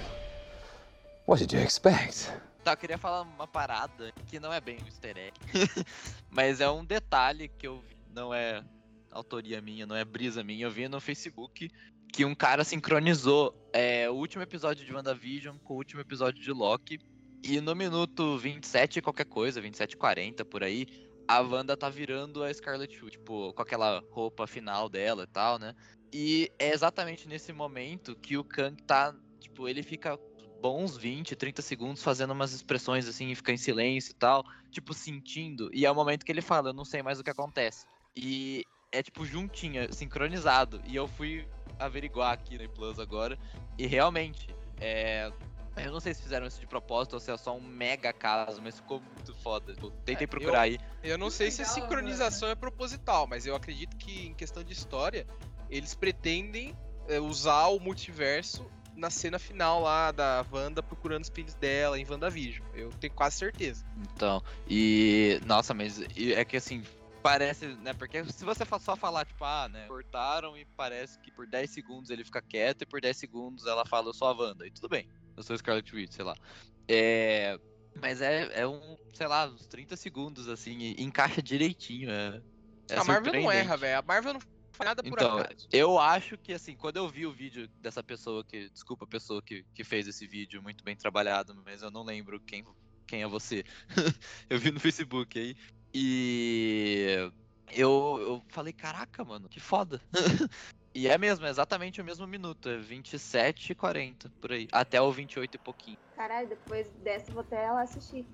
What did you expect? Tá, eu queria falar uma parada que não é bem um easter egg, mas é um detalhe que eu vi, não é autoria minha, não é brisa minha, eu vi no Facebook que um cara sincronizou é, o último episódio de WandaVision com o último episódio de Loki, e no minuto 27 qualquer coisa, 27 40 por aí, a Wanda tá virando a Scarlet Witch, tipo, com aquela roupa final dela e tal, né? E é exatamente nesse momento que o Kang tá, tipo, ele fica bons 20, 30 segundos fazendo umas expressões assim e fica em silêncio e tal, tipo sentindo, e é o momento que ele fala, eu não sei mais o que acontece. E é tipo juntinho, sincronizado, e eu fui averiguar aqui no Plus agora, e realmente, é... Eu não sei se fizeram isso de propósito ou se é só um mega caso, mas ficou muito foda. Tipo, tentem É, procurar aí. Eu não Que sei se a legal, sincronização é proposital, mas eu acredito que em questão de história, eles pretendem é, usar o multiverso na cena final lá da Wanda procurando os pins dela em WandaVision. Eu tenho quase certeza. Então, e. Nossa, mas é que assim. Parece, né? Porque se você só falar, tipo, ah, né? Cortaram e parece que por 10 segundos ele fica quieto e por 10 segundos ela fala, eu sou a Wanda. E tudo bem, eu sou Scarlet Witch, sei lá. É. Mas é, é um, sei lá, uns 30 segundos, assim, encaixa direitinho. É, é a Marvel não erra, velho. A Marvel não por Então, acaso. eu acho que assim, quando eu vi o vídeo dessa pessoa que. Desculpa a pessoa que, que fez esse vídeo, muito bem trabalhado, mas eu não lembro quem, quem é você. eu vi no Facebook aí. E eu, eu falei, caraca, mano, que foda. E é mesmo, é exatamente o mesmo minuto. É 27 e 40, por aí. Até o 28 e pouquinho. Caralho, depois dessa eu vou até lá assistir.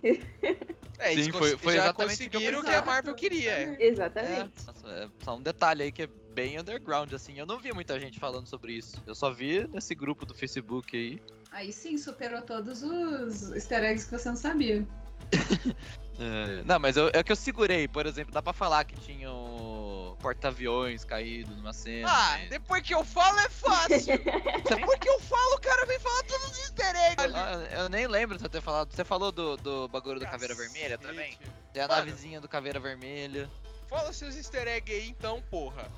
É, Sim, foi- foi já exatamente o que eu conseguiram o que a. Marvel queria. é. Exatamente. É, nossa, é só um detalhe aí que é bem underground, assim. Eu não vi muita gente falando sobre isso. Eu só vi nesse grupo do Facebook aí. Aí sim, superou todos os easter eggs que você não sabia. É, não, mas eu- é que eu segurei, por exemplo, dá pra falar que tinha o porta-aviões caído numa cena. Ah, né? depois que eu falo é fácil. depois que eu falo, o cara vem falar todos os easter eggs. Ah, eu nem lembro de você ter falado. Você falou do, do bagulho do Caveira Vermelha também? Tem a Mano. navezinha do Caveira Vermelha. Fala seus easter eggs aí então, porra.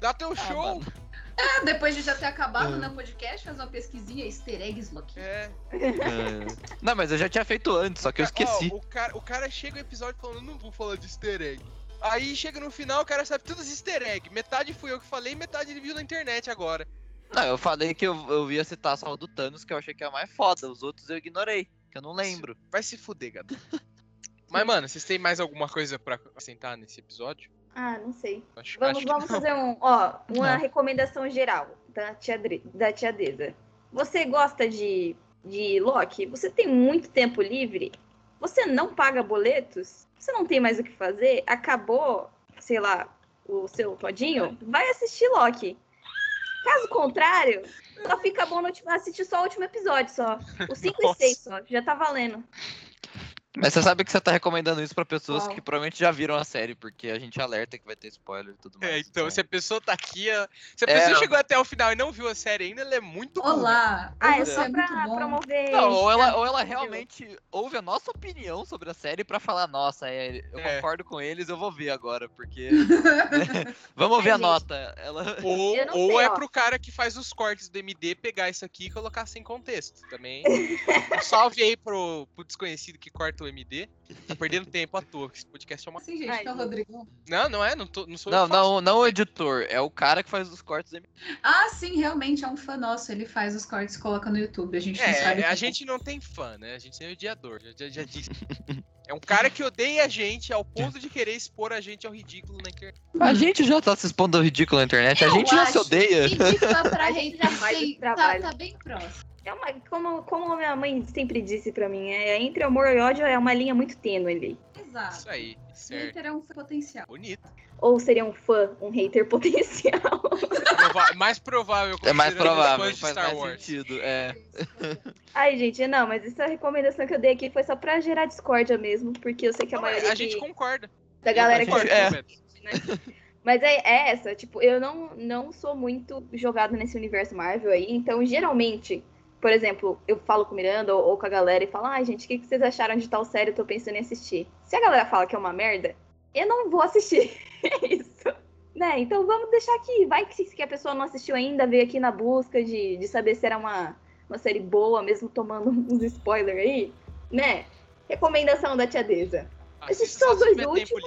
Dá teu Ah, show. mano. Ah, depois de já ter acabado no podcast, faz uma pesquisinha, easter eggs, Loki. É. É. Não, mas eu já tinha feito antes, só que eu Ó, esqueci. o, cara, o cara chega no episódio falando, não vou falar de easter egg. Aí chega no final, o cara sabe todos os easter egg. Metade fui eu que falei, metade ele viu na internet agora. Não, eu falei que eu, eu ia citar só o do Thanos, que eu achei que é o mais foda. Os outros eu ignorei, que eu não lembro. Vai se fuder, gato. Mas, mano, vocês têm mais alguma coisa pra acrescentar nesse episódio? Ah, não sei. Acho, Vamos, acho vamos fazer um, ó, uma Não. recomendação geral da tia, Dre- da tia Deza. Você gosta de, de Loki? Você tem muito tempo livre? Você não paga boletos? Você não tem mais o que fazer? Acabou, sei lá, o seu todinho? Vai assistir Loki. Caso contrário, só fica bom no último- assistir só o último episódio só. Os 5 e Nossa. 6 só, já tá valendo. Mas você sabe que você tá recomendando isso pra pessoas Qual? que provavelmente já viram a série, porque a gente alerta que vai ter spoiler e tudo mais. É, então, se a pessoa tá aqui, ó, se a É, pessoa não. chegou até o final e não viu a série ainda, ela é muito. Olá! Ah, é só é pra promover. Não, ou ela, ou ela realmente ouve a nossa opinião sobre a série pra falar, nossa, é, eu É. concordo com eles, eu vou ver agora, porque. né, Vamos ver a gente. nota. Ela. Ou, não ou sei, é ó. pro cara que faz os cortes do MD pegar isso aqui e colocar sem contexto. Também. um salve aí pro, pro desconhecido que corta o MD. Tá perdendo tempo à toa, que esse podcast é uma. Assim, gente, Ai, que é o gente. Rodrigão. Não, não é, não, tô, não sou eu Não, que faço. não, não o editor, é o cara que faz os cortes. do- Ah, sim, realmente, é um fã nosso. Ele faz os cortes e coloca no YouTube. A gente não sabe. É, a quem gente não tem fã, né? A gente tem odiador, já, já, já disse. É um cara que odeia a gente ao ponto de querer expor a gente ao ridículo na internet. A gente já tá se expondo ao ridículo na internet, a Eu gente já se odeia. E de fã pra A gente já sim, tá, tá bem próximo. É uma, como, como a minha mãe sempre disse pra mim, é entre amor e ódio é uma linha muito tênue ali. Exato. Isso aí, certo. Hater é um fã potencial. Bonito. Ou seria um fã, um hater potencial. Prova- mais provável. É mais provável, faz Star mais Wars. sentido. É. Ai, gente, não, mas essa recomendação que eu dei aqui foi só pra gerar discórdia mesmo, porque eu sei que a Não, maioria a gente concorda. da galera a que gente- Concordo, é. Né? Mas é, é essa, tipo, eu não, não sou muito jogado nesse universo Marvel aí, então geralmente, por exemplo, eu falo com o Miranda ou, ou com a galera e falo, ai gente, o que, que vocês acharam de tal série? Eu tô pensando em assistir. Se a galera fala que é uma merda, eu não vou assistir. É isso. Né? Então vamos deixar aqui. Vai que, que a pessoa não assistiu ainda, veio aqui na busca de, de saber se era uma, uma série boa, mesmo tomando uns spoilers aí, né? Recomendação da Tia Deza. Só os dois últimos.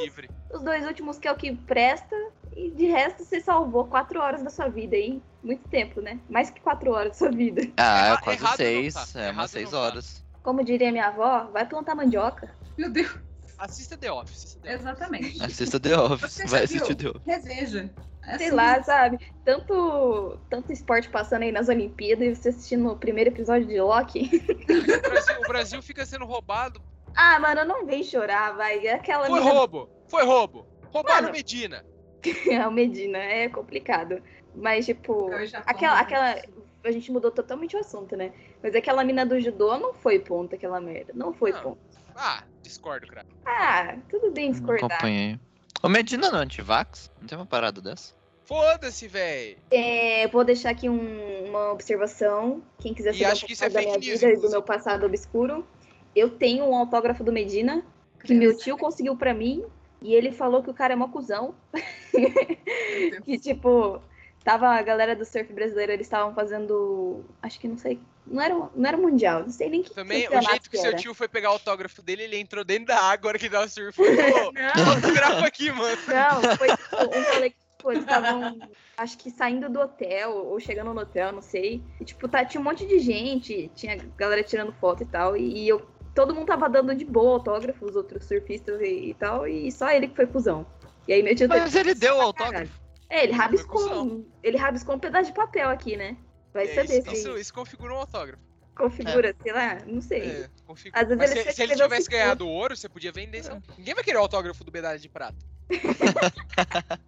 Os dois últimos que é o que presta. E de resto, você salvou quatro horas da sua vida aí. Muito tempo, né? Mais que quatro horas da sua vida. Ah, é quase errado seis. tá, É errado umas seis tá. horas. Como diria minha avó, vai plantar mandioca. Meu Deus, Assista The Office. The Office. exatamente. Assista The Office. Você Vai assistir The Office. Reveja. É Sei assim. lá, sabe? Tanto, tanto esporte passando aí nas Olimpíadas e você assistindo o primeiro episódio de Loki. O Brasil, o Brasil fica sendo roubado. Ah, mano, não vem chorar, vai. É aquela Foi mina- roubo. Foi roubo. Roubaram Mano. Medina. a Medina, é complicado. Mas, tipo, aquela, aquela. A gente mudou totalmente o assunto, né? Mas aquela mina do judô não foi ponto, aquela merda. Não foi Não. ponto. Ah, discordo, cara. Ah, tudo bem Não discordar. acompanhei. O Medina não é antivax? Não tem uma parada dessa? Foda-se, véi. É, vou deixar aqui um- uma observação. Quem quiser saber acho um que isso é da minha news, vida e do meu passado obscuro, eu tenho um autógrafo do Medina que meu tio conseguiu pra mim e ele falou que o cara é mó cuzão. que, tipo, tava a galera do surf brasileiro, eles estavam fazendo. Acho que não sei. Não era, não era mundial, não sei nem que Também, o jeito que seu era. tio foi pegar o autógrafo dele, ele entrou dentro da água hora que dava surf. Pô, Não, autografo aqui, mano. Não, foi tipo, um rolê que tipo, eles estavam, acho que saindo do hotel, ou chegando no hotel, não sei. E, tipo, tá, tinha um monte de gente, tinha galera tirando foto e tal, e, e eu, todo mundo tava dando de boa autógrafo, os outros surfistas e, e tal, e só ele que foi cuzão. E aí meu tio teve Mas ele que deu o autógrafo. É, ele rabiscou, um- ele rabiscou um pedaço de papel aqui, né? Vai É, saber isso, se isso, configura um autógrafo. configura, sei lá, não sei. É, configura. Às vezes Mas ele se, se ele tivesse ficou. ganhado ouro, você podia vender. isso. Ninguém vai querer o autógrafo do medalha de prata.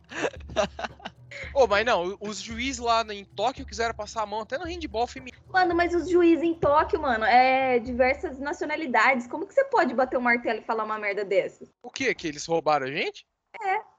Ô, mas não, os juízes lá em Tóquio quiseram passar a mão até no handball feminino. Mano, mas os juízes em Tóquio, mano, é diversas nacionalidades. Como que você pode bater o martelo e falar uma merda dessas? O quê? Que eles roubaram a gente?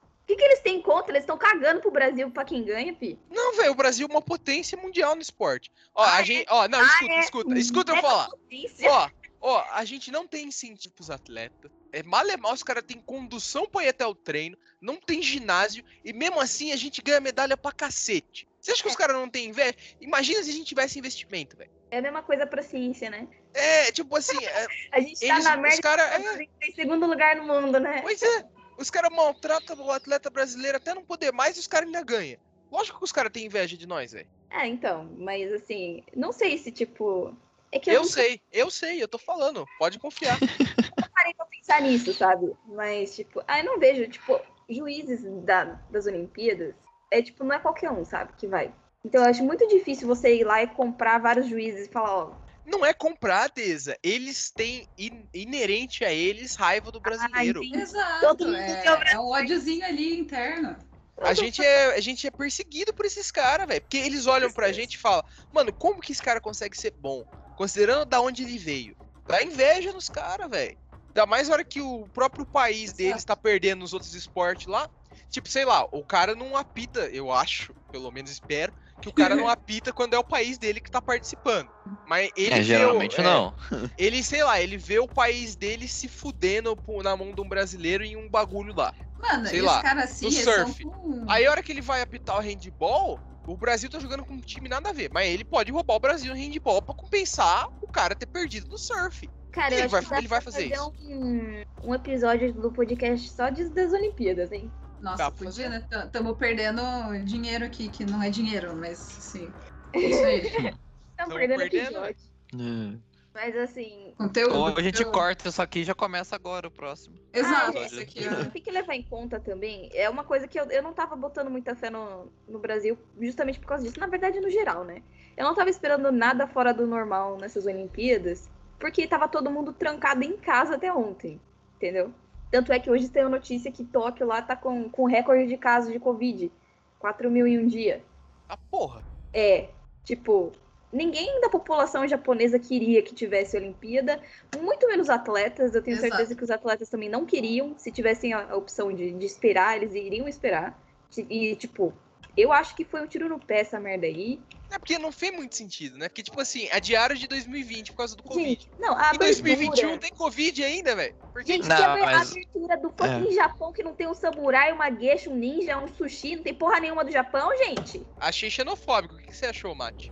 O que, que eles têm contra? Eles estão cagando pro Brasil pra quem ganha, pi. Não, velho, o Brasil é uma potência mundial no esporte. Ó, a gente. Ó, não, escuta, é? escuta, escuta eu Mega falar. potência. Ó, ó, a gente não tem incentivo pros atletas. É mal é mal, os caras têm condução pra ir até o treino, não tem ginásio, e mesmo assim a gente ganha medalha pra cacete. Você acha que os caras não têm inveja? Imagina se a gente tivesse investimento, velho. É a mesma coisa pra ciência, né? É, tipo assim, é, A gente tá eles, na merda caras. a gente tá em segundo lugar no mundo, né? Pois é, os caras maltratam o atleta brasileiro até não poder mais e os caras ainda ganham. Lógico que os caras têm inveja de nós, velho. É, então, mas assim, não sei se, tipo. É que eu, Eu nunca sei, eu sei, eu tô falando, pode confiar. parei pra pensar nisso, sabe? Mas, tipo, ah, eu não vejo, tipo, juízes da, das Olimpíadas, é tipo, não é qualquer um, sabe, que vai. Então eu acho muito difícil você ir lá e comprar vários juízes e falar, ó, Não é comprar, Deza. Eles têm in- inerente a eles raiva do brasileiro. entendi. Exato. Todo mundo é, é um ódiozinho ali interno. A gente, é, a gente é perseguido por esses caras, velho. Porque eles olham pra gente e falam, mano, como que esse cara consegue ser bom? Considerando da onde ele veio. Dá inveja nos caras, velho. Ainda mais na hora que o próprio país deles tá perdendo nos outros esportes lá. Tipo, sei lá, o cara não apita, eu acho, pelo menos espero, que o cara não apita quando é o país dele que tá participando. Mas ele É, vê geralmente é, não. Ele, sei lá, ele vê o país dele se fudendo na mão de um brasileiro em um bagulho lá. Mano, Sei e lá, os caras assim, no surf. com... Aí a hora que ele vai apitar o handball, o Brasil tá jogando com um time nada a ver. Mas ele pode roubar o Brasil no handball pra compensar o cara ter perdido no surf. cara, Ele eu acho vai- que dá ele vai pra fazer isso. Um, um episódio do podcast só de, das Olimpíadas, hein? Nossa, Dá pra podia, fazer. né? Estamos perdendo dinheiro aqui, que não é dinheiro, mas sim. É Isso aí. Estamos Tamo perdendo perdendo. É. Mas assim, Conteúdo. Ou a gente corta isso aqui e já começa agora o próximo. Exato, Ah, isso aqui, ó. tem que levar em conta também. É uma coisa que eu, eu não tava botando muita fé no, no Brasil, justamente por causa disso. Na verdade, no geral, né? Eu não tava esperando nada fora do normal nessas Olimpíadas, porque tava todo mundo trancado em casa até ontem, entendeu? Tanto é que hoje tem a notícia que Tóquio lá tá com, com recorde de casos de Covid. 4 mil em um dia. Ah, porra. É, tipo, ninguém da população japonesa queria que tivesse Olimpíada, muito menos atletas. Eu tenho Exato. certeza que os atletas também não queriam. Se tivessem a, a opção de, de esperar, eles iriam esperar. E, tipo, eu acho que foi um tiro no pé essa merda aí. É porque não fez muito sentido, né? Porque, tipo assim, adiaram de 2020 por causa do Covid. Gente, não, a Em 2021 abertura... tem Covid ainda, velho. Por que Gente, Não, que a, mas- abertura do fucking Japão que não tem um samurai, uma geisha, um ninja, um sushi, não tem porra nenhuma do Japão, gente. achei xenofóbico. O que você achou, Mate?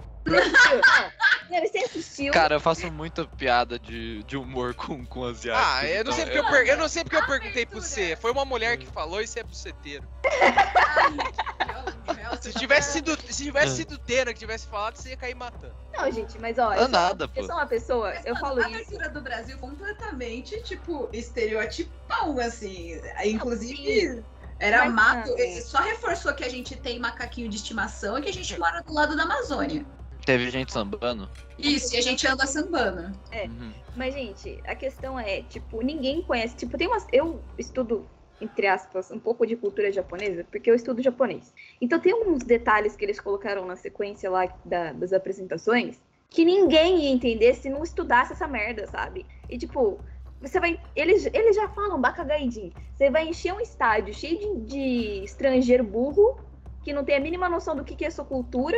Não, você assistiu. Cara, eu faço muita piada de, de humor com, com asiáticos. Ah, eu não sei então porque eu, per- eu não sei porque eu perguntei Abertura. pro você. Foi uma mulher que falou e você é buceteiro. Ai, Se tivesse sido, se tivesse sido Tena que tivesse falado, você ia cair matando. Não, gente, mas ó, Ah, eu, sou, nada, eu pô. sou uma pessoa, Mas, eu mano, falo a isso. abertura do Brasil completamente, tipo, estereotipão, assim. Inclusive, era Mas, mato. ah, é. Só reforçou que a gente tem macaquinho de estimação e que a gente mora do lado da Amazônia. Teve gente sambando. Isso, e a gente anda sambando. É. Uhum. Mas, gente, a questão é, tipo, ninguém conhece. Tipo, tem umas. Eu estudo, entre aspas, um pouco de cultura japonesa, porque eu estudo japonês. Então tem uns detalhes que eles colocaram na sequência lá da- das apresentações que ninguém ia entender se não estudasse essa merda, sabe? E tipo. Você vai. Eles, eles já falam Bakagaidin. Você vai encher um estádio cheio de, de estrangeiro burro que não tem a mínima noção do que, que é sua cultura.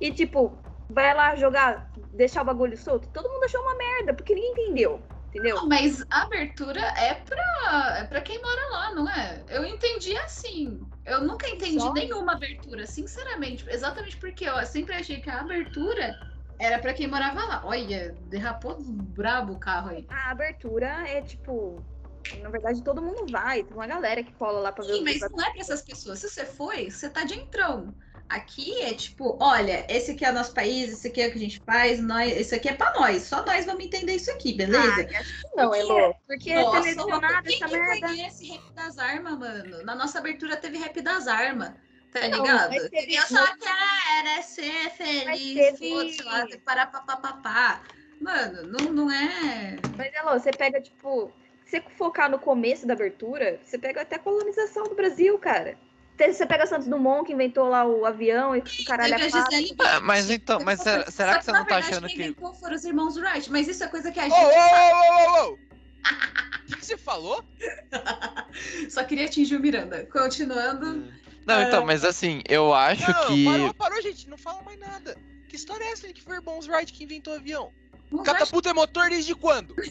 E, tipo, vai lá jogar, deixar o bagulho solto. Todo mundo achou uma merda, porque ninguém entendeu. Entendeu? Não, mas a abertura é pra, é pra quem mora lá, não é? Eu entendi assim. Eu nunca entendi Só? nenhuma abertura, sinceramente. Exatamente porque eu sempre achei que a abertura era pra quem morava lá. Olha, derrapou brabo o carro aí. A abertura é tipo. Na verdade, todo mundo vai. Tem uma galera que cola lá pra ver Sim, mas não é pra essas pessoas. Se você foi, você tá de entrão. Aqui é tipo, olha, esse aqui é o nosso país, esse aqui é o que a gente faz, nós, esse aqui é pra nós. Só nós vamos entender isso aqui, beleza? Ah, acho que não, Elô. Porque é Nossa, televisionado quem essa que merda. conhece Rap das Armas, mano? Na nossa abertura teve Rap das Armas. Tá ligado? teve- Eu só quero é ser feliz. teve- Foda-se lá, parar papapá. Mano, não, não é. Mas, Elô, você pega, tipo, se você focar no começo da abertura, você pega até a colonização do Brasil, cara. Você pega Santos Dumont, que inventou lá o avião e o caralho é. Gisele Ah, mas então, mas será, será que você não tá verdade, achando quem que. inventou foram os irmãos Wright, mas isso é coisa que a gente ô, ô, ô, ô, ô! O que que você falou? só queria atingir o Miranda. Continuando. Não, então, mas assim, eu acho Não, que. parou, parou, gente. Não fala mais nada. Que história é essa de que foi o Irmãos Wright que inventou o avião? Catapulta é motor desde quando?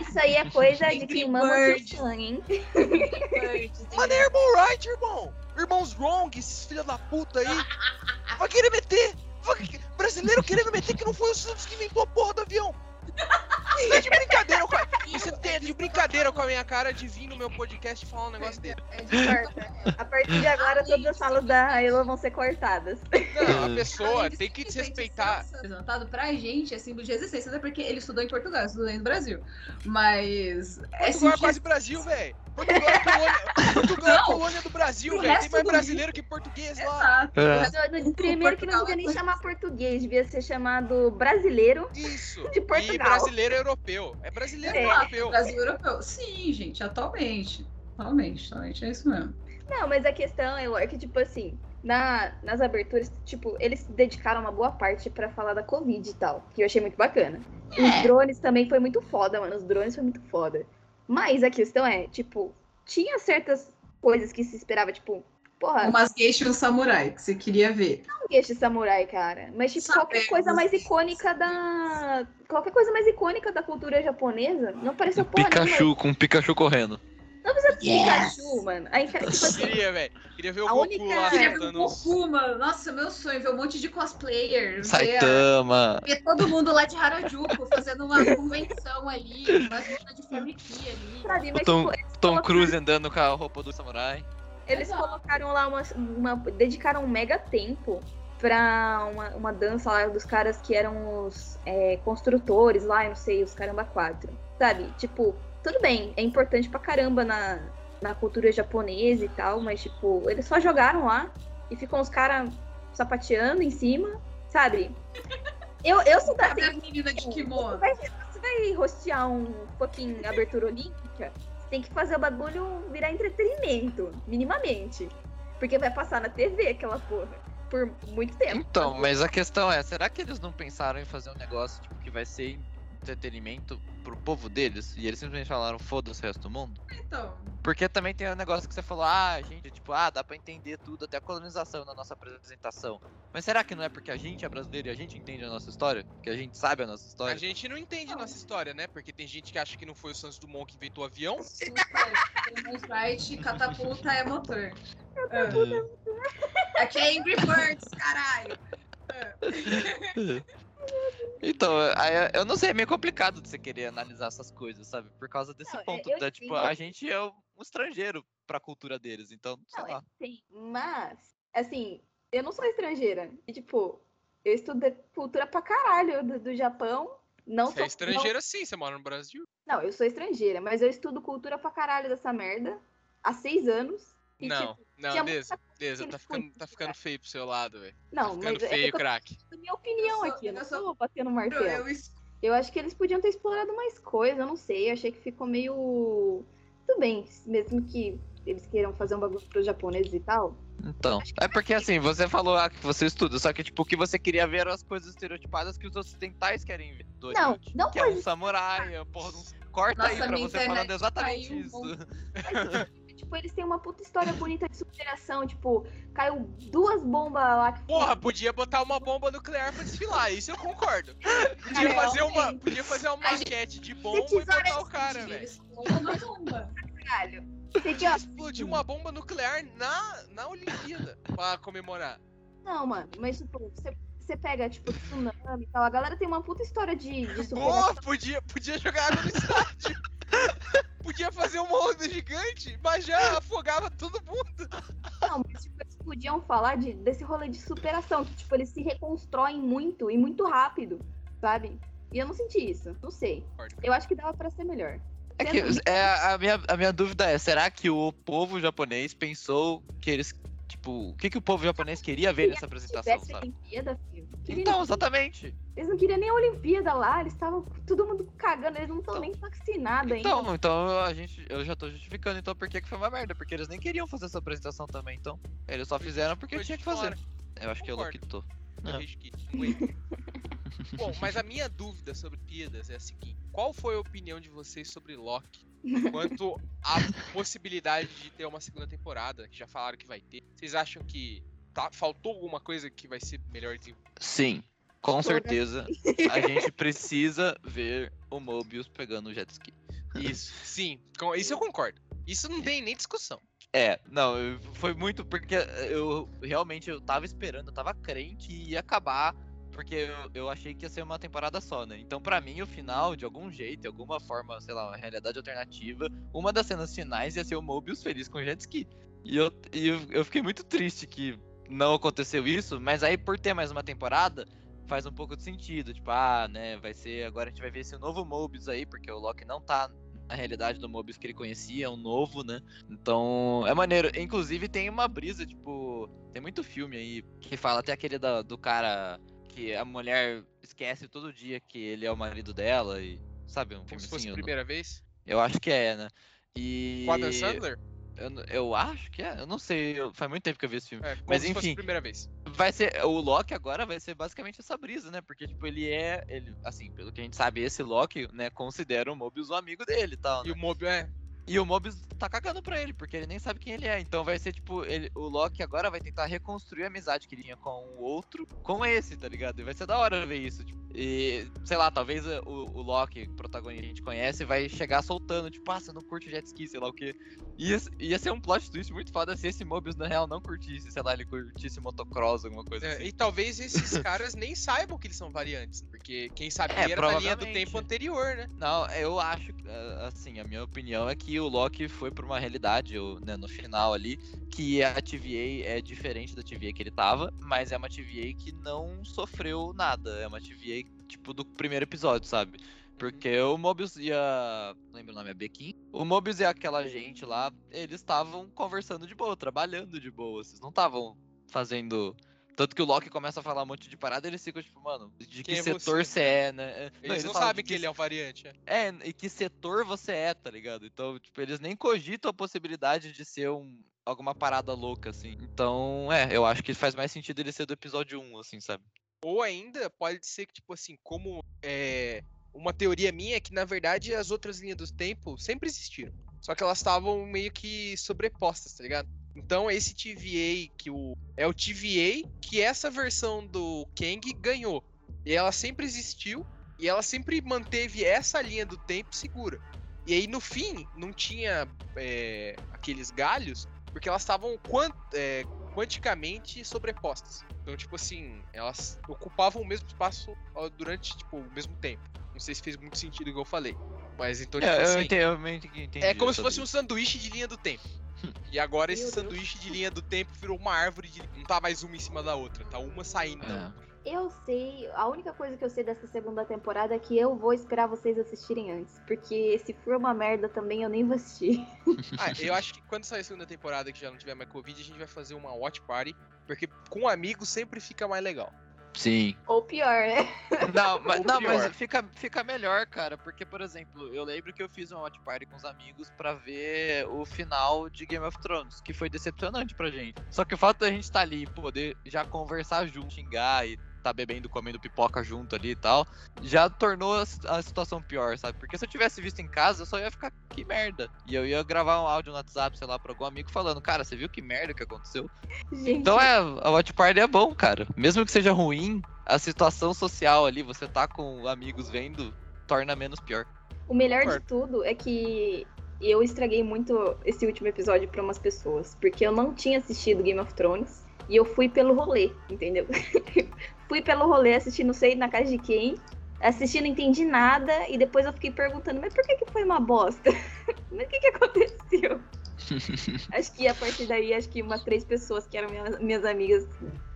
Isso aí é coisa de quem mama seu sangue, hein? Mano, é Irmão Wright, irmão. Irmãos Wrong, esses filha da puta aí. Vai querer meter. Vai... Brasileiro querendo meter que não foi o Santos que inventou a porra do avião. Você tá de brincadeira com a... Você tem de brincadeira com a minha cara de vir no meu podcast e falar um negócio dele. É de Corta. A partir de agora, todas as salas da Elo vão ser cortadas. Não, a É. pessoa tem que desrespeitar. Apresentado pra gente é símbolo de resistência, até porque ele estudou em Portugal, eu estudei no Brasil. Mas. É Portugal é de quase Brasil, velho. Portugal é colônia, Portugal é colônia do Brasil, velho. Tem mais brasileiro que português lá. Exato. É. Primeiro que não devia nem chamar português, devia ser chamado brasileiro. Isso. De E Portugal. brasileiro europeu. É brasileiro É. europeu. Brasil europeu. Sim, gente, atualmente. Atualmente, atualmente é isso mesmo. Não, mas a questão, Elo, é que, tipo assim, na, nas aberturas, tipo, eles dedicaram uma boa parte pra falar da Covid e tal, que eu achei muito bacana. Os drones também foi muito foda, mano. Os drones foi muito foda. Mas a questão é, tipo, tinha certas coisas que se esperava, tipo, porra, Umas geishas samurai que você queria ver. não este samurai, cara. Mas, tipo, qualquer Sabemos. coisa mais icônica da. Qualquer coisa mais icônica da cultura japonesa não apareceu porra nenhuma. Pikachu, com um Pikachu correndo. Não precisa Yes! Pikachu, mano. Aí, tipo assim, Queria, velho. Queria ver o A Goku única- lá Queria ver o. Goku, mano. Nossa, meu sonho, ver um monte de cosplayer. Ver, Saitama. ver todo mundo lá de Harajuku fazendo uma convenção ali, uma zona de franquia ali. sabe, mas, O Tom, tipo, Tom colocaram- Cruise andando com a roupa do samurai. Eles Exato. colocaram lá uma, uma- dedicaram um mega tempo pra uma, uma dança lá dos caras que eram os é, construtores lá, eu não sei, os caramba quatro. Sabe? Tipo, tudo bem, é importante pra caramba na, na cultura japonesa e tal, mas tipo, eles só jogaram lá e ficam os caras sapateando em cima, sabe? Eu, eu sou da Cadê a menina de kimono? vai, você vai rostear um pouquinho abertura olímpica, você tem que fazer o bagulho virar entretenimento, minimamente. Porque vai passar na TV aquela porra. Por muito tempo. Então, mas a questão é, será que eles não pensaram em fazer um negócio tipo, que vai ser entretenimento pro povo deles? E eles simplesmente falaram, foda-se o resto do mundo? Então, Porque também tem o negócio que você falou, ah, gente, tipo, ah, dá pra entender tudo, até a colonização na nossa apresentação. Mas será que não é porque a gente é brasileiro e a gente entende a nossa história? Que a gente sabe a nossa A história? gente não entende a nossa história, né? Porque tem gente que acha que não foi o Santos Dumont que inventou o avião. Temos Right, catapulta é motor. Ah. Aqui é Angry Birds, caralho. Então, aí, eu não sei, é meio complicado de você querer analisar essas coisas, sabe? Por causa desse Não, é, ponto, eu da, tipo, a gente é um estrangeiro pra cultura deles, então, sei Não, é lá. sim. Mas, assim, eu não sou estrangeira. E, tipo, eu estudei cultura pra caralho do, do Japão. Não Você sou é estrangeiro sim, você mora no Brasil. Não, eu sou estrangeira, mas eu estudo cultura pra caralho dessa merda há seis anos. E, Não, tipo, não, Deza, muita Deza, tá ficando, tá ficando feio pro seu lado, velho. Tá não, ficando mas é feio, que eu craque. tô dando minha opinião Eu sou- aqui, eu não eu sou- tô batendo martelo. Eu, es- Eu acho que eles podiam ter explorado mais coisa, eu não sei. Eu achei que ficou meio. Tudo bem, mesmo que eles queiram fazer um bagulho pros japoneses e tal. Então, é porque assim, você falou ah, que você estuda, só que tipo, o que você queria ver eram as coisas estereotipadas que os ocidentais querem ver. do Não, Oriente, não Que é um samurai, é, porra, um... corta aí Nossa, pra minha você internet falando exatamente um isso. pouco. Tipo, eles têm uma puta história bonita de superação. Tipo, caiu duas bombas lá. que- Porra, podia botar uma bomba nuclear pra desfilar, isso eu concordo. Podia É, fazer uma, podia fazer uma maquete de bomba e botar o cara, velho. Caralho. Ó, Explodir uma bomba nuclear na, na Olimpíada pra comemorar. Não, mano, mas tipo, você, você pega, tipo, tsunami e tal. A galera tem uma puta história de, de superação. Podia, podia jogar água no estádio. Podia fazer uma onda gigante, mas já afogava todo mundo. Não, mas tipo, eles podiam falar de, desse rolê de superação, que tipo, eles se reconstroem muito e muito rápido, sabe? E eu não senti isso, não sei. Eu acho que dava pra ser melhor. É que, é, a, minha, a minha dúvida é, será que o povo japonês pensou que eles Tipo, o que, que o povo japonês queria ver nessa apresentação, tivesse sabe? Olimpíada, filho. Queria- Então, exatamente. Eles não queriam nem a Olimpíada lá, eles estavam todo mundo cagando, eles não estão Então- nem vacinados ainda. Então, então a gente, eu já tô justificando então por que que foi uma merda, porque eles nem queriam fazer essa apresentação também, então. Eles só fizeram porque tinha que fazer. Eu acho que é o Concordo. Lokito. Eu É. que não entra. Bom, mas a minha dúvida sobre Pidas é a seguinte: qual foi a opinião de vocês sobre Loki quanto à possibilidade de ter uma segunda temporada? Que já falaram que vai ter. Vocês acham que tá- faltou alguma coisa que vai ser melhor desenvolvida? Sim, com certeza a gente precisa ver o Mobius pegando o jet ski. Isso, sim, com- isso eu concordo. Isso não tem nem discussão. É, não, foi muito porque eu realmente eu tava esperando, eu tava crente e ia acabar, porque eu, eu achei que ia ser uma temporada só, né? Então, pra mim, o final, de algum jeito, de alguma forma, sei lá, uma realidade alternativa, uma das cenas finais ia ser o Mobius feliz com o jet ski. E eu, e eu fiquei muito triste que não aconteceu isso, mas aí por ter mais uma temporada, faz um pouco de sentido. Tipo, ah, né, vai ser. Agora a gente vai ver esse novo Mobius aí, porque o Loki não tá na realidade do Mobius que ele conhecia, é um novo, né? Então, é maneiro. Inclusive, tem uma brisa, tipo. Tem muito filme aí que fala até aquele da- do cara que a mulher esquece todo dia que ele é o marido dela e. Sabe, um Como se fosse a Eu, não- primeira vez. eu acho que é, né? E. Sandler? Eu, eu acho que é, eu não sei, eu- faz muito tempo que eu vi esse filme. É, Mas se fosse a enfim, primeira vez. vai ser. O Loki agora vai ser basicamente essa brisa, né? Porque, tipo, ele é. Ele, assim, pelo que a gente sabe, esse Loki, né, considera o Mobius um amigo dele tal. E né? o Mobius, é, E o Mobius tá cagando pra ele, porque ele nem sabe quem ele é. Então vai ser tipo, ele, o Loki agora vai tentar reconstruir a amizade que ele tinha com o outro, com esse, tá ligado? E vai ser da hora ver isso. Tipo, e, sei lá, talvez o, o Loki, o protagonista que a gente conhece, vai chegar soltando, tipo, ah, você não curte jet ski, sei lá o quê. Ia, ia ser um plot twist muito foda se esse Mobius na real não curtisse, sei lá, ele curtisse motocross, alguma coisa é, assim. e talvez esses caras nem saibam que eles são variantes, porque quem sabia É, era da linha do tempo anterior, né? Não, eu acho, eh, assim, a minha opinião é que o Loki foi pra uma realidade, né, no final ali, que a TVA é diferente da TVA que ele tava, mas é uma TVA que não sofreu nada. É uma TVA, tipo, do primeiro episódio, sabe? Porque o Mobius e a. não Lembro o nome, é Bequim? O Mobius e aquela gente lá, eles estavam conversando de boa, trabalhando de boa. Vocês não estavam fazendo. Tanto que o Loki começa a falar um monte de parada, eles ficam tipo, mano, de que é setor você? você é, né? Eles não, falam sabem de que ele é um variante. é. é, e que setor você é, tá ligado? Então, tipo, eles nem cogitam a possibilidade de ser um, alguma parada louca, assim. Então, é, eu acho que faz mais sentido ele ser do episódio 1, assim, sabe? Ou ainda pode ser que, tipo assim, como é, uma teoria minha é que, na verdade, as outras linhas do tempo sempre existiram. Só que elas estavam meio que sobrepostas, tá ligado? Então esse TVA que o. É o TVA que essa versão do Kang ganhou. E ela sempre existiu. E ela sempre manteve essa linha do tempo segura. E aí no fim não tinha é, aqueles galhos, porque elas estavam é, quanticamente sobrepostas. Então, tipo assim, elas ocupavam o mesmo espaço durante, tipo, o mesmo tempo. Não sei se fez muito sentido o que eu falei. Mas então, tipo É, eu assim, entendi, eu entendi, entendi é como se fosse um isso. sanduíche de linha do tempo. E agora esse Meu Deus. sanduíche de linha do tempo virou uma árvore de. Não tá mais uma em cima da outra, tá uma saindo da É. outra. Eu sei, a única coisa que eu sei dessa segunda temporada é que eu vou esperar vocês assistirem antes. Porque se for uma merda também, eu nem vou assistir. Ah, eu acho que quando sair a segunda temporada que já não tiver mais Covid, a gente vai fazer uma watch party. Porque com amigos sempre fica mais legal. Sim. Ou pior, né? Não, mas, não, mas fica, fica melhor, cara, porque, por exemplo, eu lembro que eu fiz uma watch party com os amigos pra ver o final de Game of Thrones, que foi decepcionante pra gente. Só que o fato da gente estar ali e poder já conversar junto, xingar e tá bebendo, comendo pipoca junto ali e tal, já tornou a, si- a situação pior, sabe? Porque se eu tivesse visto em casa, eu só ia ficar, que merda. E eu ia gravar um áudio no WhatsApp, sei lá, pra algum amigo falando, cara, você viu que merda que aconteceu? Gente, Então é, a Watch Party é bom, cara. Mesmo que seja ruim, a situação social ali, você tá com amigos vendo, torna menos pior. o melhor de tudo é que eu estraguei muito esse último episódio pra umas pessoas. Porque eu não tinha assistido Game of Thrones. E eu fui pelo rolê, entendeu? fui pelo rolê, assisti não sei na casa de quem. Assisti, não entendi nada. E depois eu fiquei perguntando, mas por que, que foi uma bosta? mas o que, que aconteceu? acho que a partir daí, acho que umas três pessoas que eram minhas, minhas amigas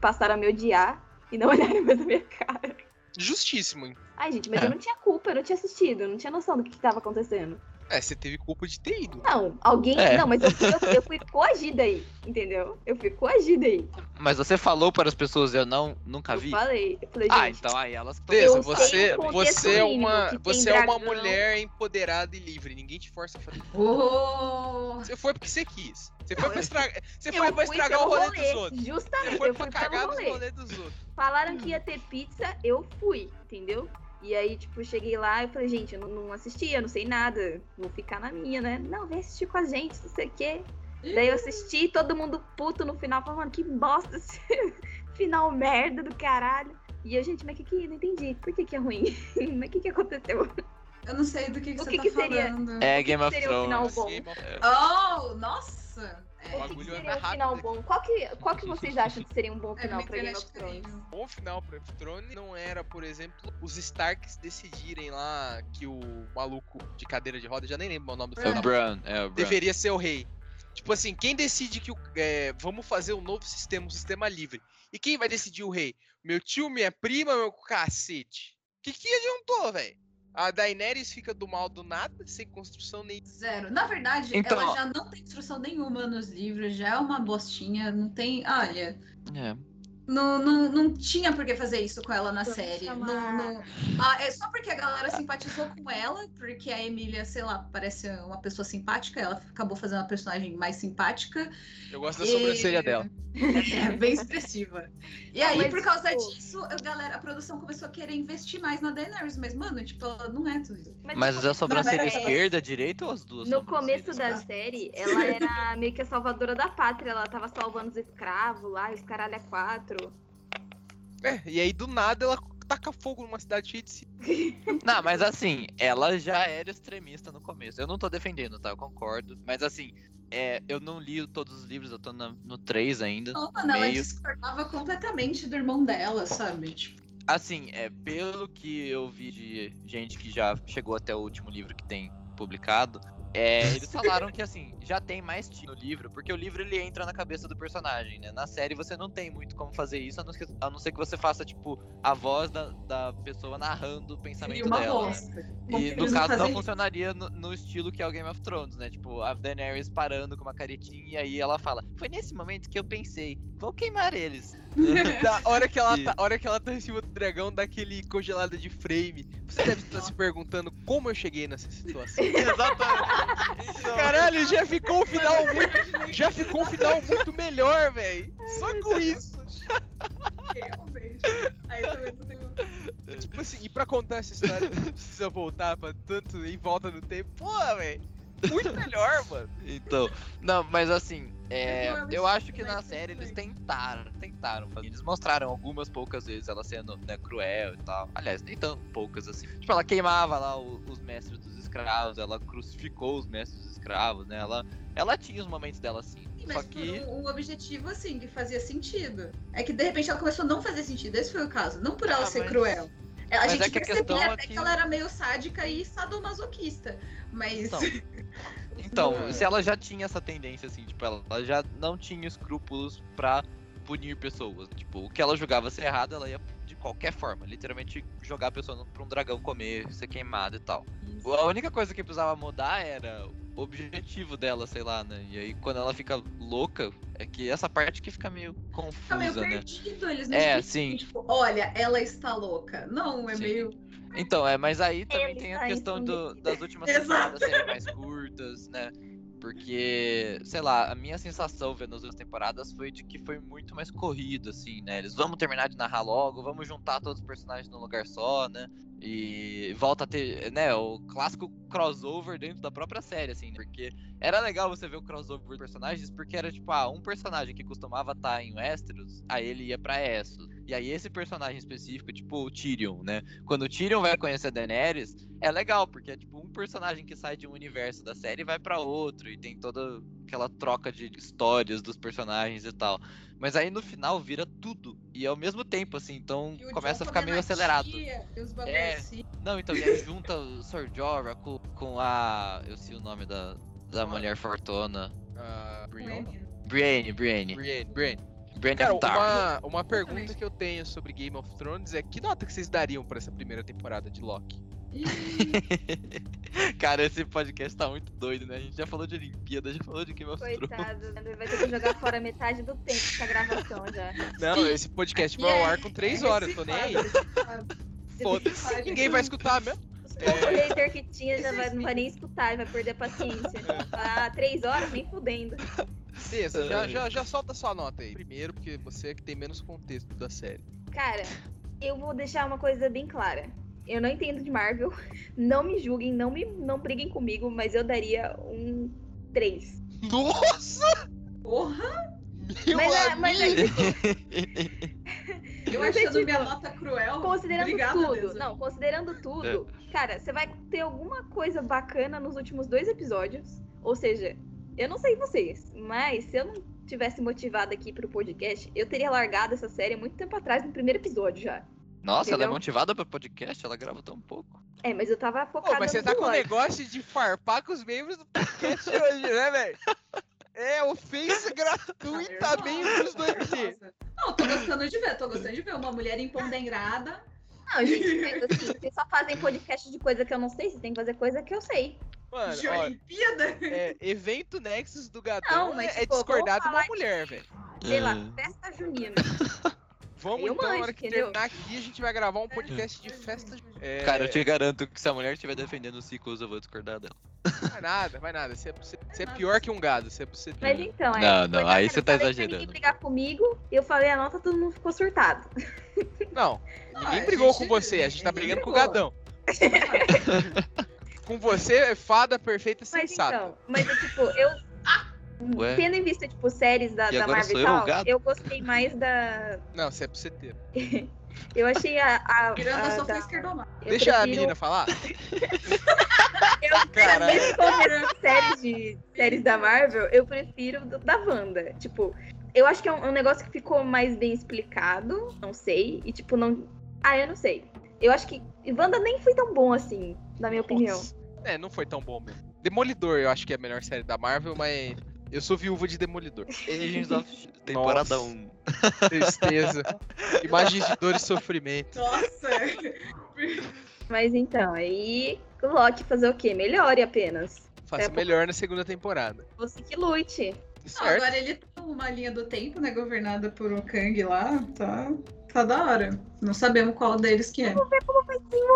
passaram a me odiar e não olharam mais na minha cara. Justíssimo, hein? Ai, gente, mas É. eu não tinha culpa, eu não tinha assistido, eu não tinha noção do que, que tava acontecendo. É, você teve culpa de ter ido. Não, alguém. É. Não, mas eu, eu, eu fui coagida aí, entendeu? Eu fui coagida aí. Mas você falou para as pessoas eu não nunca Eu vi? falei. Eu falei, Ah, então aí elas Eu você, você é uma, você é uma mulher empoderada e livre. Ninguém te força a fazer. Oh, Você foi porque você quis. Você foi pra estragar, você eu foi pra estragar o pelo rolê dos outros. Você Justamente, foi eu pra fui cagar pelo nos rolê. rolês dos outros. Falaram que ia ter pizza, eu fui, entendeu? E aí, tipo, cheguei lá e falei, gente, eu não, não assisti, eu não sei nada. Vou ficar na minha, né? Não, vem assistir com a gente, não sei o quê. Daí eu assisti, todo mundo puto no final, falando, mano, que bosta esse final merda do caralho. E eu, gente, mas que que, não entendi, por que que é ruim? mas o que que aconteceu? eu não sei do que, que O você que tá que seria? falando. É que Game of seria o final Thrones. bom? Game of Thrones. Oh, nossa! É, O que, bagulho que anda seria um rápido final bom? Qual que, qual que vocês acham que seria um bom é final minha pra Game of Thrones? caiu. bom final pra Game of Thrones não era, por exemplo, os Starks decidirem lá que o maluco de cadeira de roda, já nem lembro o nome do É da Bran, é o Bran. deveria ser o rei. Tipo assim, quem decide que o, é, vamos fazer um novo sistema, um sistema livre? E quem vai decidir o rei? Meu tio, minha prima, meu cacete? Que que adiantou, velho? A Daenerys fica do mal do nada, sem construção nem. Zero. Na verdade, Então, ela ó. já não tem instrução nenhuma nos livros, já é uma bostinha, não tem. Olha, É. não, não, não tinha por que fazer isso com ela na Vamos série. chamar- Não, não- Ah, é só porque a galera simpatizou com ela, porque a Emília, sei lá, parece uma pessoa simpática, ela acabou fazendo uma personagem mais simpática. Eu gosto da E- sobrancelha dela. É, bem expressiva. E aí, Mas, por causa tipo- disso, a galera, a produção começou a querer investir mais na Daenerys, mas, mano, tipo, ela não é tudo isso. Mas tipo, a sobrancelha é- esquerda, direita ou as duas? No começo da série, ela era meio que a salvadora da pátria. Ela tava salvando os escravos lá, os caralho é quatro. É, e aí do nada ela taca fogo numa cidade cheia de ci- Não, mas assim, ela já era extremista no começo. Eu não tô defendendo, tá? Eu concordo. Mas assim, é, eu não li todos os livros, eu tô na- no 3 ainda. Não, mano, ela meio. discordava completamente do irmão dela, sabe? Tipo, Assim, é, pelo que eu vi de gente que já chegou até o último livro que tem publicado, é, eles falaram que assim, já tem mais no livro, porque o livro ele entra na cabeça do personagem, né? Na série você não tem muito como fazer isso, a não, ser- a não ser que você faça, tipo, a voz da, da pessoa narrando o pensamento uma dela. bosta. E no caso não fazem funcionaria no, no estilo que é o Game of Thrones, né? Tipo, a Daenerys parando com uma caretinha e aí ela fala: Foi nesse momento que eu pensei, vou queimar eles. Da hora que, ela tá, a hora que ela tá em cima do dragão, daquele congelado de frame. Você deve estar se perguntando como eu cheguei nessa situação. Exatamente. Então, Caralho, já ficou um final muito. Já ficou um final muito melhor, velho. Só com isso. Realmente. Aí também tu tem um- Tipo assim, e pra contar essa história, não precisa voltar pra tanto em volta no tempo. Porra, velho. Muito melhor, mano. Então, não, mas assim, é, Eu amo eu acho que na momento série eles tentaram, tentaram. Eles mostraram algumas poucas vezes ela sendo né, cruel e tal. Aliás, nem tão poucas assim. Tipo, ela queimava lá os mestres dos escravos, ela crucificou os mestres dos escravos, né? Ela, ela tinha os momentos dela assim. Sim, Só Mas que. um, um objetivo, assim, que fazia sentido. É que, de repente, ela começou a não fazer sentido. Esse foi o caso. Não por ela Ah, ser mas- cruel. A Mas gente é que a percebia questão é até que... que- ela era meio sádica e sadomasoquista. Mas... Então, então, se ela já tinha essa tendência, assim, tipo, ela, ela já não tinha escrúpulos pra punir pessoas. Tipo, o que ela julgava ser errado, ela ia qualquer forma. Literalmente jogar a pessoa pra um dragão comer, ser queimada e tal. A única coisa que precisava mudar era o objetivo dela, sei lá, né? E aí quando ela fica louca, é que essa parte que fica meio Fica meio confusa, né? perdido, eles não É, sim. Tipo, olha, ela está louca. Não, é Sim. meio... Então, é, mas aí também Ele tem a tá questão do- das últimas temporadas serem mais curtas, né? Porque, sei lá, a minha sensação vendo as duas temporadas foi de que foi muito mais corrido, assim, né? Eles vamos terminar de narrar logo, vamos juntar todos os personagens num lugar só, né? E volta a ter, né, o clássico crossover dentro da própria série, assim, né? Porque era legal você ver o crossover de personagens, porque era tipo, ah, um personagem que costumava estar em Westeros, aí ele ia pra Essos. E aí esse personagem específico, tipo o Tyrion, né? Quando o Tyrion vai conhecer a Daenerys, é legal, porque é tipo um personagem que sai de um universo da série e vai pra outro, e tem toda aquela troca de histórias dos personagens e tal. Mas aí no final vira tudo, e ao mesmo tempo, assim, então E começa a ficar meio acelerado. tia, e os bagulho É. assim. Não, então, e aí junta o Sir Jorah com, com a. Eu sei o nome da, da mulher fortuna. Ah, Brienne? Brienne, Brienne. Brienne, Brienne. Cara, uma, uma pergunta que eu tenho sobre Game of Thrones é que nota que vocês dariam pra essa primeira temporada de Loki? Cara, esse podcast tá muito doido, né? A gente já falou de Olimpíada, já falou de Game of Thrones. Coitado, né? vai ter que jogar fora metade do tempo dessa gravação já. Não, esse podcast vai ao ar com 3 horas, tô nem aí. Foda-se. Ninguém vai escutar mesmo. Os poucos hater que tinha já vai, não vai nem escutar, vai perder a paciência. Ah, três horas, nem fudendo. Beleza, já, já, já solta sua nota aí. Primeiro, porque você é que tem menos contexto da série. Cara, eu vou deixar uma coisa bem clara. Eu não entendo de Marvel. Não me julguem, não me não briguem comigo, mas eu daria um 3. Nossa! Porra! Meu Mas é- mas é amigo! Eu Mas é achando tipo, minha nota cruel. Considerando obrigada tudo, mesmo. não, considerando tudo, cara, você vai ter alguma coisa bacana nos últimos dois episódios. Ou seja, eu não sei vocês, mas se eu não tivesse motivado aqui pro podcast, eu teria largado essa série há muito tempo atrás, no primeiro episódio já. Nossa, ela é Entendeu? motivada pra podcast, ela grava tão pouco. É, mas eu tava focada Pô, mas você no tá com o negócio de farpar com os membros do podcast hoje, né, velho? É, ofensa gratuita membros do. Nossa. Não, tô gostando de ver, tô gostando de ver uma mulher empoderada. Não, gente, assim, vocês só fazem podcast de coisa que eu não sei, vocês têm que fazer coisa que eu sei. Mano, de ó, Olimpíada. é, evento Nexus do Gadão Não, é, é tipo, discordar de uma mulher, velho. Sei lá, É. festa junina. Vamos Eu então, na hora que entendeu? terminar aqui, a gente vai gravar um podcast de festa. É, Cara, eu te garanto que se a mulher estiver defendendo os ciclos, eu vou discordar dela. Vai nada, vai nada. Você é, você- você é pior que um gado. Você, você Mas então, é. Não, não, aí você tá exagerando. ninguém brigar comigo, eu falei a nota, todo mundo ficou surtado. Não, ninguém a brigou gente- com você, a gente tá brigando com o brigou. Gadão. Com você é fada perfeita e Mas sensata. então, mas é, tipo, eu. Ué? Tendo em vista, tipo, séries da, E da Marvel e eu, tal, gado? eu gostei mais da. Não, você é buceteiro. Eu achei a. a, Miranda a só da- foi esquerdomar. eu Deixa a prefiro- menina falar. Eu, Caralho. séries de séries da Marvel, eu prefiro do- da Wanda. Tipo, eu acho que é um, um negócio que ficou mais bem explicado, não sei. E tipo, não. Ah, eu não sei. Eu acho que Wanda nem foi tão bom assim, na minha opinião. É, não foi tão bom mesmo. Demolidor, eu acho que é a melhor série da Marvel, mas eu sou viúva de Demolidor. Agents of temporada Nossa. 1. Tristeza. Imagens de dor e sofrimento. Nossa! Mas então, aí o Loki fazer o quê? Melhore apenas. Faça melhor na segunda temporada. Você que lute. Não, agora ele tá numa linha do tempo, né? Governada por um Kang lá. Tá, tá da hora. Não sabemos qual deles que é. Vamos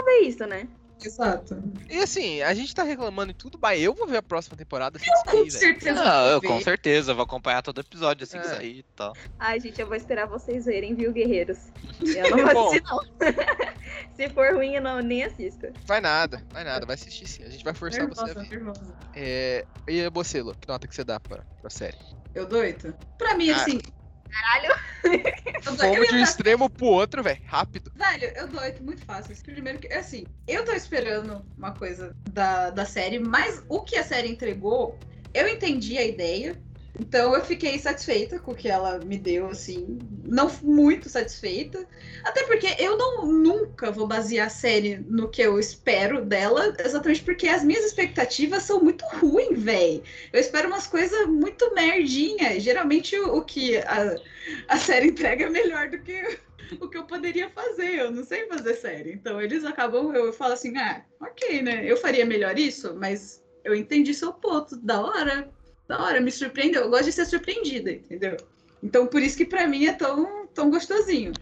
ver isso, né? Exato. E assim, a gente tá reclamando e tudo, mas eu vou ver a próxima temporada sem Com sair, certeza. Não, eu vou com certeza, eu vou acompanhar todo episódio assim que É. sair e tal. Ai, gente, eu vou esperar vocês verem, viu, guerreiros? Eu não vou assistir, não. Se for ruim, eu não, nem assisto. Vai nada, vai nada, vai assistir sim. A gente vai forçar você a Nervosa, ver. nervosa. É... E você, Lu, que nota que você dá pra, pra série? Eu doito? Pra mim, Ah. assim. Caralho. Fomos de um extremo pro outro, velho. Rápido. Velho, eu dou oito muito fácil. Primeiro que, assim, eu tô esperando uma coisa da, da série, mas o que a série entregou, eu entendi a ideia. Então eu fiquei satisfeita com o que ela me deu, assim. Não muito satisfeita. Até porque eu não nunca vou basear a série no que eu espero dela, exatamente porque as minhas expectativas são muito ruins, velho. Eu espero umas coisas muito merdinha. Geralmente o, o que a, a série entrega é melhor do que o que eu poderia fazer. Eu não sei fazer série. Então eles acabam, eu falo assim, ah, ok, né? Eu faria melhor isso, mas eu entendi seu ponto. Da hora, da hora, me surpreendeu. Eu gosto de ser surpreendida, entendeu? Então por isso que pra mim é tão, tão gostosinho.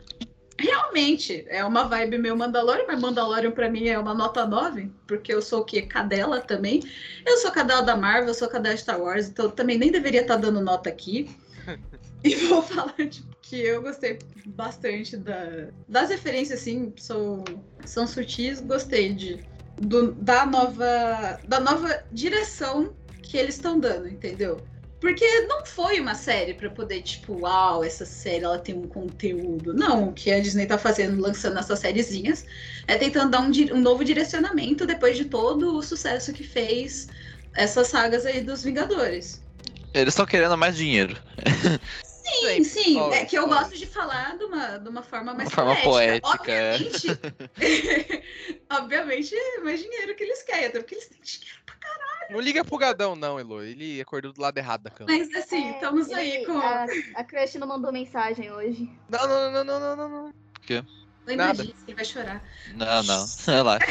Realmente, é uma vibe meio Mandalorian, mas Mandalorian pra mim é uma nota 9, porque eu sou o quê? Cadela também. Eu sou cadela da Marvel, eu sou cadela de Star Wars, então eu também nem deveria estar dando nota aqui. E vou falar tipo, que eu gostei bastante da, das referências, assim, são, são sutis, gostei de, do- da, nova, da nova direção que eles estão dando, entendeu? Porque não foi uma série pra poder, tipo, uau, essa série ela tem um conteúdo. Não, o que a Disney tá fazendo, lançando essas sériezinhas, é tentando dar um, um novo direcionamento depois de todo o sucesso que fez essas sagas aí dos Vingadores. Eles estão querendo mais dinheiro. Sim, sim. Always, é que eu always. gosto de falar de uma, de uma forma mais Uma forma poética, é. Obviamente, obviamente, é mais dinheiro que eles querem, até porque eles têm dinheiro. Não liga pro Gadão, não, Elo. Ele acordou do lado errado da cama. Mas assim, É, estamos aí com. A, a Crush não mandou mensagem hoje. Não, não, não, não, não, não, não. Lembra Nada. disso, ele vai chorar. Não, não. Relaxa.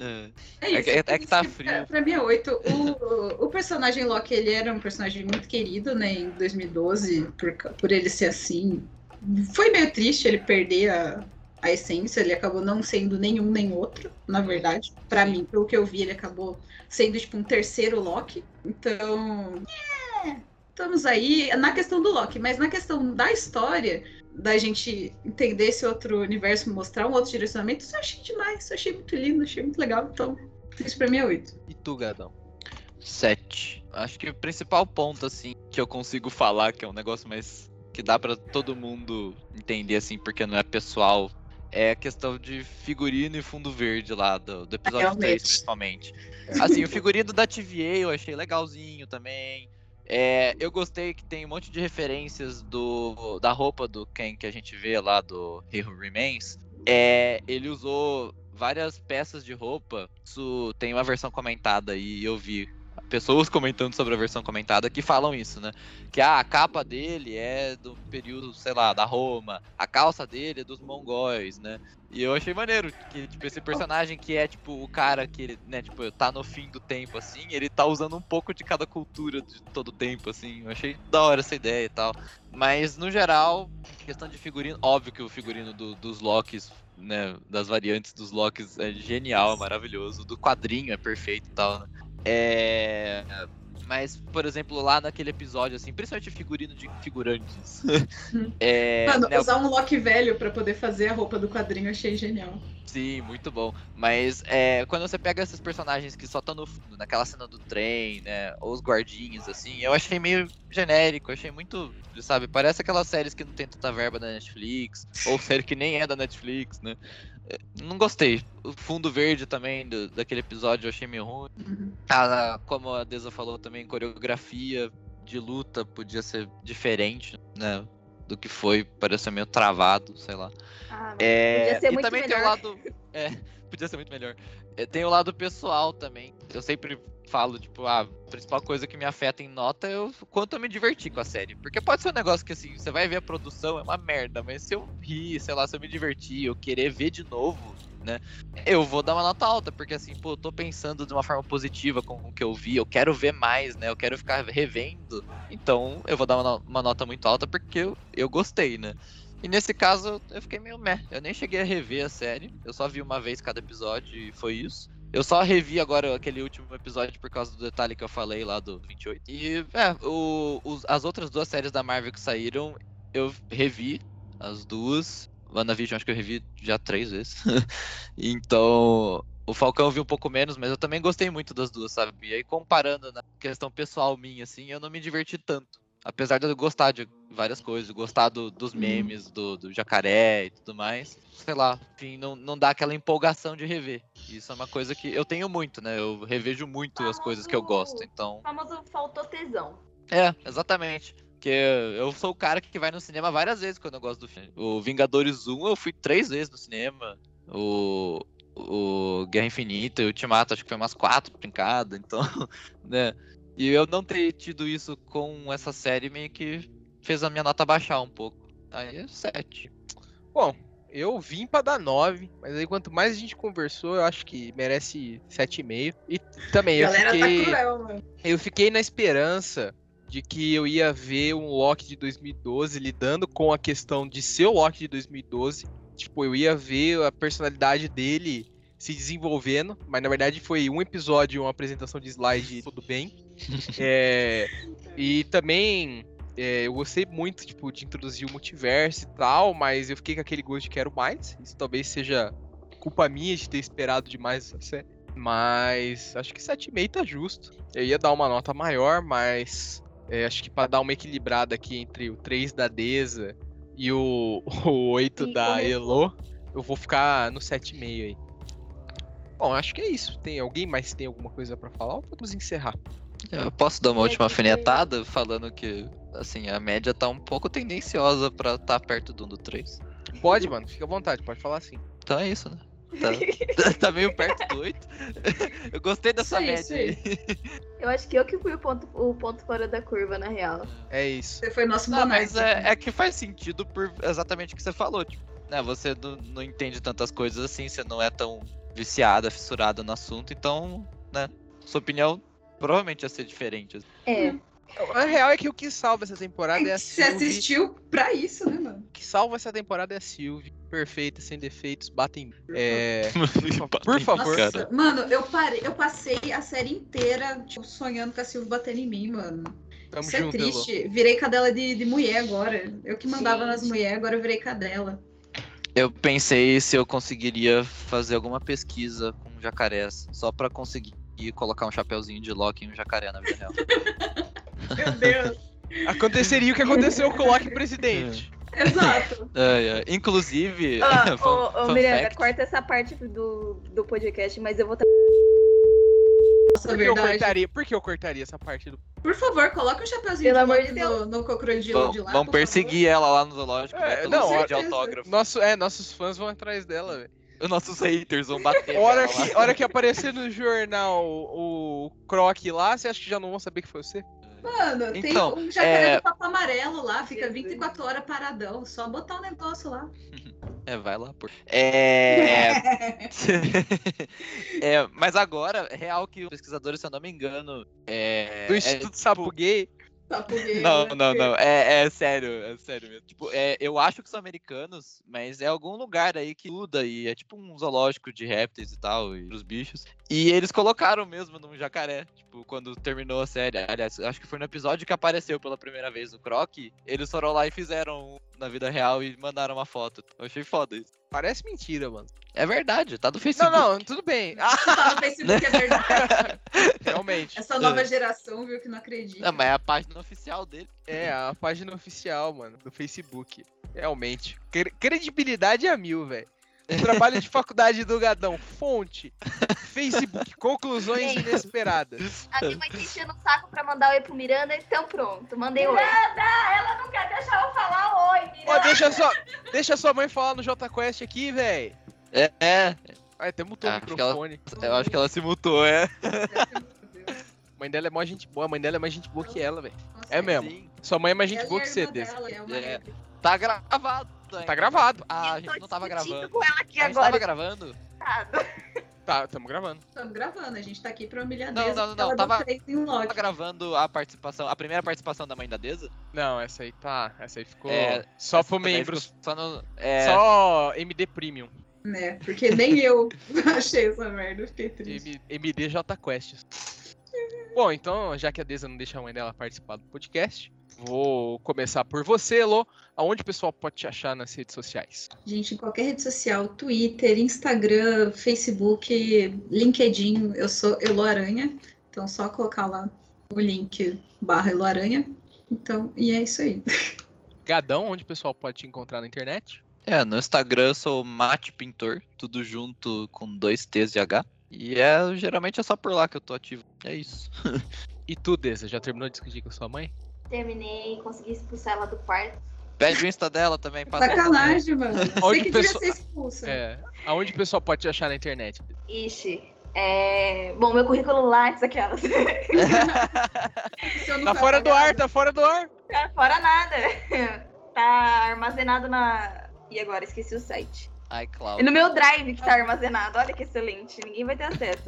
É. É É isso. que- é que tá frio. Pra, pra mim é 8. O, o personagem Loki, ele era um personagem muito querido, né, em 2012, por, por ele ser assim. Foi meio triste ele perder a, a essência, ele acabou não sendo nenhum nem outro, na verdade. Pra mim, pelo que eu vi, ele acabou sendo tipo um terceiro Loki. Então, é, estamos aí na questão do Loki, mas na questão da história, da gente entender esse outro universo, mostrar um outro direcionamento, isso eu achei demais, eu achei muito lindo, achei muito legal. Então, isso pra mim é 8. E tu, Gadão? 7. Acho que o principal ponto, assim, que eu consigo falar, que é um negócio mais. que dá pra todo mundo entender, assim, porque não é pessoal, é a questão de figurino e fundo verde lá, do, do episódio 3, Realmente. principalmente. Assim, o figurino da TVA eu achei legalzinho também. É, eu gostei que tem um monte de referências do, da roupa do Ken que a gente vê lá do He Who Remains. É, ele usou várias peças de roupa. Isso tem uma versão comentada aí, e eu vi pessoas comentando sobre a versão comentada que falam isso, né? Que ah, a capa dele é do período, sei lá, da Roma, a calça dele é dos mongóis, né? E eu achei maneiro que, tipo, esse personagem que é, tipo, o cara que, né, tipo, tá no fim do tempo, assim, ele tá usando um pouco de cada cultura de todo o tempo, assim. Eu achei da hora essa ideia e tal. Mas, no geral, questão de figurino, óbvio que o figurino do- dos Locks, né, das variantes dos Locks é genial, maravilhoso. Do quadrinho é perfeito e tal, né? É... Mas, por exemplo, lá naquele episódio, assim, principalmente figurino de figurantes. é, Mano, né, usar um Loki velho pra poder fazer a roupa do quadrinho achei genial. Sim, muito bom. Mas é, quando você pega esses personagens que só estão no fundo, naquela cena do trem, né? Ou os guardinhas, assim, eu achei meio genérico, achei muito, sabe? Parece aquelas séries que não tem tanta verba da Netflix, ou série que nem é da Netflix, né? Não gostei. O fundo verde também do- daquele episódio eu achei meio ruim. Uhum. Ah, como a Deza falou também, coreografia de luta podia ser diferente, né? Do que foi, pareceu meio travado, sei lá. Ah, É, Podia ser e muito também tem o melhor. lado. É, podia ser muito melhor. Tem o lado pessoal também. Eu sempre falo, tipo, a principal coisa que me afeta em nota é o quanto eu me diverti com a série. Porque pode ser um negócio que, assim, você vai ver a produção, é uma merda, mas se eu rir, sei lá, se eu me divertir, eu querer ver de novo, né, eu vou dar uma nota alta, porque, assim, pô, eu tô pensando de uma forma positiva com o que eu vi, eu quero ver mais, né, eu quero ficar revendo. Então, eu vou dar uma, uma nota muito alta porque eu, eu gostei, né. E nesse caso, eu fiquei meio meh. Eu nem cheguei a rever a série. Eu só vi uma vez cada episódio e foi isso. Eu só revi agora aquele último episódio por causa do detalhe que eu falei lá do 28. E, é, o, os- as outras duas séries da Marvel que saíram, eu revi as duas. WandaVision acho que eu revi já três vezes. então, o Falcão eu vi um pouco menos, mas eu também gostei muito das duas, sabe? E aí, comparando na questão pessoal minha, assim, eu não me diverti tanto. Apesar de eu gostar de várias coisas, gostar do- dos memes, do, do jacaré e tudo mais, sei lá, enfim, não, não dá aquela empolgação de rever. Isso é uma coisa que eu tenho muito, né? Eu revejo muito as coisas que eu gosto, então. O famoso faltou tesão. É, exatamente. Porque eu sou o cara que vai no cinema várias vezes quando eu gosto do filme. O Vingadores 1 eu fui três vezes no cinema. O, o Guerra Infinita e o Ultimato acho que foi umas quatro brincadas, então, né? E eu não ter tido isso com essa série meio que fez a minha nota baixar um pouco. Aí é 7. Bom, eu vim pra dar 9, mas aí quanto mais a gente conversou, eu acho que merece 7,5. E também eu Galera fiquei. tá cruel, mano. Eu fiquei na esperança de que eu ia ver um Loki de 2012 lidando com a questão de ser o Loki de 2012. Tipo, eu ia ver a personalidade dele se desenvolvendo, mas na verdade foi um episódio, uma apresentação de slide e tudo bem. É, e também é, eu gostei muito tipo, de introduzir o multiverso e tal, mas eu fiquei com aquele gosto de quero mais. Isso talvez seja culpa minha de ter esperado demais essa série. Mas acho que 7,5 tá justo. Eu ia dar uma nota maior, mas é, acho que pra dar uma equilibrada aqui entre o 3 da Deza e o, o 8 E da Elo, eu vou ficar no 7,5 aí. Bom, acho que é isso. Tem alguém mais tem alguma coisa pra falar ou podemos encerrar? Eu posso dar uma É última alfinetada falando que, assim, a média tá um pouco tendenciosa pra estar perto do 1 do 3. Pode, mano, fica à vontade, pode falar assim. Então é isso, né? Tá, tá meio perto do 8. Eu gostei dessa Isso média isso aí. Eu acho que eu que fui o ponto, o ponto fora da curva, na real. É isso. Você foi nosso Não, mas é, é que faz sentido por exatamente o que você falou. Tipo, né, você não, não entende tantas coisas assim, você não é tão viciada, fissurada no assunto, então, né, sua opinião provavelmente ia ser diferente. assim. É, A real é que o que salva essa temporada é a Você Sylvie. assistiu pra isso, né, mano? O que salva essa temporada é a Sylvie. Perfeita, sem defeitos, batem. É... Por favor. Nossa, cara. mano, eu parei, eu passei a série inteira, tipo, sonhando com a Silvia batendo em mim, mano. Tamo Isso é junto, Elô. triste. Virei cadela de, de mulher agora. Eu que mandava nas Gente. mulheres, agora eu virei cadela. Eu pensei se eu conseguiria fazer alguma pesquisa com jacarés, só pra conseguir colocar um chapeuzinho de Loki em um jacaré na vida real. Meu Deus. Aconteceria o que aconteceu com o Loki presidente. Exato. Ai, ai. Inclusive, Ó, fun- ô, ô, fun Miranda, fact, corta essa parte do, do podcast, mas eu vou. Nossa, Por que, eu cortaria, por que eu cortaria essa parte do. Por favor, coloca um chapeuzinho Pelo de amor de Deus. no, no crocodilo de lá. vão perseguir ela lá no zoológico, É, pelo não, de autógrafo. Nosso, é, nossos fãs vão atrás dela, velho. Os nossos haters vão bater. Hora que, hora que aparecer no jornal o Croc lá, você acha que já não vão saber que foi você? Mano, tem Então, um jacaré é- do papo amarelo lá, fica Jesus. 24 horas paradão. Só botar um negócio lá. É, vai lá, por. É... é, mas agora, é real que os pesquisadores, se eu não me engano, é. Do é, Instituto tipo, Sapo Gay. Não, né? não, não. É, é sério, é sério mesmo. Tipo, é, eu acho que são americanos, mas é algum lugar aí que estuda e é tipo um zoológico de répteis e tal, e os bichos. E eles colocaram mesmo num jacaré, tipo, quando terminou a série. Aliás, acho que foi no episódio que apareceu pela primeira vez o Croc. Eles foram lá e fizeram um na vida real e mandaram uma foto. Eu achei foda isso. Parece mentira, mano. É verdade, tá do Não, Facebook. não, tudo bem. Ah, Tá no Facebook, é verdade. realmente. Essa nova geração viu que não acredita. Não, mas é a página oficial dele. É, a página oficial, mano, do Facebook. Realmente. Cre- Credibilidade a mil, velho. Trabalho de faculdade do Gadão. Fonte. Facebook. Conclusões Gente. inesperadas. A minha mãe tá enchendo o saco pra mandar oi pro Miranda, então pronto, mandei oi. ela não quer deixar eu falar oi, Ó, deixa só, deixa sua mãe falar no Jota Quest aqui, velho. É, é, Ai, até mutou o Acho que ela- microfone. eu acho que ela se mutou, é. A mãe dela é mó gente boa, a mãe dela é mais gente boa que ela, velho. É mesmo. Sim. Sua mãe é mais gente Ela boa que você, Desse. dela, é uma É. Tá gravado. Ainda. Tá gravado. Ah, a gente não tava gravando. com ela aqui A gente agora. tava gravando? Tá, tamo gravando. Estamos gravando, a gente tá aqui pra humilhar Não, Deza, não, não, ela tava- Tava gravando a participação, a primeira participação da mãe da Deza? Não, essa aí tá. Essa aí ficou É, só Essa daí membros. ficou Só no. É, Só MD Premium. Né? Porque nem eu achei essa merda, fiquei triste. M- MD J Quest. Bom, então, já que a Deza não deixa a mãe dela participar do podcast, vou começar por você, Elô. Aonde o pessoal pode te achar nas redes sociais? Gente, em qualquer rede social, Twitter, Instagram, Facebook, LinkedIn, eu sou Elo Aranha. Então, só colocar lá o link barra Elo Aranha. Então, e é isso aí. Gadão, onde o pessoal pode te encontrar na internet? é, no Instagram eu sou Mate Pintor, tudo junto com dois T's de H. E é, geralmente é só por lá que eu tô ativo. É isso. E tu, Deza, já terminou de discutir com sua mãe? Terminei, consegui expulsar ela do quarto. Pede o Insta dela também. passa Sacanagem, mano. Você que o devia ser expulsa. É. Aonde o pessoal pode te achar na internet? Ixi. É... Bom, meu currículo Lattes, aquelas. Tá fora do ar, tá fora do ar. Tá fora nada. Tá armazenado na. E agora, esqueci o site. E iCloud. no meu drive que tá armazenado. Olha que excelente. Ninguém vai ter acesso.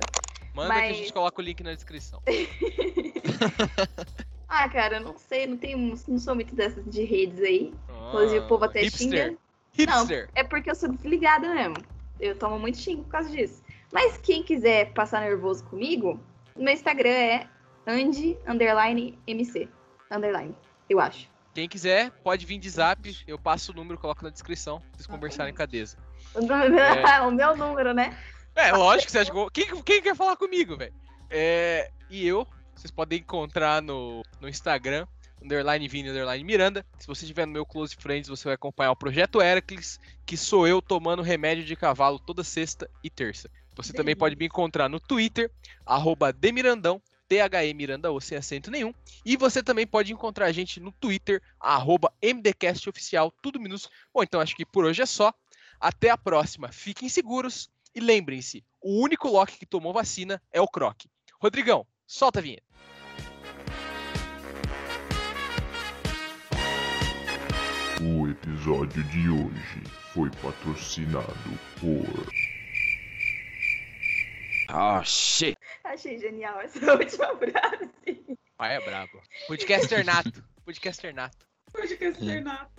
Manda que a Mas- gente coloca o link na descrição. Ah, cara, eu não sei, não tenho. Não sou muito dessas de redes aí. Inclusive, o povo até Ah, hipster. xinga. Hipster. É porque eu sou desligada mesmo. Eu tomo muito xingo por causa disso. Mas quem quiser passar nervoso comigo, meu Instagram é Andy underline MC. Underline, eu acho. Quem quiser, pode vir de zap. Eu passo o número, coloco na descrição. pra Vocês conversarem com a Deza. o meu número, né? É, lógico que você acha eu- Quem, quem quer falar comigo, velho? É, e eu, vocês podem encontrar no, no Instagram, underline Vini, underline Miranda. Se você estiver no meu Close Friends, você vai acompanhar o Projeto Heracles, que sou eu tomando remédio de cavalo toda sexta e terça. Você também pode me encontrar no Twitter, arroba Demirandão, THE Miranda ou sem acento nenhum. E você também pode encontrar a gente no Twitter, arroba MDCastOficial, tudo minúsculo. Bom, então acho que por hoje é só. Até a próxima. Fiquem seguros e lembrem-se, o único Loki que tomou vacina é o Croc. Rodrigão, solta a vinheta. We episódio de hoje foi patrocinado por. Oh, shit. Achei genial essa última frase. Pai é brabo. Podcaster nato. Podcaster nato. Que externar.